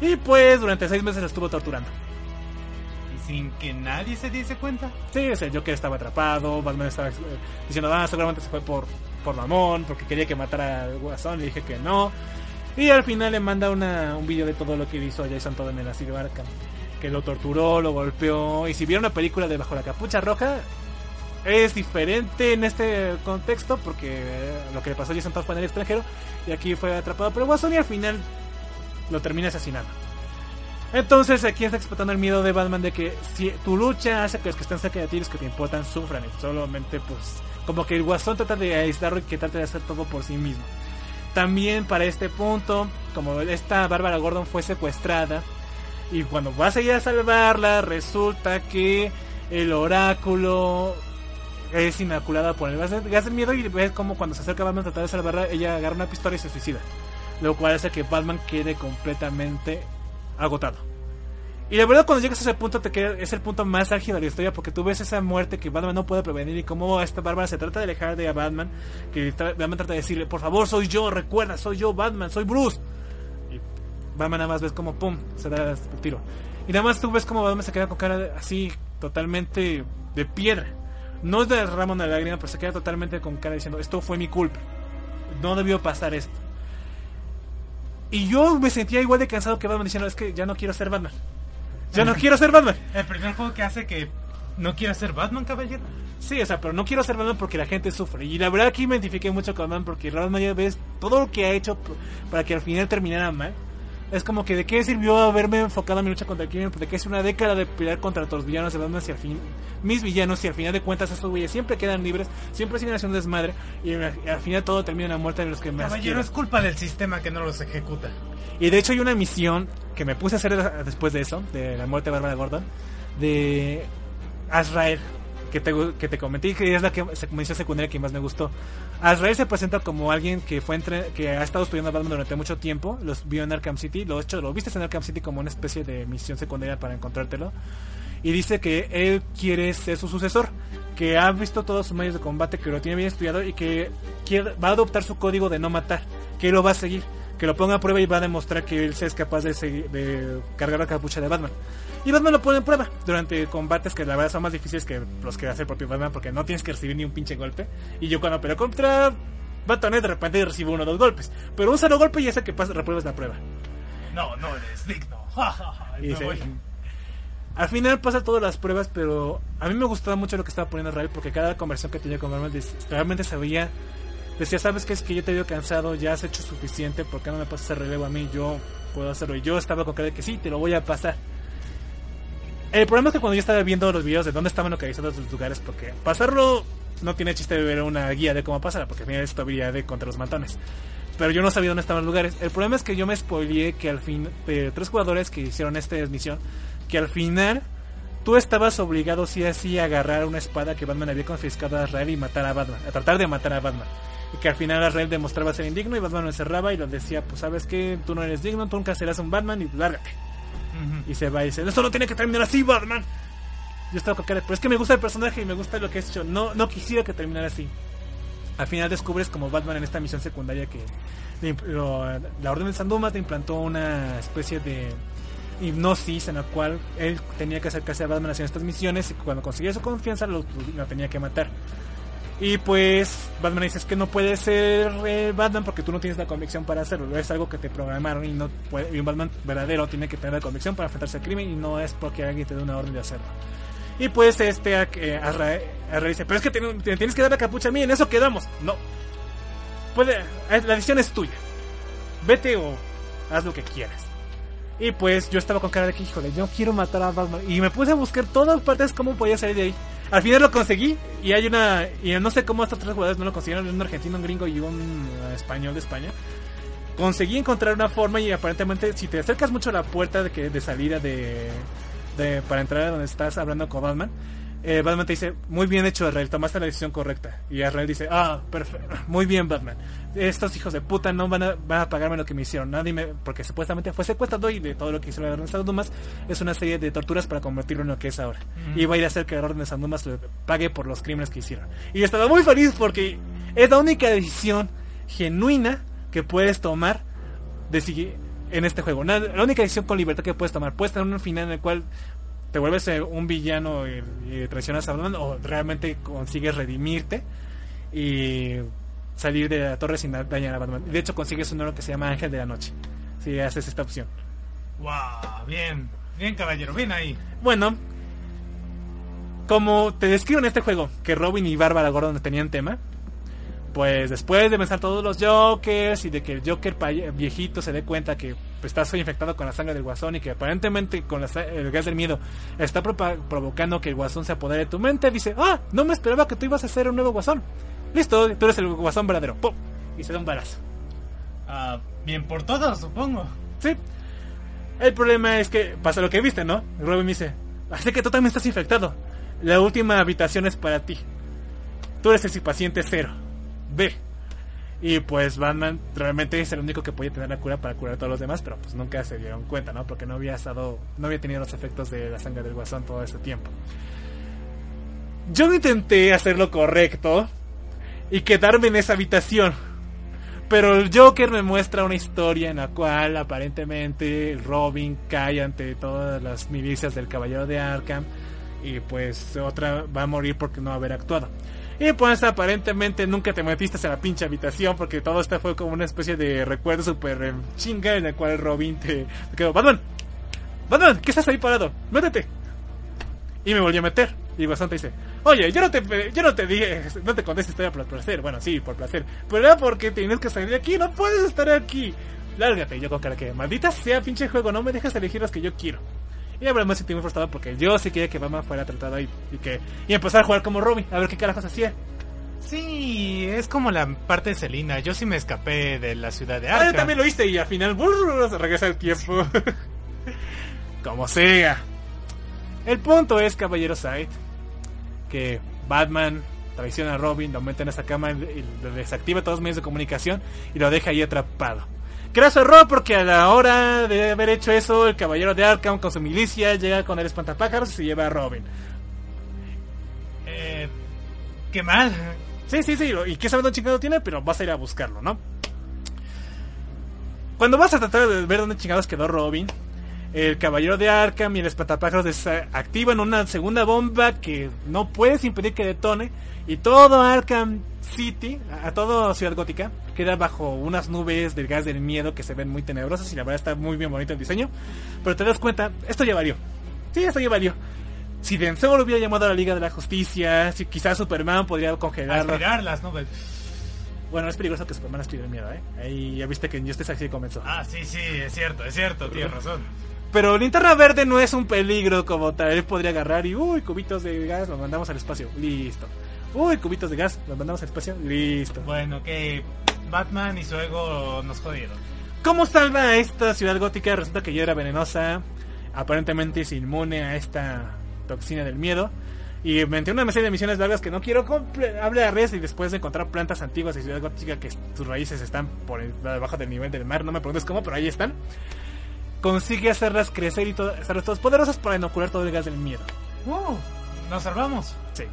Y pues durante seis meses lo estuvo torturando. Y sin que nadie se diese cuenta. Sí, o sea, Joker estaba atrapado, Batman estaba eh, diciendo, ah, seguramente se fue por, por mamón, porque quería que matara al guasón, le dije que no. Y al final le manda una, un video de todo lo que hizo Jason Todd en el asilo Arkham. Que lo torturó, lo golpeó. Y si vieron una película de Bajo la Capucha Roja, es diferente en este contexto, porque eh, lo que le pasó a Jason Todd fue en el extranjero. Y aquí fue atrapado por el guasón y al final lo termina asesinando. Entonces aquí está explotando el miedo de Batman de que si tu lucha hace que los que están cerca de ti, los que te importan, sufran. Y solamente pues como que el guasón trata de aislarlo y que trate de hacer todo por sí mismo. También para este punto, como esta Bárbara Gordon fue secuestrada y cuando vas a ir a salvarla resulta que el oráculo es inoculada por el gas de, miedo y ves como cuando se acerca Batman a tratar de salvarla, ella agarra una pistola y se suicida. Lo cual hace que Batman quede completamente agotado. Y la verdad cuando llegas a ese punto te queda, es el punto más álgido de la historia porque tú ves esa muerte que Batman no puede prevenir y cómo esta Bárbara se trata de alejar de a Batman, que Batman trata de decirle, por favor, soy yo, recuerda, soy yo, Batman, soy Bruce. Batman nada más ves como, pum, se da el tiro. Y nada más tú ves como Batman se queda con cara de- así, totalmente de piedra. No derrama una lágrima, pero se queda totalmente con cara diciendo, esto fue mi culpa. No debió pasar esto. Y yo me sentía igual de cansado que Batman diciendo, es que ya no quiero ser Batman. Ya no quiero ser Batman. El primer juego que hace que no quiera ser Batman, caballero. Sí, o sea, pero no quiero ser Batman porque la gente sufre. Y la verdad aquí me identifiqué mucho con Batman porque Batman ya ves todo lo que ha hecho para que al final terminara mal. Es como que de qué sirvió haberme enfocado en mi lucha contra el crimen, de qué es una década de pelear contra todos los villanos de Batman si al fin, mis villanos, si al final de cuentas estos güeyes siempre quedan libres, siempre siguen haciendo desmadre y al, al final todo termina en la muerte de los que más Caballero, es culpa del sistema que no los ejecuta. Y de hecho hay una misión que me puse a hacer después de eso, de la muerte de Bárbara Gordon, de Azrael. Que te, que te comenté que es la que se misión secundaria que más me gustó. Azrael se presenta como alguien que fue entre, que ha estado estudiando a Batman durante mucho tiempo, los vio en Arkham City, lo hecho, lo viste en Arkham City como una especie de misión secundaria para encontrártelo y dice que él quiere ser su sucesor, que ha visto todos sus medios de combate, que lo tiene bien estudiado y que quiere- va a adoptar su código de no matar, que lo va a seguir, que lo ponga a prueba y va a demostrar que él sí es capaz de, seguir- de cargar la capucha de Batman. Y Batman lo pone en prueba durante combates que la verdad son más difíciles que los que hace el propio Batman porque no tienes que recibir ni un pinche golpe. Y yo cuando peleo contra Batman de repente recibo uno o dos golpes. Pero un solo golpe y ese que pasa, repruebas la prueba. No, no eres digno. Y al final pasa todas las pruebas, pero a mí me gustaba mucho lo que estaba poniendo Rael porque cada conversación que tenía con Batman realmente sabía. Decía, ¿sabes qué? Es que yo te veo cansado, ya has hecho suficiente, ¿por qué no me pasas el relevo a mí? Yo puedo hacerlo. Y yo estaba con cara de que sí, te lo voy a pasar. El problema es que cuando yo estaba viendo los videos de dónde estaban localizados los lugares, porque pasarlo no tiene chiste de ver una guía de cómo pasar, porque al es tu habilidad de contra los matones. Pero yo no sabía dónde estaban los lugares. El problema es que yo me spoileé que al fin, de tres jugadores que hicieron esta misión, que al final tú estabas obligado sí así a agarrar una espada que Batman había confiscado a Israel y matar a Batman, a tratar de matar a Batman. Y que al final Israel demostraba ser indigno y Batman lo encerraba y lo decía, pues sabes que tú no eres digno, tú nunca serás un Batman y lárgate. Y se va y dice, esto no tiene que terminar así, Batman. Yo estaba con cara, pero es que me gusta el personaje y me gusta lo que has hecho. No, no quisiera que terminara así. Al final descubres como Batman en esta misión secundaria que lo- la Orden del Sanduma te implantó una especie de hipnosis en la cual él tenía que acercarse a Batman haciendo estas misiones y cuando conseguía su confianza lo, lo tenía que matar. Y pues Batman dice es que no puede ser eh, Batman porque tú no tienes la convicción para hacerlo. Es algo que te programaron y no puede, y un Batman verdadero tiene que tener la convicción para enfrentarse al crimen y no es porque alguien te dé una orden de hacerlo. Y pues este eh, dice, pero es que tienes que dar la capucha a mí, en eso quedamos. No. Puede, eh, la decisión es tuya. Vete o haz lo que quieras. Y pues yo estaba con cara de que, híjole, yo quiero matar a Batman. Y me puse a buscar todas partes cómo podía salir de ahí. Al final lo conseguí y hay una... Y no sé cómo estos tres jugadores no lo consiguieron. Un argentino, un gringo y un eh, español de España. Conseguí encontrar una forma y aparentemente si te acercas mucho a la puerta de, que, de salida de, de... Para entrar a donde estás hablando con Batman. Eh, Batman te dice, muy bien hecho Israel, tomaste la decisión correcta. Y Israel dice, ah, perfecto, muy bien Batman. Estos hijos de puta no van a, van a pagarme lo que me hicieron. Nadie me, porque supuestamente fue secuestrado y de todo lo que hizo la Orden de Sandumas es una serie de torturas para convertirlo en lo que es ahora. Y va a ir a hacer que la Orden de Sandumas le pague por los crímenes que hicieron. Y estaba muy feliz porque es la única decisión genuina que puedes tomar de en este juego. Una- la única decisión con libertad que puedes tomar. Puedes tener un final en el cual te vuelves eh, un villano y, y traicionas a Batman o realmente consigues redimirte y salir de la torre sin da- dañar a Batman. De hecho consigues un oro que se llama Ángel de la Noche. Si haces esta opción. Wow, bien. Bien, caballero, bien ahí. Bueno, como te describo en este juego que Robin y Bárbara Gordon tenían tema, pues después de pensar todos los Jokers y de que el Joker viejito se dé cuenta que pues, estás infectado con la sangre del guasón y que aparentemente con la el gas del miedo está provocando que el guasón se apodere de tu mente, dice, ah, no me esperaba que tú ibas a ser un nuevo guasón. Listo, tú eres el guasón verdadero. ¡Pum! Y se da un balazo. Ah, bien por todos, supongo. Sí. El problema es que pasa lo que viste, ¿no? Robin me dice, así que tú también estás infectado. La última habitación es para ti. Tú eres el paciente cero. Y pues Batman realmente es el único que podía tener la cura para curar a todos los demás, pero pues nunca se dieron cuenta, ¿no? Porque no había estado, no había tenido los efectos de la sangre del guasón todo ese tiempo. Yo intenté hacer lo correcto y quedarme en esa habitación. Pero el Joker me muestra una historia en la cual aparentemente Robin cae ante todas las milicias del Caballero de Arkham y pues otra va a morir porque no haber actuado. Y pues aparentemente nunca te metiste en la pinche habitación porque todo esto fue como una especie de recuerdo super eh, chinga en el cual Robin te, quedó, Batman, Batman, ¿qué estás ahí parado? Métete. Y me volví a meter. Y bastante dice, oye, yo no te, yo no te dije, no te conté esta historia por placer. Bueno, sí, por placer. Pero era porque tienes que salir de aquí, no puedes estar aquí. Lárgate. Yo con cara que, maldita sea pinche juego, no me dejas elegir los que yo quiero. Y la verdad me sentí muy frustrado porque yo sí quería que Batman fuera tratado. Y que, y empezar a jugar como Robin, a ver qué carajos hacía. Sí, es como la parte de Selina. Yo sí me escapé de la ciudad de Ah, Arkham. yo también lo hice y al final brrr, se regresa el tiempo. como sea. El punto es, caballero Said, que Batman traiciona a Robin, lo mete en esa cama y y lo desactiva todos los medios de comunicación y lo deja ahí atrapado. Gracias error porque a la hora de haber hecho eso, el caballero de Arkham con su milicia llega con el espantapájaros y se lleva a Robin. Eh, qué mal. Sí, sí, sí, y qué sabe dónde chingado tiene, pero vas a ir a buscarlo, ¿no? Cuando vas a tratar de ver dónde chingados quedó Robin, el caballero de Arkham y el espantapájaros activan una segunda bomba que no puedes impedir que detone y todo Arkham City, a, a todo Ciudad Gótica, queda bajo unas nubes del gas del miedo que se ven muy tenebrosas y la verdad está muy bien bonito el diseño, pero te das cuenta, esto ya valió. Sí, esto ya valió. Si Denzel hubiera llamado a la Liga de la Justicia, si quizás Superman podría congelarlo. Las nubes. Bueno, es peligroso que Superman aspire el miedo, ¿eh? Ahí ya viste que en Justice así comenzó. Ah, sí, sí, es cierto, es cierto, tienes razón. Pero Linterna Verde no es un peligro como tal. Él podría agarrar y, uy, cubitos de gas, los mandamos al espacio. Listo. Uy, cubitos de gas, los mandamos al espacio. Listo. Bueno, que Batman y su ego nos jodieron. ¿Cómo salva a esta ciudad gótica? Resulta que ya era venenosa. Aparentemente es inmune a esta toxina del miedo. Y mediante una serie de misiones largas que no quiero hablarles y después de encontrar plantas antiguas de Ciudad Gótica que sus raíces están por debajo del nivel del mar, no me preguntes cómo, pero ahí están. Consigue hacerlas crecer y to- hacerlas todas poderosas para inocular todo el gas del miedo. ¡Uh! Nos salvamos. Sí.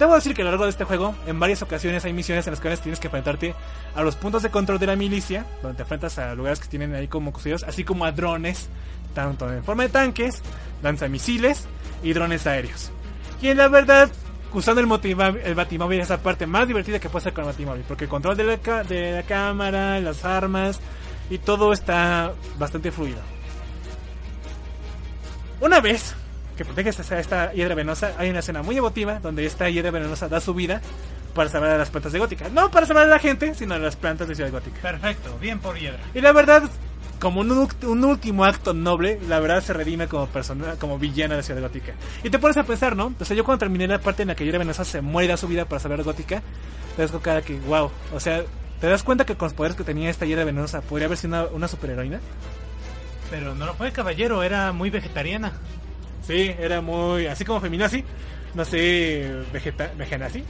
Debo decir que a lo largo de este juego, en varias ocasiones hay misiones en las cuales tienes que enfrentarte a los puntos de control de la milicia, donde te enfrentas a lugares que tienen ahí como custodios, así como a drones, tanto en forma de tanques, lanzamisiles y drones aéreos. Y en la verdad, usando el, Batimóvil es la parte más divertida que puede ser con el Batimóvil, porque el control de la, de la cámara, las armas y todo está bastante fluido. Una vez que proteges a esta hiedra venenosa, hay una escena muy emotiva donde esta hiedra venenosa da su vida para salvar a las plantas de Gótica. No para salvar a la gente, sino a las plantas de Ciudad Gótica. Perfecto, bien por Hiedra. Y la verdad, como un, último acto noble, la verdad se redime como persona, como villana de Ciudad Gótica. Y te pones a pensar, ¿no? O sea, yo cuando terminé la parte en la que Hiedra Venenosa se muere y da su vida para salvar a Gótica, te das cara que, wow. O sea, ¿te das cuenta que con los poderes que tenía esta Hiedra Venenosa podría haber sido una, una superheroína? Pero no lo fue, caballero, era muy vegetariana. Sí, era muy. Así como feminazi. No sé. Vegeta, ¿Vegenazi?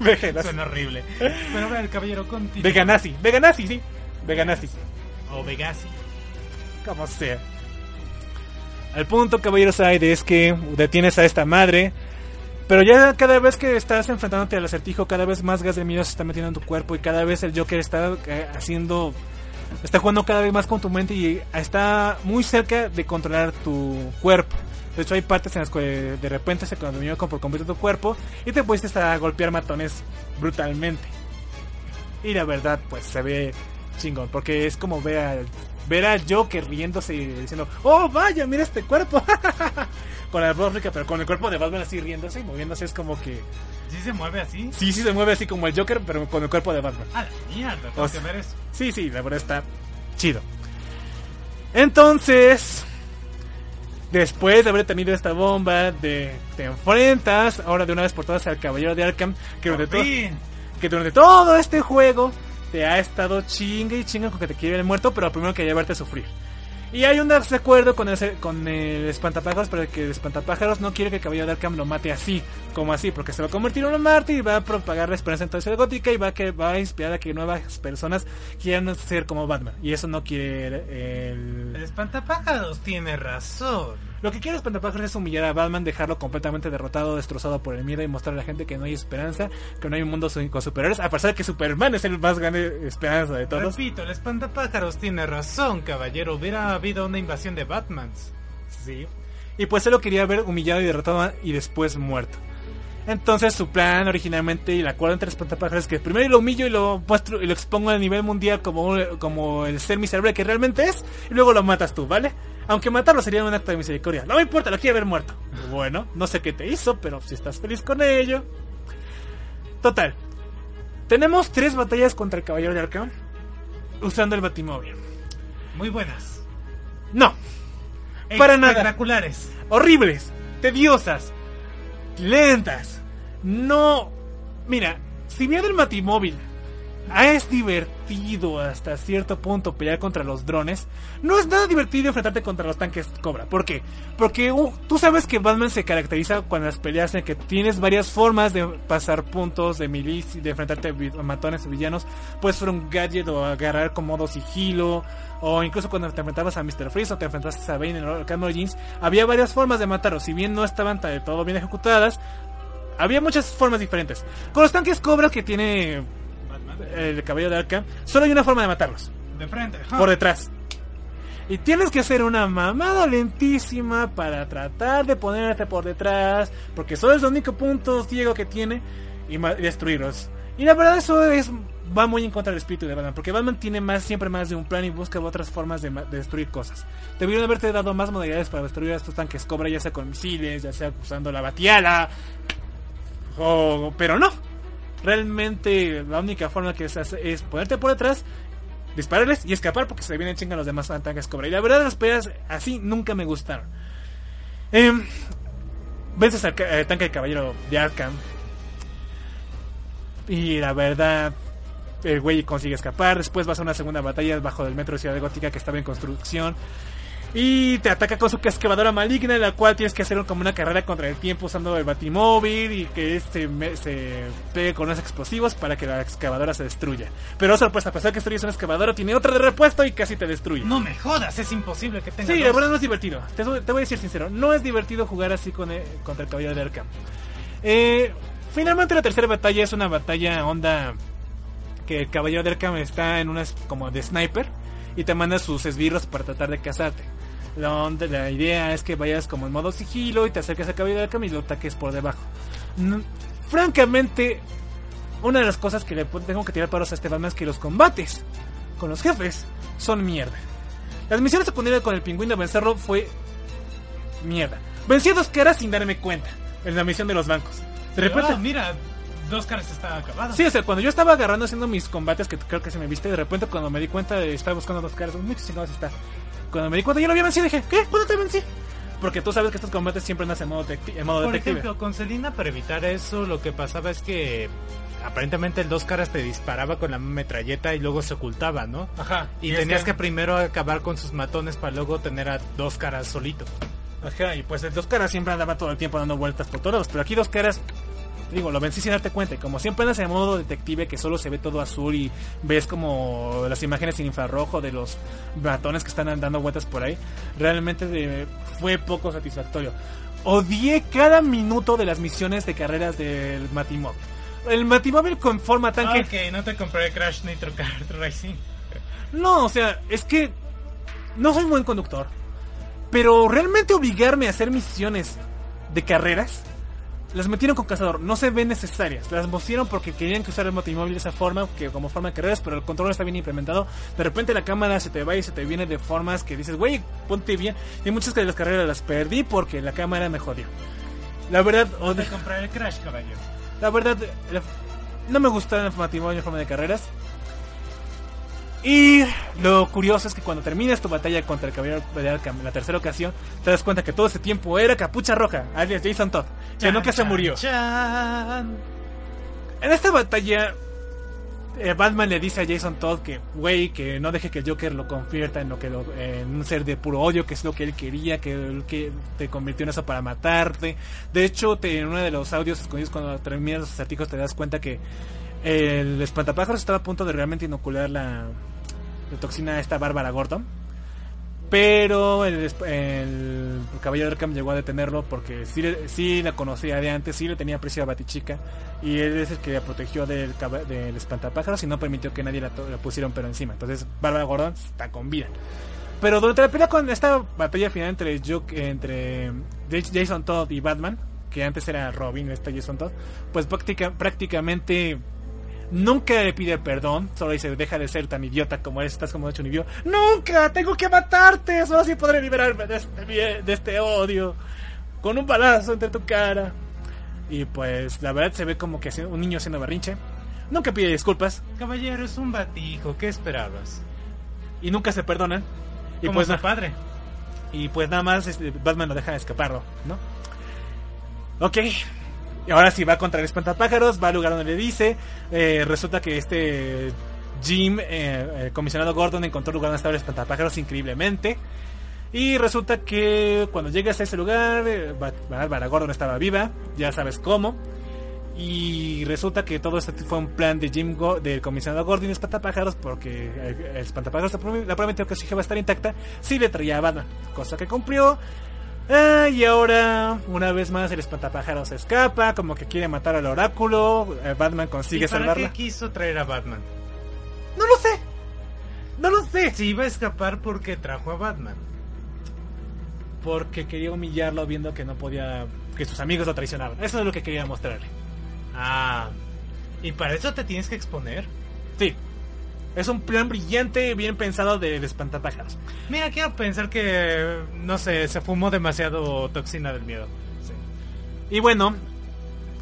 Vegenazi. Suena horrible. Pero a ver, caballero, continúa. Veganazi. Veganazi, sí. Veganazi. O Vegasi. Como sea. Al punto, caballeros Aide, es que detienes a esta madre. Pero ya cada vez que estás enfrentándote al acertijo, cada vez más gas de miedo se está metiendo en tu cuerpo. Y cada vez el Joker está eh, haciendo. Está jugando cada vez más con tu mente y está muy cerca de controlar tu cuerpo. De hecho, hay partes en las que de repente se dominó por completo tu cuerpo y te puedes hasta golpear matones brutalmente. Y la verdad, pues se ve chingón, porque es como ver a, ver a Joker riéndose y diciendo, oh vaya, mira este cuerpo. con la voz rica, pero con el cuerpo de Batman así riéndose y moviéndose es como que... ¿Sí se mueve así? Sí, sí se mueve así como el Joker, pero con el cuerpo de Batman. A la mierda, tengo O que sea- ver eso. Sí, sí, la verdad está chido. Entonces, después de haber tenido esta bomba, de, te enfrentas ahora de una vez por todas al Caballero de Arkham, que durante, todo, Fin. que durante todo este juego te ha estado chingue y chinga con que te quiere ver muerto, pero primero quería verte sufrir. Y hay un desacuerdo con el, con el espantapájaros, pero que el espantapájaros no quiere que el caballero de Arkham lo mate así, como así, porque se va a convertir en un mártir y va a propagar la esperanza en toda ciudad gótica y va a, que, va a inspirar a que nuevas personas quieran ser como Batman. Y eso no quiere el... El espantapájaros tiene razón. Lo que quiere espantapájaros es humillar a Batman, dejarlo completamente derrotado, destrozado por el miedo y mostrarle a la gente que no hay esperanza, que no hay un mundo con superhéroes, a pesar de que Superman es el más grande esperanza de todos. Repito, el espantapájaros tiene razón, caballero. Hubiera habido una invasión de Batmans. Sí. Y pues él lo quería ver humillado y derrotado y después muerto. Entonces su plan originalmente y el acuerdo entre espantapájaros es que primero lo humillo y lo muestro y lo expongo a nivel mundial como, como el ser miserable que realmente es y luego lo matas tú, ¿vale? Aunque matarlo sería un acto de misericordia. No me importa, lo quiero ver muerto. Bueno, no sé qué te hizo, pero si estás feliz con ello. Total. Tenemos tres batallas contra el Caballero de Arkham usando el Batimóvil. Muy buenas. No, Para nada. Espectaculares. horribles, tediosas, lentas. No. Mira, si bien el Batimóvil es divertido hasta cierto punto pelear contra los drones, no es nada divertido enfrentarte contra los tanques Cobra. ¿Por qué? Porque uh, tú sabes que Batman se caracteriza cuando las peleas en que tienes varias formas de pasar puntos, de milicia, de enfrentarte a matones o villanos. Puedes ser un gadget o agarrar con modo sigilo. O incluso cuando te enfrentabas a Mr. Freeze o te enfrentabas a Bane en Arkham Origins, había varias formas de matarlos. Si bien no estaban de todo bien ejecutadas, había muchas formas diferentes. Con los tanques Cobra que tiene el cabello de Arkham, solo hay una forma de matarlos. De frente. Por detrás. Y tienes que hacer una mamada lentísima para tratar de ponerte por detrás, porque solo es el único punto ciego que tiene y, destruirlos. Y la verdad eso es va muy en contra del espíritu de Batman, porque Batman tiene más siempre más de un plan y busca otras formas de, ma- de destruir cosas. Debieron haberte dado más modalidades para destruir a estos tanques Cobra, ya sea con misiles, ya sea usando la batiala, o, pero no. Realmente la única forma que se hace es ponerte por detrás, dispararles y escapar porque se vienen chingan los demás tanques Cobra. Y la verdad las peleas así nunca me gustaron. Em, vences al eh, tanque de caballero de Arkham. Y la verdad, el güey consigue escapar. Después vas a una segunda batalla bajo del metro de Ciudad Gótica que estaba en construcción. Y te ataca con su excavadora maligna, en la cual tienes que hacer como una carrera contra el tiempo usando el batimóvil y que este me- se pegue con unos explosivos para que la excavadora se destruya. Pero sorpresa, a pesar que destruyes una excavadora, tiene otra de repuesto y casi te destruye. No me jodas, es imposible que tenga Sí, dos. la verdad no es divertido. Te, te voy a decir sincero, no es divertido jugar así con el- contra el caballero de Arkham. Eh, finalmente la tercera batalla es una batalla onda que el caballero de Arkham está en una como de sniper y te manda sus esbirros para tratar de cazarte. La, onda- la idea es que vayas como en modo sigilo y te acerques al caballero de Arkham y lo ataques por debajo. No- francamente, una de las cosas que le tengo que tirar paros a este Batman es que los combates con los jefes son mierda. Las misiones secundarias con el pingüino vencerlo fue mierda. Vencí a dos caras sin darme cuenta en la misión de los bancos. De repente, Ah, mira, dos caras está acabado. sí, o sea, cuando yo estaba agarrando haciendo mis combates, que creo que se me viste, de repente cuando me di cuenta de estaba buscando dos caras, muchos chingados está. Cuando me di cuenta, yo lo había vencido, dije, ¿qué? ¿Cuándo te vencí? Porque tú sabes que estos combates siempre nacen en modo, en modo Por detective. ejemplo, con Selina para evitar eso, lo que pasaba es que aparentemente el dos caras te disparaba con la metralleta y luego se ocultaba, ¿no? Ajá. Y, tenías que... primero acabar con sus matones para luego tener a dos caras solito. Ajá, y pues el dos caras siempre andaba todo el tiempo dando vueltas por todos lados, pero aquí dos caras, digo, lo vencí sin darte cuenta. Y como siempre andas en modo detective que solo se ve todo azul y ves como las imágenes en infrarrojo de los ratones que están dando vueltas por ahí, realmente eh, fue poco satisfactorio. Odié cada minuto de las misiones de carreras del Matimóvil. El Matimóvil con forma tanque... Ok, no te compré Crash Nitro Kart Racing. No, o sea, es que no soy buen conductor. Pero realmente obligarme a hacer misiones de carreras, las metieron con cazador. No se ven necesarias. Las pusieron porque querían que usar el motimóvil de esa forma, que como forma de carreras, pero el control está bien implementado. De repente la cámara se te va y se te viene de formas que dices, güey, ponte bien. Y muchas de las carreras las perdí porque la cámara me jodió. La verdad, No te compré el Crash, caballero. la verdad, la- no me gusta el matrimonio en forma de carreras. Y lo curioso es que cuando terminas tu batalla contra el caballero de Arkham en la tercera ocasión, te das cuenta que todo ese tiempo era Capucha Roja, alias Jason Todd, que Chan, nunca se murió. chan. En esta batalla, eh, Batman le dice a Jason Todd que, güey, que no deje que el Joker lo convierta en lo que lo- en un ser de puro odio, que es lo que él quería, que, que te convirtió en eso para matarte. De hecho, te- en uno de los audios escondidos cuando terminas los artículos te das cuenta que el espantapájaros estaba a punto de realmente inocular la, la toxina esta Bárbara Gordon. Pero el, caballero de Arkham llegó a detenerlo porque sí, sí la conocía de antes, sí le tenía aprecio a Batichica. Y él es el que la protegió del, del espantapájaros y no permitió que nadie la, la pusiera un pelo encima. Entonces, Bárbara Gordon está con vida. Pero durante la pelea con esta batalla final entre, entre Jason Todd y Batman, que antes era Robin, esta Jason Todd, pues práctica- prácticamente nunca le pide perdón, solo dice, deja de ser tan idiota como eres, estás como hecho un idiota. Nunca, tengo que matarte, solo así podré liberarme de este, de este odio, con un balazo entre tu cara. Y pues la verdad se ve como que un niño haciendo berrinche. Nunca pide disculpas Caballero, es un batijo, ¿qué esperabas? y nunca se perdonan. Y Como pues, su padre. y pues nada más este, Batman lo deja escaparlo, ¿no? Ok. Y ahora sí va contra el espantapájaros, va al lugar donde le dice. eh, resulta que este Jim, eh, el comisionado Gordon, encontró lugar donde estaba el espantapájaros increíblemente. Y resulta que cuando llegas a ese lugar, eh, Ba- Bárbara Gordon estaba viva, ya sabes cómo. Y resulta que todo esto fue un plan de Jim Go- del comisionado Gordon y espantapájaros porque el, el espantapájaros le prometió que su hija va a estar intacta si le traía a Batman, cosa que cumplió. Ah, y ahora, una vez más, el espantapájaros se escapa, como que quiere matar al oráculo. eh, Batman consigue ¿Y para salvarla. qué quiso traer a Batman? No lo sé. No lo sé. Si iba a escapar porque trajo a Batman. Porque quería humillarlo viendo que no podía, que sus amigos lo traicionaban. Eso es lo que quería mostrarle. Ah. ¿Y para eso te tienes que exponer? Sí. Es un plan brillante, bien pensado de, de espantapájaros. Mira, quiero pensar que, no sé, se fumó demasiado toxina del miedo. Y bueno,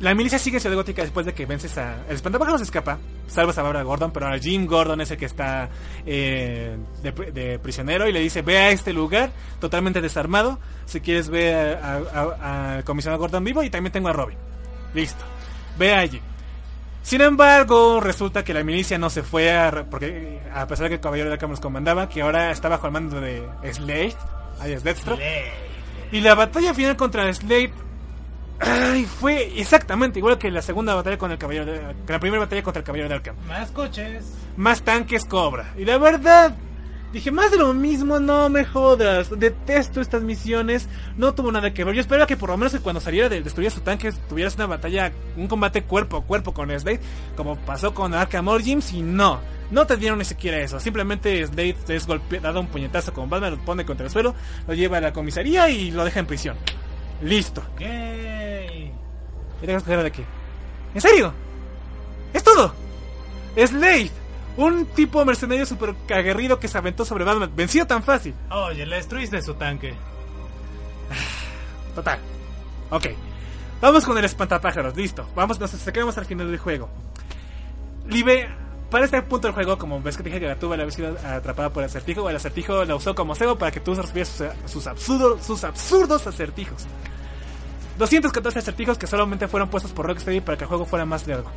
la milicia sigue en Ciudad Gótica después de que vences a... El espantapájaros escapa, salvas a Barbara Gordon, pero ahora Jim Gordon es el que está eh, de, pri- de prisionero y le dice, ve a este lugar totalmente desarmado, si quieres a- al comisionado Gordon vivo y también tengo a Robin. Listo. Ve allí. Sin embargo, resulta que la milicia no se fue a... Porque a pesar de que el Caballero de Arkham los comandaba, que ahora está bajo el mando de Slade, alias Deathstroke. Y la batalla final contra Slade ay, fue exactamente igual que la segunda batalla con el caballero de, que la primera batalla contra el caballero de Arkham. Más coches. Más tanques cobra. Y la verdad, dije más de lo mismo, no me jodas. Detesto estas misiones. No tuvo nada que ver. Yo esperaba que por lo menos que cuando saliera de destruir su tanque tuvieras una batalla, un combate cuerpo a cuerpo con Slade, como pasó con Arkham Origins y no. No te dieron ni siquiera eso. Simplemente Slade es golpeado, dado un puñetazo con Batman, lo pone contra el suelo, lo lleva a la comisaría y lo deja en prisión. Listo. Gay. Y tengo que de aquí. ¿En serio? ¿Es todo? Slade, un tipo mercenario super aguerrido que se aventó sobre Batman, vencido tan fácil. Oye, le destruiste su tanque. Total. Ok. Vamos con el espantapájaros, listo. Vamos, nos acercamos al final del juego. Libe, para este punto del juego, como ves que dije que la tuve había sido atrapada por el acertijo, el acertijo la usó como cebo para que tú resolvieras sus, sus, absurdos, sus absurdos acertijos. 214 acertijos que solamente fueron puestos por Rocksteady para que el juego fuera más largo.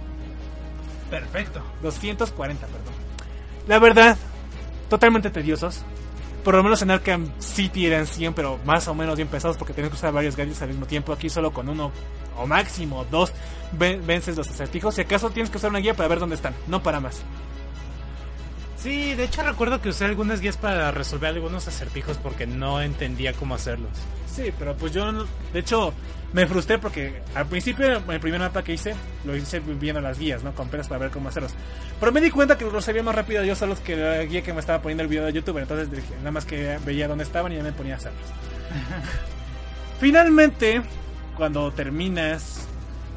Perfecto. 240, perdón. La verdad, totalmente tediosos. Por lo menos en Arkham City eran 100, pero más o menos bien pesados porque tenías que usar varios gadgets al mismo tiempo. Aquí solo con uno o máximo dos ven- vences los acertijos. Si acaso tienes que usar una guía para ver dónde están, no para más. Sí, de hecho recuerdo que usé algunas guías para resolver algunos acertijos porque no entendía cómo hacerlos. Sí, pero pues yo, no- de hecho, me frustré porque al principio, el primer mapa que hice, lo hice viendo las guías, ¿no? Con peras para ver cómo hacerlos. Pero me di cuenta que lo sabía más rápido yo solo que la guía que me estaba poniendo el video de YouTube. Entonces dije, nada más que veía dónde estaban y ya me ponía a hacerlos. Finalmente, cuando terminas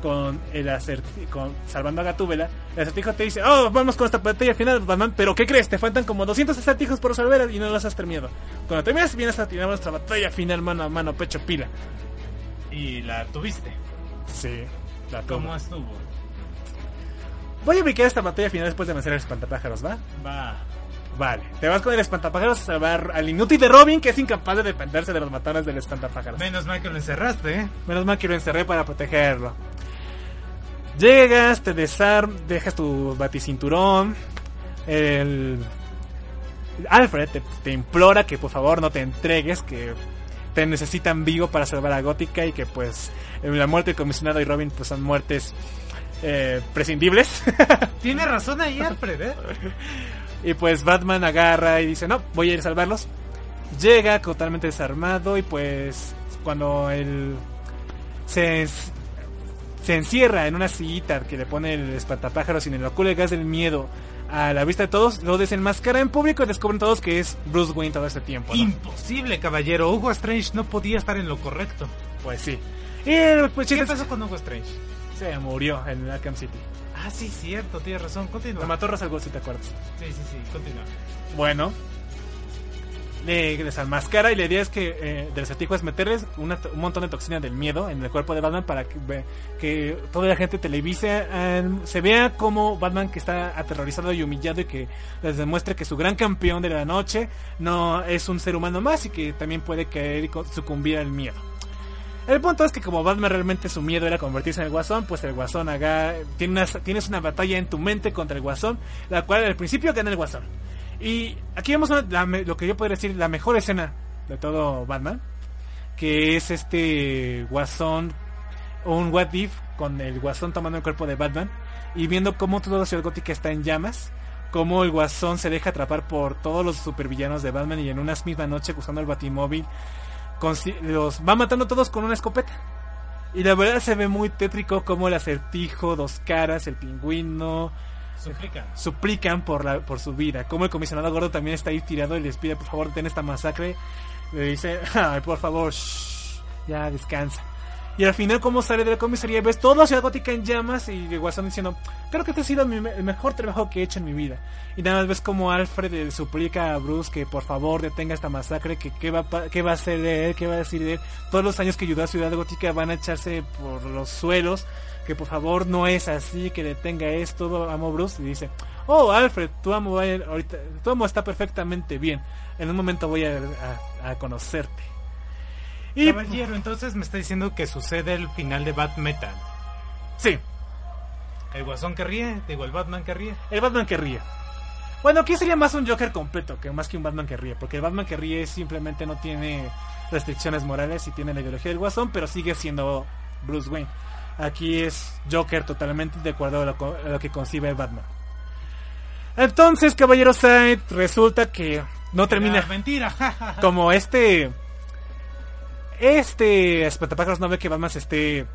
con el acertijo, con salvando a Gatúbela, el acertijo te dice, oh, vamos con esta batalla final, Batman, pero ¿qué crees? Te faltan como 200 acertijos por resolver y no los has terminado. Cuando terminas, vienes a tirar nuestra batalla final mano a mano, pecho pila. Y la tuviste. Sí, la tomo. ¿Cómo estuvo? Voy a ubicar esta batalla final después de vencer al espantapájaros, ¿va? Va. Vale, te vas con el espantapájaros a salvar al inútil de Robin, que es incapaz de defenderse de los matones del espantapájaros. Menos mal que lo encerraste, ¿eh? Menos mal que lo encerré para protegerlo. Llegas, te desarm, dejas tu baticinturón. El Alfred te, te implora que por favor no te entregues, que te necesitan vivo para salvar a Gótica y que pues la muerte del comisionado y Robin pues son muertes eh, prescindibles. Tiene razón ahí, Alfred, ¿eh? Y pues Batman agarra y dice, no, voy a ir a salvarlos. Llega totalmente desarmado y pues cuando él se, se encierra en una sillita que le pone el espantapájaros y le inocula el gas del miedo a la vista de todos, lo desenmascara en público y descubren todos que es Bruce Wayne todo este tiempo. ¿no? Imposible, caballero. Hugo Strange no podía estar en lo correcto. Pues sí. Y pues ¿Qué pasó con Hugo Strange? se murió en Arkham City. Ah, sí, cierto, tienes razón. Continúa. Lo mató Ra's al Ghul, si te acuerdas. Sí, sí, sí, continúa. Bueno, le desenmascara y la idea es que eh, del acertijo es meterles una- un montón de toxina del miedo en el cuerpo de Batman para que, que toda la gente televise, eh, se vea como Batman que está aterrorizado y humillado y que les demuestre que su gran campeón de la noche no es un ser humano más y que también puede caer y sucumbir al miedo. El punto es que como Batman realmente su miedo era convertirse en el Guasón, pues el Guasón haga, tiene una- tienes una batalla en tu mente contra el Guasón, la cual al principio gana el Guasón. Y aquí vemos una- lo que yo podría decir, la mejor escena de todo Batman, que es este Guasón, un What If con el Guasón tomando el cuerpo de Batman y viendo cómo toda la ciudad gótica está en llamas, cómo el Guasón se deja atrapar por todos los supervillanos de Batman y en una misma noche usando el Batimóvil los va matando a todos con una escopeta. Y la verdad se ve muy tétrico como el acertijo, dos caras, el pingüino, Suplican. suplican por la por su vida. Como el comisionado gordo también está ahí tirado y les pide por favor ten esta masacre. Le dice, ay por favor, shh, ya descansa. Y al final como sale de la comisaría ves toda la ciudad gótica en llamas y guasón diciendo, creo que este ha sido el mejor trabajo que he hecho en mi vida. Y nada más ves como Alfred le suplica a Bruce que por favor detenga esta masacre, que qué va, qué va a hacer de él, qué va a decir de él. Todos los años que ayudó a Ciudad Gótica van a echarse por los suelos que por favor no es así, que detenga esto, amo Bruce, y dice, oh Alfred, tu amo, ahorita, tu amo está perfectamente bien, en un momento voy a- a conocerte. Y Caballero, entonces me está diciendo que sucede el final de Bat Metal. sí, El Guasón que ríe, digo, el Batman que ríe. el Batman que ríe. Bueno, aquí sería más un Joker completo, que más que un Batman que ríe, porque el Batman que ríe simplemente no tiene restricciones morales y tiene la ideología del guasón, pero sigue siendo Bruce Wayne. Aquí es Joker totalmente de acuerdo a lo, co- a lo que concibe Batman. Entonces, Caballero Said, resulta que no termina Ah, mentira, como este este espantapájaros no ve que Batman se esté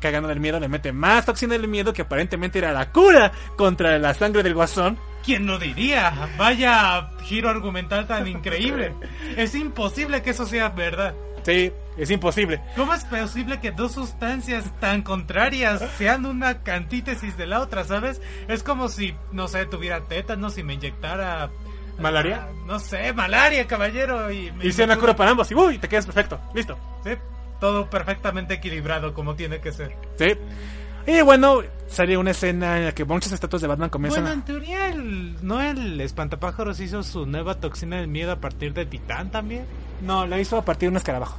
cagando del miedo, le mete más toxina del miedo que aparentemente era la cura contra la sangre del guasón. ¿Quién lo diría? Vaya giro argumental tan increíble. Es imposible que eso sea verdad. Sí, es imposible. ¿Cómo es posible que dos sustancias tan contrarias sean una antítesis de la otra, sabes? Es como si, no sé, tuviera tétanos y me inyectara... ¿Malaria? no sé, malaria, caballero. Y, Y sea una cura para ambos y uy, te quedas perfecto. Listo. Sí, todo perfectamente equilibrado como tiene que ser. Sí. Y bueno, sale una escena en la que muchas estatuas de Batman comienzan Bueno, en teoría, el, ¿no el espantapájaros hizo su nueva toxina del miedo a partir de Titán también? No, la hizo a partir de un escarabajo.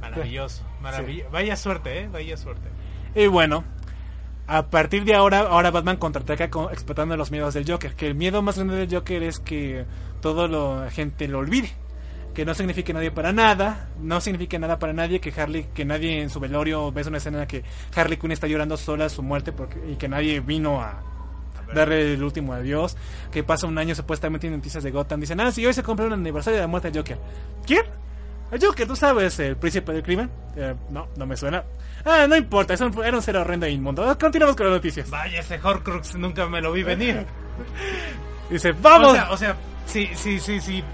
Maravilloso, maravilloso. Vaya suerte, eh, vaya suerte. Y bueno, a partir de ahora, ahora Batman contraataca con, explotando los miedos del Joker. Que el miedo más grande del Joker es que todo lo, la gente lo olvide. Que no signifique nadie para nada, no signifique nada para nadie, que Harley, que nadie en su velorio ves una escena en la que Harley Quinn está llorando sola su muerte porque, y que nadie vino a darle el último adiós, que pasa un año supuestamente en noticias de Gotham, dicen, ah, sí, hoy se cumple un aniversario de la muerte del Joker. ¿Quién? El Joker, ¿tú sabes el príncipe del crimen? Eh, no, no me suena. Ah, no importa, es un- era un ser horrendo e inmundo. Ah, Continuamos con las noticias. Vaya, ese Horcrux nunca me lo vi venir. Dice, vamos. O sea, o sea, si, si, si, si,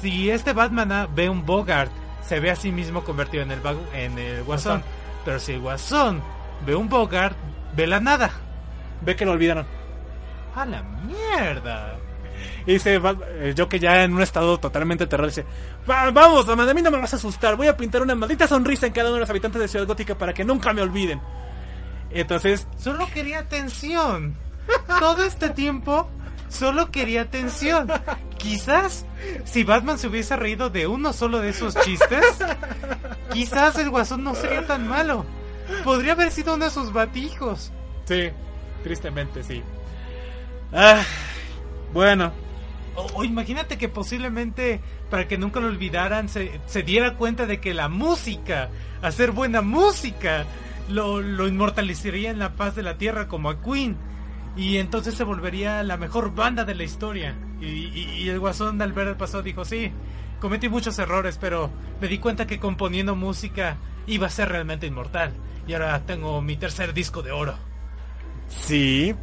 si este Batman ve un Bogart, se ve a sí mismo convertido en el, en el Guasón. Guasón. Pero si el Guasón ve un Bogart, ve la nada. Ve que lo olvidaron. A la mierda. Y dice, va- el Joker ya en un estado totalmente terror, dice, "Va- vamos, a mí no me vas a asustar, voy a pintar una maldita sonrisa en cada uno de los habitantes de Ciudad Gótica para que nunca me olviden. Entonces, Solo quería atención. Todo este tiempo solo quería atención. Quizás si Batman se hubiese reído de uno solo de esos chistes, quizás el guasón no sería tan malo. Podría haber sido uno de sus batijos. sí, tristemente sí. Ah, bueno, O, imagínate que posiblemente, para que nunca lo olvidaran, se, se diera cuenta de que la música, hacer buena música, lo, lo inmortalizaría en la paz de la tierra como a Queen. Y entonces se volvería la mejor banda de la historia. Y el guasón al ver el pasado dijo, sí, cometí muchos errores, pero me di cuenta que componiendo música iba a ser realmente inmortal. Y ahora tengo mi tercer disco de oro. Sí.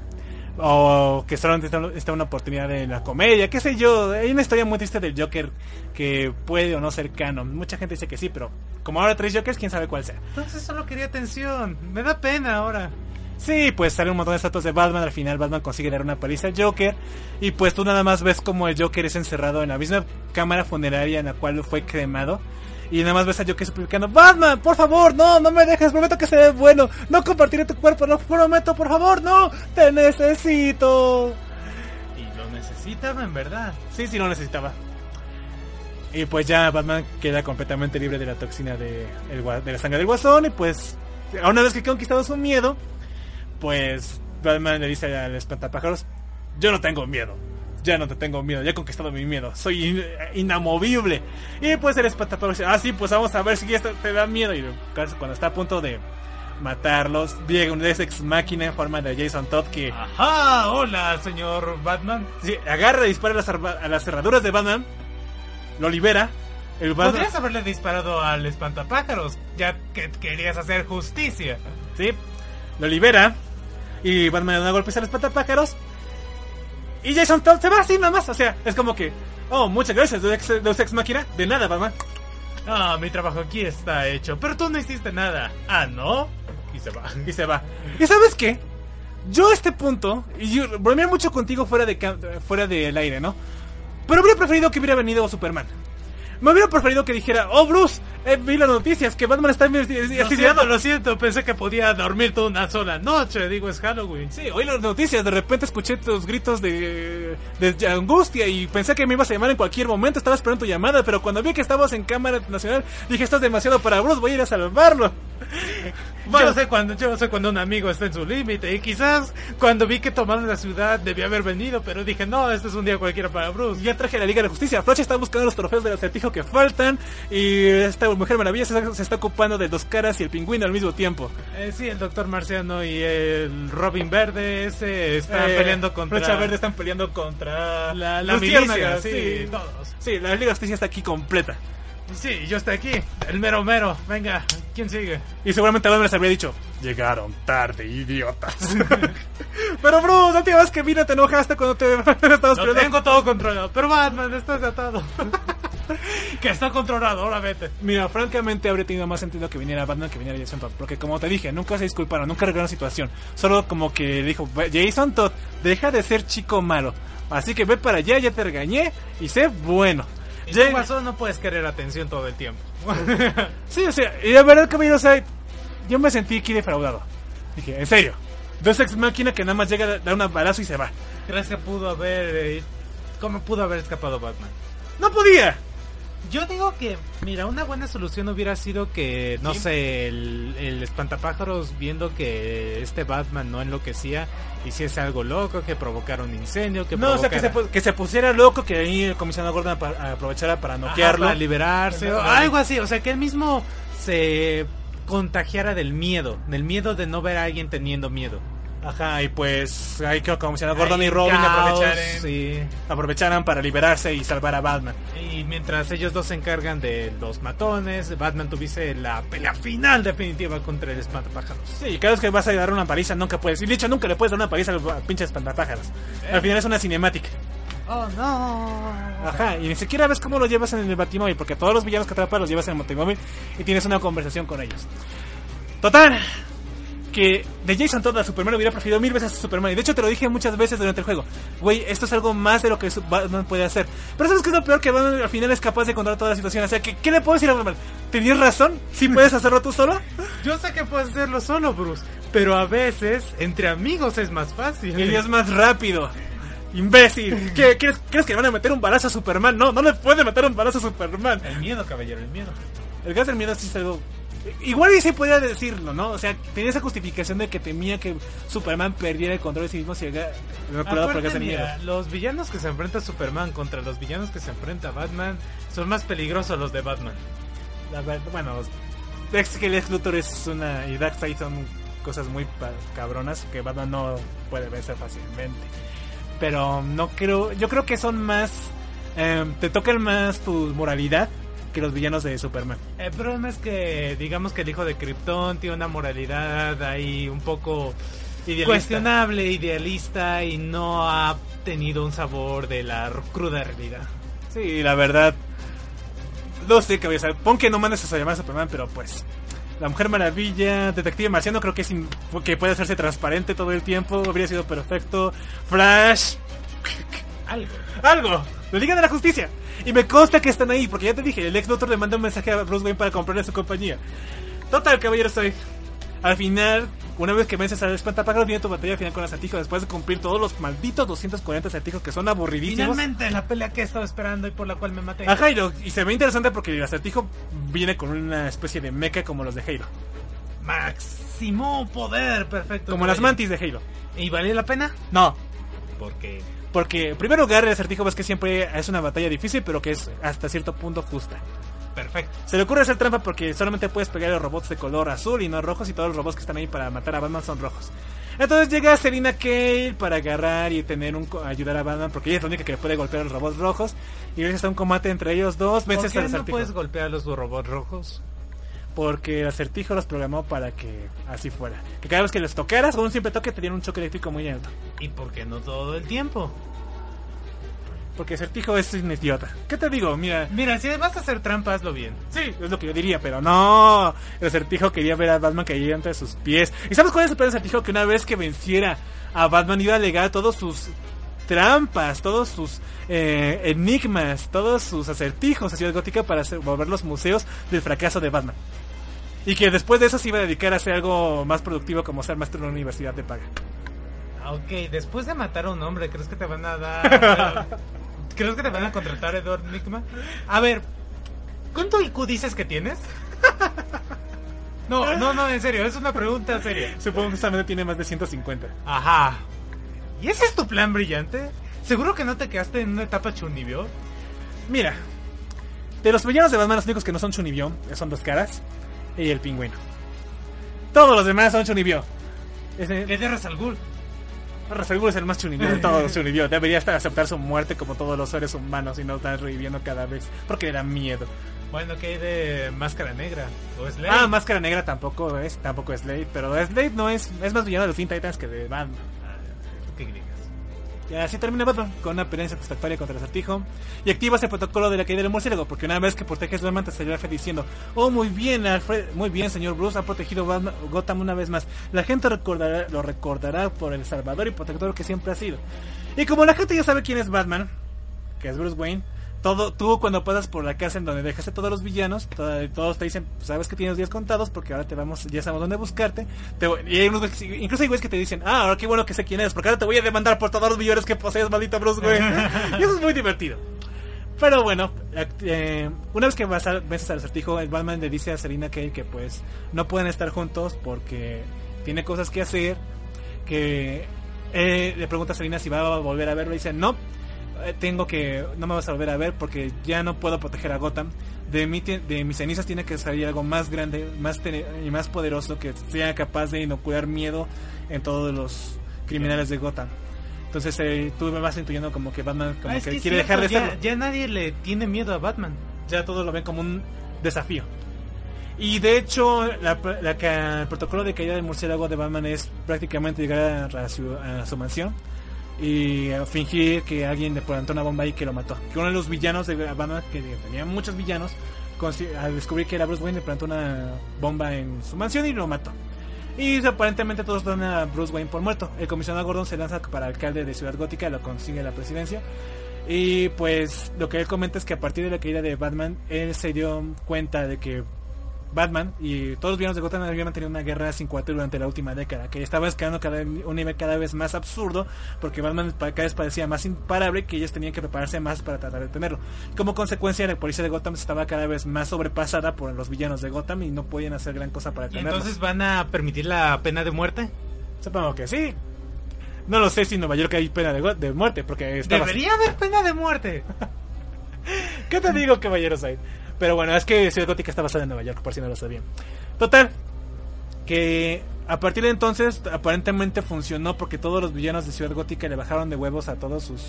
O que solamente está, está una oportunidad de la comedia, qué sé yo. Hay una historia muy triste del Joker que puede o no ser canon. Mucha gente dice que sí, pero como ahora tres Jokers, quién sabe cuál sea. Entonces solo quería atención. Me da pena ahora. Sí, pues sale un montón de estatuas de Batman. Al final Batman consigue dar una paliza al Joker. Y pues tú nada más ves como el Joker es encerrado en la misma cámara funeraria en la cual fue cremado. Y nada más ves a Joker suplicando, Batman, por favor, no, no me dejes, prometo que seré bueno. No compartiré tu cuerpo, lo prometo, por favor, no, te necesito. Y lo necesitaba en verdad. Sí, sí, lo necesitaba. Y pues ya Batman queda completamente libre de la toxina de, de la sangre del guasón. Y pues, una vez que conquistado su miedo, pues Batman le dice al espantapájaros: Yo no tengo miedo. Ya no te tengo miedo, ya he conquistado mi miedo. Soy in- inamovible. Y pues el espantapájaros dice: Ah, sí, pues vamos a ver si esto te da miedo. Y casi cuando está a punto de matarlos, llega un ex máquina en forma de Jason Todd que Ajá, hola, señor Batman. sí, agarra y dispara a las, a las cerraduras de Batman. Lo libera. El Batman, Podrías haberle disparado al espantapájaros, ya que querías hacer justicia. Sí, lo libera. Y Batman le da golpes al espantapájaros. Y Jason Todd se va así nada más. O sea, es como que, oh, muchas gracias, Deus Ex, Deus Ex Máquina. De nada, Batman. Ah, mi trabajo aquí está hecho, pero tú no hiciste nada. Ah, ¿no? Y se va. Y se va. ¿Y sabes qué? Yo a este punto, y yo bromeé mucho contigo fuera de fuera del aire, ¿no? Pero hubiera preferido que hubiera venido Superman. Me hubiera preferido que dijera, oh Bruce, eh, vi las noticias, que Batman está Lo así siento, lo siento, pensé que podía dormir toda una sola noche, digo, es Halloween. Sí, oí las noticias, de repente escuché tus gritos de, de angustia y pensé que me ibas a llamar en cualquier momento, estaba esperando tu llamada, pero cuando vi que estabas en cámara nacional, dije, esto es demasiado para Bruce, voy a ir a salvarlo. Yo sé cuando, yo sé cuando un amigo está en su límite y quizás cuando vi que tomaron la ciudad debía haber venido, pero dije, no, este es un día cualquiera para Bruce. Ya traje la Liga de Justicia, Flash está buscando los trofeos del acertijo que faltan y esta Mujer Maravilla se está, se está ocupando de dos caras y el pingüino al mismo tiempo. Eh, sí, el Doctor Marciano y el Robin Verde ese están Eh, peleando contra Flecha Verde están peleando contra la, la milicia, Luciérnagas, sí, todos. Sí, la Liga de Justicia está aquí completa. Sí, yo estoy aquí, el mero mero. Venga, ¿quién sigue? Y seguramente Batman les habría dicho, llegaron tarde, idiotas. Pero Bruce, la última vez que vine te enojaste cuando te estabas peleando. tengo todo controlado, pero Batman, estás atado. que está controlado, ahora vete. Mira, francamente habría tenido más sentido que viniera Batman que viniera Jason Todd. Porque como te dije, nunca se disculparon, nunca arreglaron la situación. Solo como que dijo, Jason Todd, deja de ser chico malo. Así que ve para allá, ya te regañé y sé bueno. Guasón, no puedes querer atención todo el tiempo. Sí, o sea, y la verdad, caballero, o sea, yo me sentí aquí defraudado. Dije, en serio. Dos ex máquina que nada más llega, da un balazo y se va. ¿Crees que pudo haber... eh, ¿Cómo pudo haber escapado Batman? ¡No podía! Yo digo que, mira, una buena solución hubiera sido que, no sé, el, el espantapájaros viendo que este Batman no enloquecía, hiciese algo loco, que provocara un incendio, que No, o sea, que se, provocara- pu- que se pusiera loco, que ahí el comisionado Gordon apa- aprovechara para Ajá, noquearlo. para liberarse, o Ajá. algo así, o sea, que él mismo se contagiara del miedo, del miedo de no ver a alguien teniendo miedo. Ajá, y pues ahí que el comisionado Gordon y Robin aprovecharan, sí. aprovecharan para liberarse y salvar a Batman. Y mientras ellos dos se encargan de los matones, Batman tuviese la pelea final definitiva contra el espantapájaros. Sí, cada vez que vas a dar una paliza nunca puedes. Y de hecho nunca le puedes dar una paliza al pinche espantapájaros. Al final es una cinemática. Oh, no. Ajá, y ni siquiera ves cómo lo llevas en el batimóvil, porque todos los villanos que atrapas los llevas en el batimóvil y tienes una conversación con ellos. Total, que de Jason Todd a Superman hubiera preferido mil veces a Superman. Y de hecho te lo dije muchas veces durante el juego. Güey, esto es algo más de lo que Batman puede hacer. Pero ¿sabes qué es lo peor? Que Batman al final es capaz de controlar toda la situación. O sea, ¿qué, qué le puedo decir a Batman? ¿Tenías razón? ¿Sí puedes hacerlo tú solo? Yo sé que puedes hacerlo solo, Bruce, pero a veces entre amigos es más fácil. Y es más rápido. Imbécil. ¿Qué, crees, ¿Crees que le van a meter un balazo a Superman? No, no le puede meter un balazo a Superman. El miedo, caballero, el miedo. El gas del miedo sí es algo. Igual y sí podía decirlo, ¿no? O sea, tenía esa justificación de que temía que Superman perdiera el control de sí mismo si manipulado por mira, los villanos que se enfrenta Superman contra los villanos que se enfrenta a Batman son más peligrosos los de Batman. La verdad, bueno, es que el ex Luthor es una. y Darkseid son cosas muy cabronas que Batman no puede vencer fácilmente. Pero no creo. Yo creo que son más. eh, te tocan más tu moralidad que los villanos de Superman. El problema es que, digamos que el hijo de Krypton tiene una moralidad ahí un poco Idealista. cuestionable, idealista y no ha tenido un sabor de la cruda realidad. Sí, la verdad. No sé qué voy a hacer. Pon que no mandes a llamar a Superman, pero pues. La Mujer Maravilla, Detective Marciano, creo que, es que puede hacerse transparente todo el tiempo. Habría sido perfecto. Flash. Algo. Algo. La Liga de la Justicia. Y me consta que están ahí, porque ya te dije, el ex doctor le manda un mensaje a Bruce Wayne para comprarle su compañía. Total, caballero, soy. Al final, una vez que vences al espantapájaros, viene tu batalla final con acertijo después de cumplir todos los malditos 240 acertijos que son aburridísimos. Finalmente, la pelea que estaba esperando y por la cual me maté. A Jairo, y se ve interesante porque el acertijo viene con una especie de mecha como los de Halo. Máximo poder, perfecto. Como las mantis de Halo. ¿Y vale la pena? No, Porque porque en primer lugar el acertijo ves que siempre es una batalla difícil, pero que es hasta cierto punto justa. perfecto. Se le ocurre hacer trampa porque solamente puedes pegar a los robots de color azul y no rojos y todos los robots que están ahí para matar a Batman son rojos. Entonces llega Selina Kale para agarrar y tener un ayudar a Batman porque ella es la única que puede golpear a los robots rojos y gracias a un combate entre ellos dos ¿Por vences qué no puedes golpear a los robots rojos? Porque el acertijo los programó para que así fuera. Que cada vez que les tocaras con un simple toque te dieran un choque eléctrico muy alto. ¿Y por qué no todo el tiempo? Porque el acertijo es un idiota. ¿Qué te digo? Mira, Mira, si vas a hacer trampa, hazlo bien. Sí, es lo que yo diría, pero no. El acertijo quería ver a Batman caer entre sus pies. ¿Y sabes cuál es el peor acertijo? Que una vez que venciera a Batman iba a alegar todos sus trampas, todos sus eh, enigmas, todos sus acertijos a Ciudad Gótica para hacer, volver los museos del fracaso de Batman. Y que después de eso se iba a dedicar a hacer algo más productivo como ser maestro en una universidad de paga. Ah, Ok, después de matar a un hombre, ¿crees que te van a dar... ¿Crees que te van a contratar Edward Nigma? A ver, ¿cuánto IQ dices que tienes? No, no, no, en serio, es una pregunta seria. Supongo que justamente tiene más de 150. Ajá. ¿Y ese es tu plan brillante? ¿Seguro que no te quedaste en una etapa chunibio? Mira, de los villanos de Batman, los únicos que no son Chunibyo son dos caras y el pingüino. Todos los demás son Chunibyo. Ese, ¿Qué de Rasalgul? Ra's al Ghul es el más Chunibyo de todos los Chunibyo. Debería estar aceptar su muerte como todos los seres humanos y no estar reviviendo cada vez porque le da miedo. Bueno, ¿qué hay de Máscara Negra? ¿O Slade? Ah, Máscara Negra tampoco es, tampoco es Slade, pero Slade no es, es más villano de los Teen Titans que de Batman. ¿Tú qué gritas? Y así termina Batman, con una pelea satisfactoria contra el acertijo. Y activas el protocolo de la caída del murciélago, porque una vez que proteges Batman te salió Alfred diciendo, oh muy bien Alfred, muy bien señor Bruce, ha protegido Batman- Gotham una vez más. La gente lo recordará por el salvador y protector que siempre ha sido. Y como la gente ya sabe quién es Batman, que es Bruce Wayne, todo, tú cuando pasas por la casa en donde dejaste todos los villanos, to- todos te dicen, "Pues, sabes que tienes días contados porque ahora te vamos, ya sabemos dónde buscarte. Te voy- y hay unos incluso hay güeyes que te dicen, ah, ahora qué bueno que sé quién eres, porque ahora te voy a demandar por todos los millones que posees, maldito Bruce Wayne. y eso es muy divertido. Pero bueno, eh, una vez que vas a, vences al acertijo, el Batman le dice a Selina Kale que pues no pueden estar juntos porque tiene cosas que hacer. Que eh, le pregunta a Selina si va a volver a verlo y dice no, tengo que no me vas a volver a ver porque ya no puedo proteger a Gotham. De, mí, ti- de mis cenizas tiene que salir algo más grande, más tene- y más poderoso que sea capaz de inocular miedo en todos los criminales de Gotham. Entonces eh, tú me vas intuyendo como que Batman como Ah, que, quiere cierto, dejar de ya, serlo ya nadie le tiene miedo a Batman. ya todos lo ven como un desafío. Y de hecho, la, la el protocolo de caída del murciélago de Batman es prácticamente llegar a, su, a su mansión y eh, fingir que alguien le plantó una bomba ahí que lo mató. Que uno de los villanos de Batman, que tenía muchos villanos, al descubrir que era Bruce Wayne, le plantó una bomba en su mansión y lo mató. Y aparentemente todos dan a Bruce Wayne por muerto. El comisionado Gordon se lanza para alcalde de Ciudad Gótica, lo consigue la presidencia. Y pues lo que él comenta es que a partir de la caída de Batman, él se dio cuenta de que Batman y todos los villanos de Gotham habían mantenido una guerra sin cuartel durante la última década, que estaba escalando cada, un nivel cada vez más absurdo, porque Batman cada vez parecía más imparable que ellos tenían que prepararse más para tratar de detenerlo. Como consecuencia, la policía de Gotham estaba cada vez más sobrepasada por los villanos de Gotham y no podían hacer gran cosa para ¿Y detenerlos. entonces van a permitir la pena de muerte? Supongo que sí. No lo sé si en Nueva York hay pena de, muerte, porque estaba... Debería haber pena de muerte. ¿Qué te digo, caballeros? Ahí? Pero bueno, es que Ciudad Gótica está basada en Nueva York, por si no lo sabían. Total, que a partir de entonces aparentemente funcionó porque todos los villanos de Ciudad Gótica le bajaron de huevos a todos sus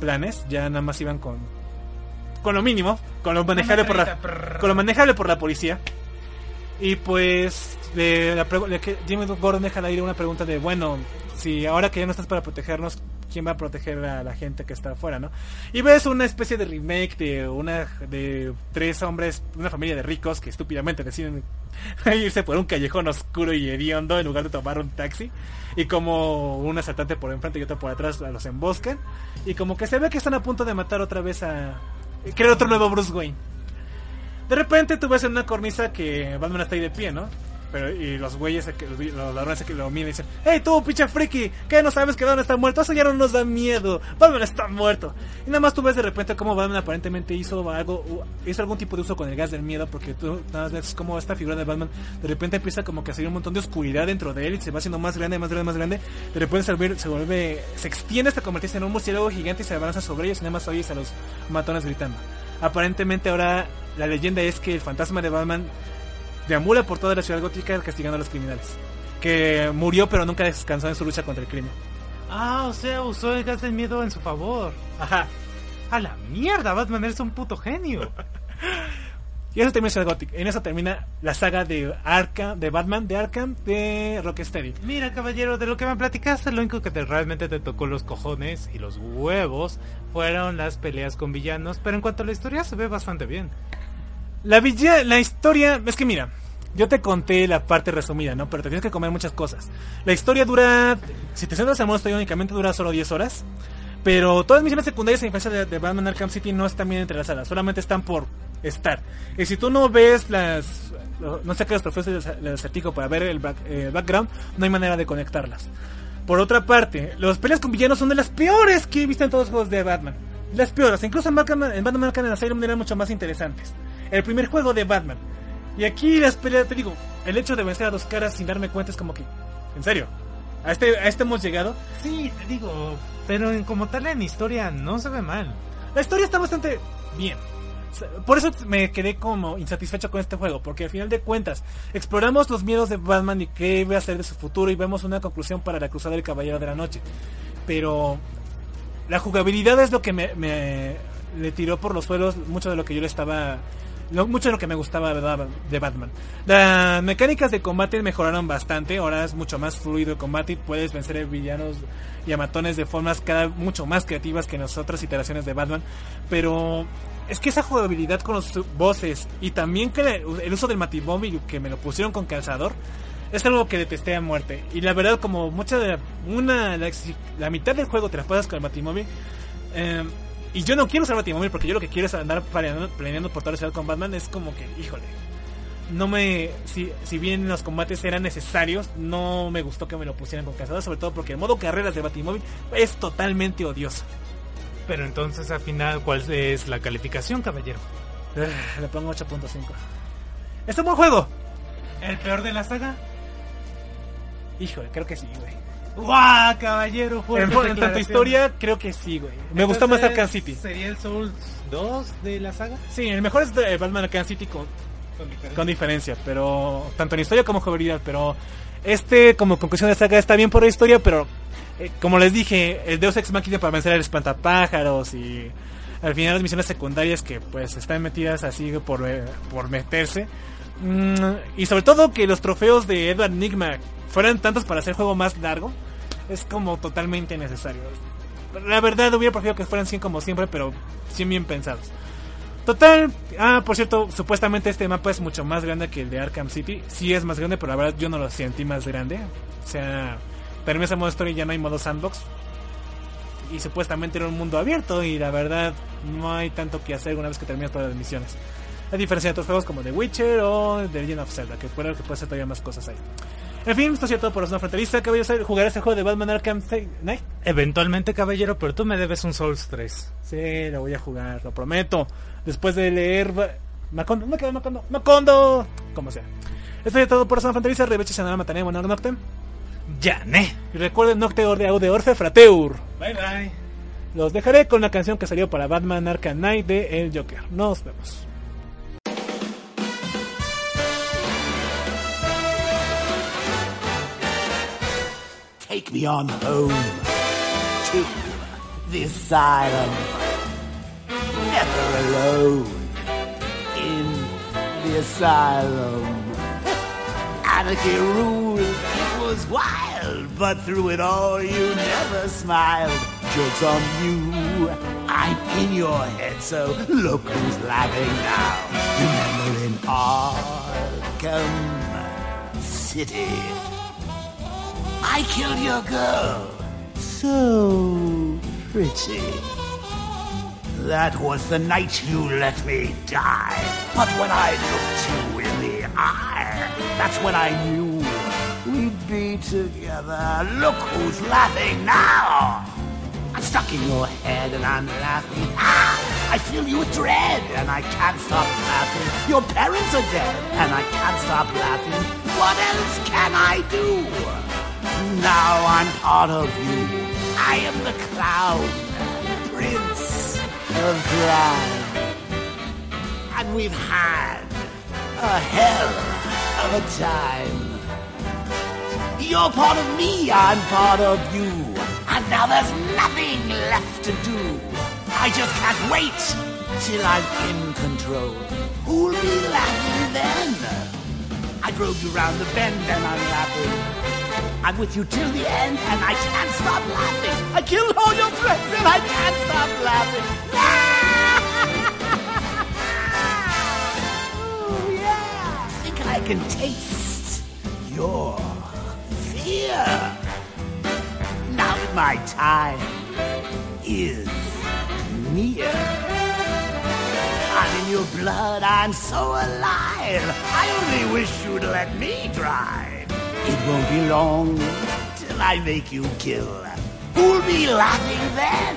planes. Ya nada más iban con con lo mínimo, con lo manejable por la, con lo manejable por la policía. Y pues le, la Jimmy Gordon deja al aire una pregunta de, bueno, si ahora que ya no estás para protegernos, ¿quién va a proteger a la gente que está afuera, no? Y ves una especie de remake de una de tres hombres, una familia de ricos que estúpidamente deciden irse por un callejón oscuro y hediondo en lugar de tomar un taxi. Y como un asaltante por enfrente y otro por atrás los emboscan. Y como que se ve que están a punto de matar otra vez a... Crear otro nuevo Bruce Wayne. De repente tú ves en una cornisa que Batman está ahí de pie, ¿no? Pero, y los güeyes, los ladrones que lo miran y dicen, hey tú, pinche friki, ¿qué no sabes que Batman está muerto? Eso ya no nos da miedo, Batman está muerto. Y nada más tú ves de repente cómo Batman aparentemente hizo algo, hizo algún tipo de uso con el gas del miedo, porque tú nada más ves como esta figura de Batman de repente empieza como que a salir un montón de oscuridad dentro de él y se va haciendo más grande, más grande, más grande. De repente se vuelve, se, vuelve, se extiende hasta convertirse en un murciélago gigante y se avanza sobre ellos y nada más oyes a los matones gritando. Aparentemente ahora la leyenda es que el fantasma de Batman deambula por toda la ciudad gótica castigando a los criminales. Que murió pero nunca descansó en su lucha contra el crimen. Ah, o sea, usó el gas del miedo en su favor. Ajá. A la mierda, Batman eres un puto genio. Y eso termina Ciudad Gótica. En eso termina la saga de Arkham, de Batman, de Arkham, de Rocksteady. Mira, caballero, de lo que me platicaste, lo único que te, realmente te tocó los cojones y los huevos fueron las peleas con villanos, pero en cuanto a la historia se ve bastante bien. La, villa, la historia, es que mira, yo te conté la parte resumida, ¿no? Pero te tienes que comer muchas cosas. La historia dura, si te centras en modo únicamente dura solo 10 horas. Pero todas las misiones secundarias a diferencia de, de Batman Arkham City no están bien entrelazadas, solamente están por estar. Y si tú no ves las, no sacas los trofeos del del acertijo para ver el, back- eh, background, no hay manera de conectarlas. Por otra parte, los peleas con villanos son de las peores que he visto en todos los juegos de Batman. Las peores, incluso en, Batman, en Batman Arkham Asylum eran mucho más interesantes. El primer juego de Batman. Y aquí las peleas, te digo, el hecho de vencer a dos caras sin darme cuenta es como que, en serio, a este, a este hemos llegado. Sí, te digo, pero en, como tal en historia no se ve mal. La historia está bastante bien. Por eso me quedé como insatisfecho con este juego, porque al final de cuentas exploramos los miedos de Batman y qué va a hacer de su futuro y vemos una conclusión para la Cruzada del Caballero de la Noche. Pero la jugabilidad es lo que me, me- le tiró por los suelos mucho de lo que yo le estaba lo- mucho de lo que me gustaba Bat- de Batman. Las mecánicas de combate mejoraron bastante, ahora es mucho más fluido el combate puedes vencer a villanos y a matones de formas cada mucho más creativas que en las otras iteraciones de Batman, pero es que esa jugabilidad con los voces y también que el, uso del Matimóvil que me lo pusieron con calzador es algo que detesté a muerte. Y la verdad, como mucha de la, una, la, mitad del juego te la pasas con el Batimóvil. eh, y yo no quiero usar Batimóvil porque yo lo que quiero es andar planeando, planeando por toda la ciudad con Batman. Es como que, híjole. No me. Si, si bien los combates eran necesarios, no me gustó que me lo pusieran con calzador. Sobre todo porque el modo carreras de Batimóvil es totalmente odioso. Pero entonces al final, ¿cuál es la calificación, caballero? Ah, Le pongo 8.5. Es un buen juego. ¿El peor de la saga? Híjole, creo que sí, güey. ¡Guau, caballero! En, en tanto historia, creo que sí, güey. Me gustó más Entonces, Arkham City. ¿Sería el Souls 2 de la saga? Sí, el mejor es de Batman Arkham City con, con diferencia, pero tanto en historia como jugabilidad, pero este como conclusión de saga está bien por la historia, pero eh, como les dije, el Deus Ex Machina para vencer al espantapájaros y al final las misiones secundarias que pues están metidas así por, eh, por meterse. Mm, y sobre todo que los trofeos de Edward Nigma fueran tantos para hacer el juego más largo, es como totalmente necesario. La verdad hubiera preferido que fueran 100 como siempre, pero 100 bien pensados. Total, ah, por cierto, supuestamente este mapa es mucho más grande que el de Arkham City. Sí es más grande, pero la verdad yo no lo sentí más grande. O sea, terminas el modo story ya no hay modo sandbox. Y supuestamente era un mundo abierto y la verdad no hay tanto que hacer una vez que terminas todas las misiones. A diferencia de otros juegos como The Witcher o The Legend of Zelda, que puede que puede ser todavía más cosas ahí. En fin, esto ha sido todo por Zona Fronteriza. ¿Qué voy a hacer? ¿Jugar este juego de Batman Arkham Knight? Eventualmente, caballero, pero tú me debes un Souls 3. Sí, lo voy a jugar, lo prometo. Después de leer Macondo, me quedé Macondo, Macondo, como sea. Esto es todo por Zona Fronteriza. Reveche Sanara Matanea, Buenas Noctem. ¡Yané! Y recuerden Nocteur de Aude Orfe Frateur. Bye bye. Los dejaré con la canción que salió para Batman Arkham Knight de El Joker. Nos vemos. Take me on home to the asylum. Never alone in the asylum. Anarchy ruled, it was wild, but through it all you never smiled. Joke's on you, I'm in your head, so look who's laughing now. Remember in Arkham City. I killed your girl. So pretty. That was the night you let me die. But when I looked you in the eye, That's when I knew we'd be together. Look who's laughing now. I'm stuck in your head and I'm laughing. Ah, I feel you with dread and I can't stop laughing. Your parents are dead and I can't stop laughing. What else can I do? Now I'm part of you. I am the clown, prince of crime. And we've had a hell of a time. You're part of me, I'm part of you. And now there's nothing left to do. I just can't wait till I'm in control. Who'll be laughing then? I drove you round the bend and I'm laughing. I'm with you till the end and I can't stop laughing. I killed all your friends and I can't stop laughing. oh yeah. Think I can taste your fear. Now that my time is near. Your blood, I'm so alive. I only wish you'd let me drive. It won't be long till I make you kill. Who'll be laughing then?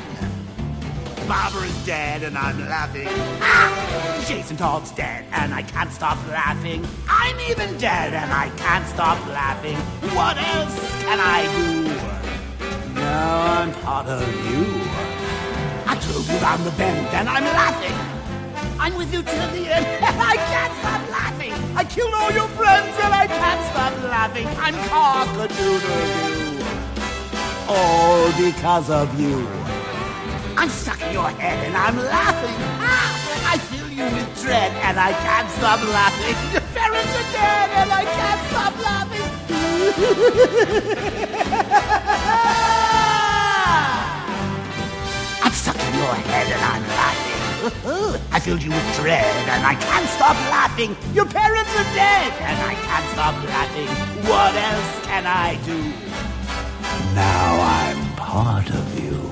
Barbara's dead and I'm laughing. Ah! Jason Todd's dead and I can't stop laughing. I'm even dead and I can't stop laughing. What else can I do? Now I'm part of you. I drove you round the bend and I'm laughing. I'm with you till the end I can't stop laughing. I killed all your friends and I can't stop laughing. I'm cock-a-doodle-doo. All because of you. I'm stuck in your head and I'm laughing. Ah, I fill you with dread and I can't stop laughing. Your parents are dead and I can't stop laughing. I'm stuck in your head and I'm laughing. I filled you with dread and I can't stop laughing. Your parents are dead and I can't stop laughing. What else can I do? Now I'm part of you.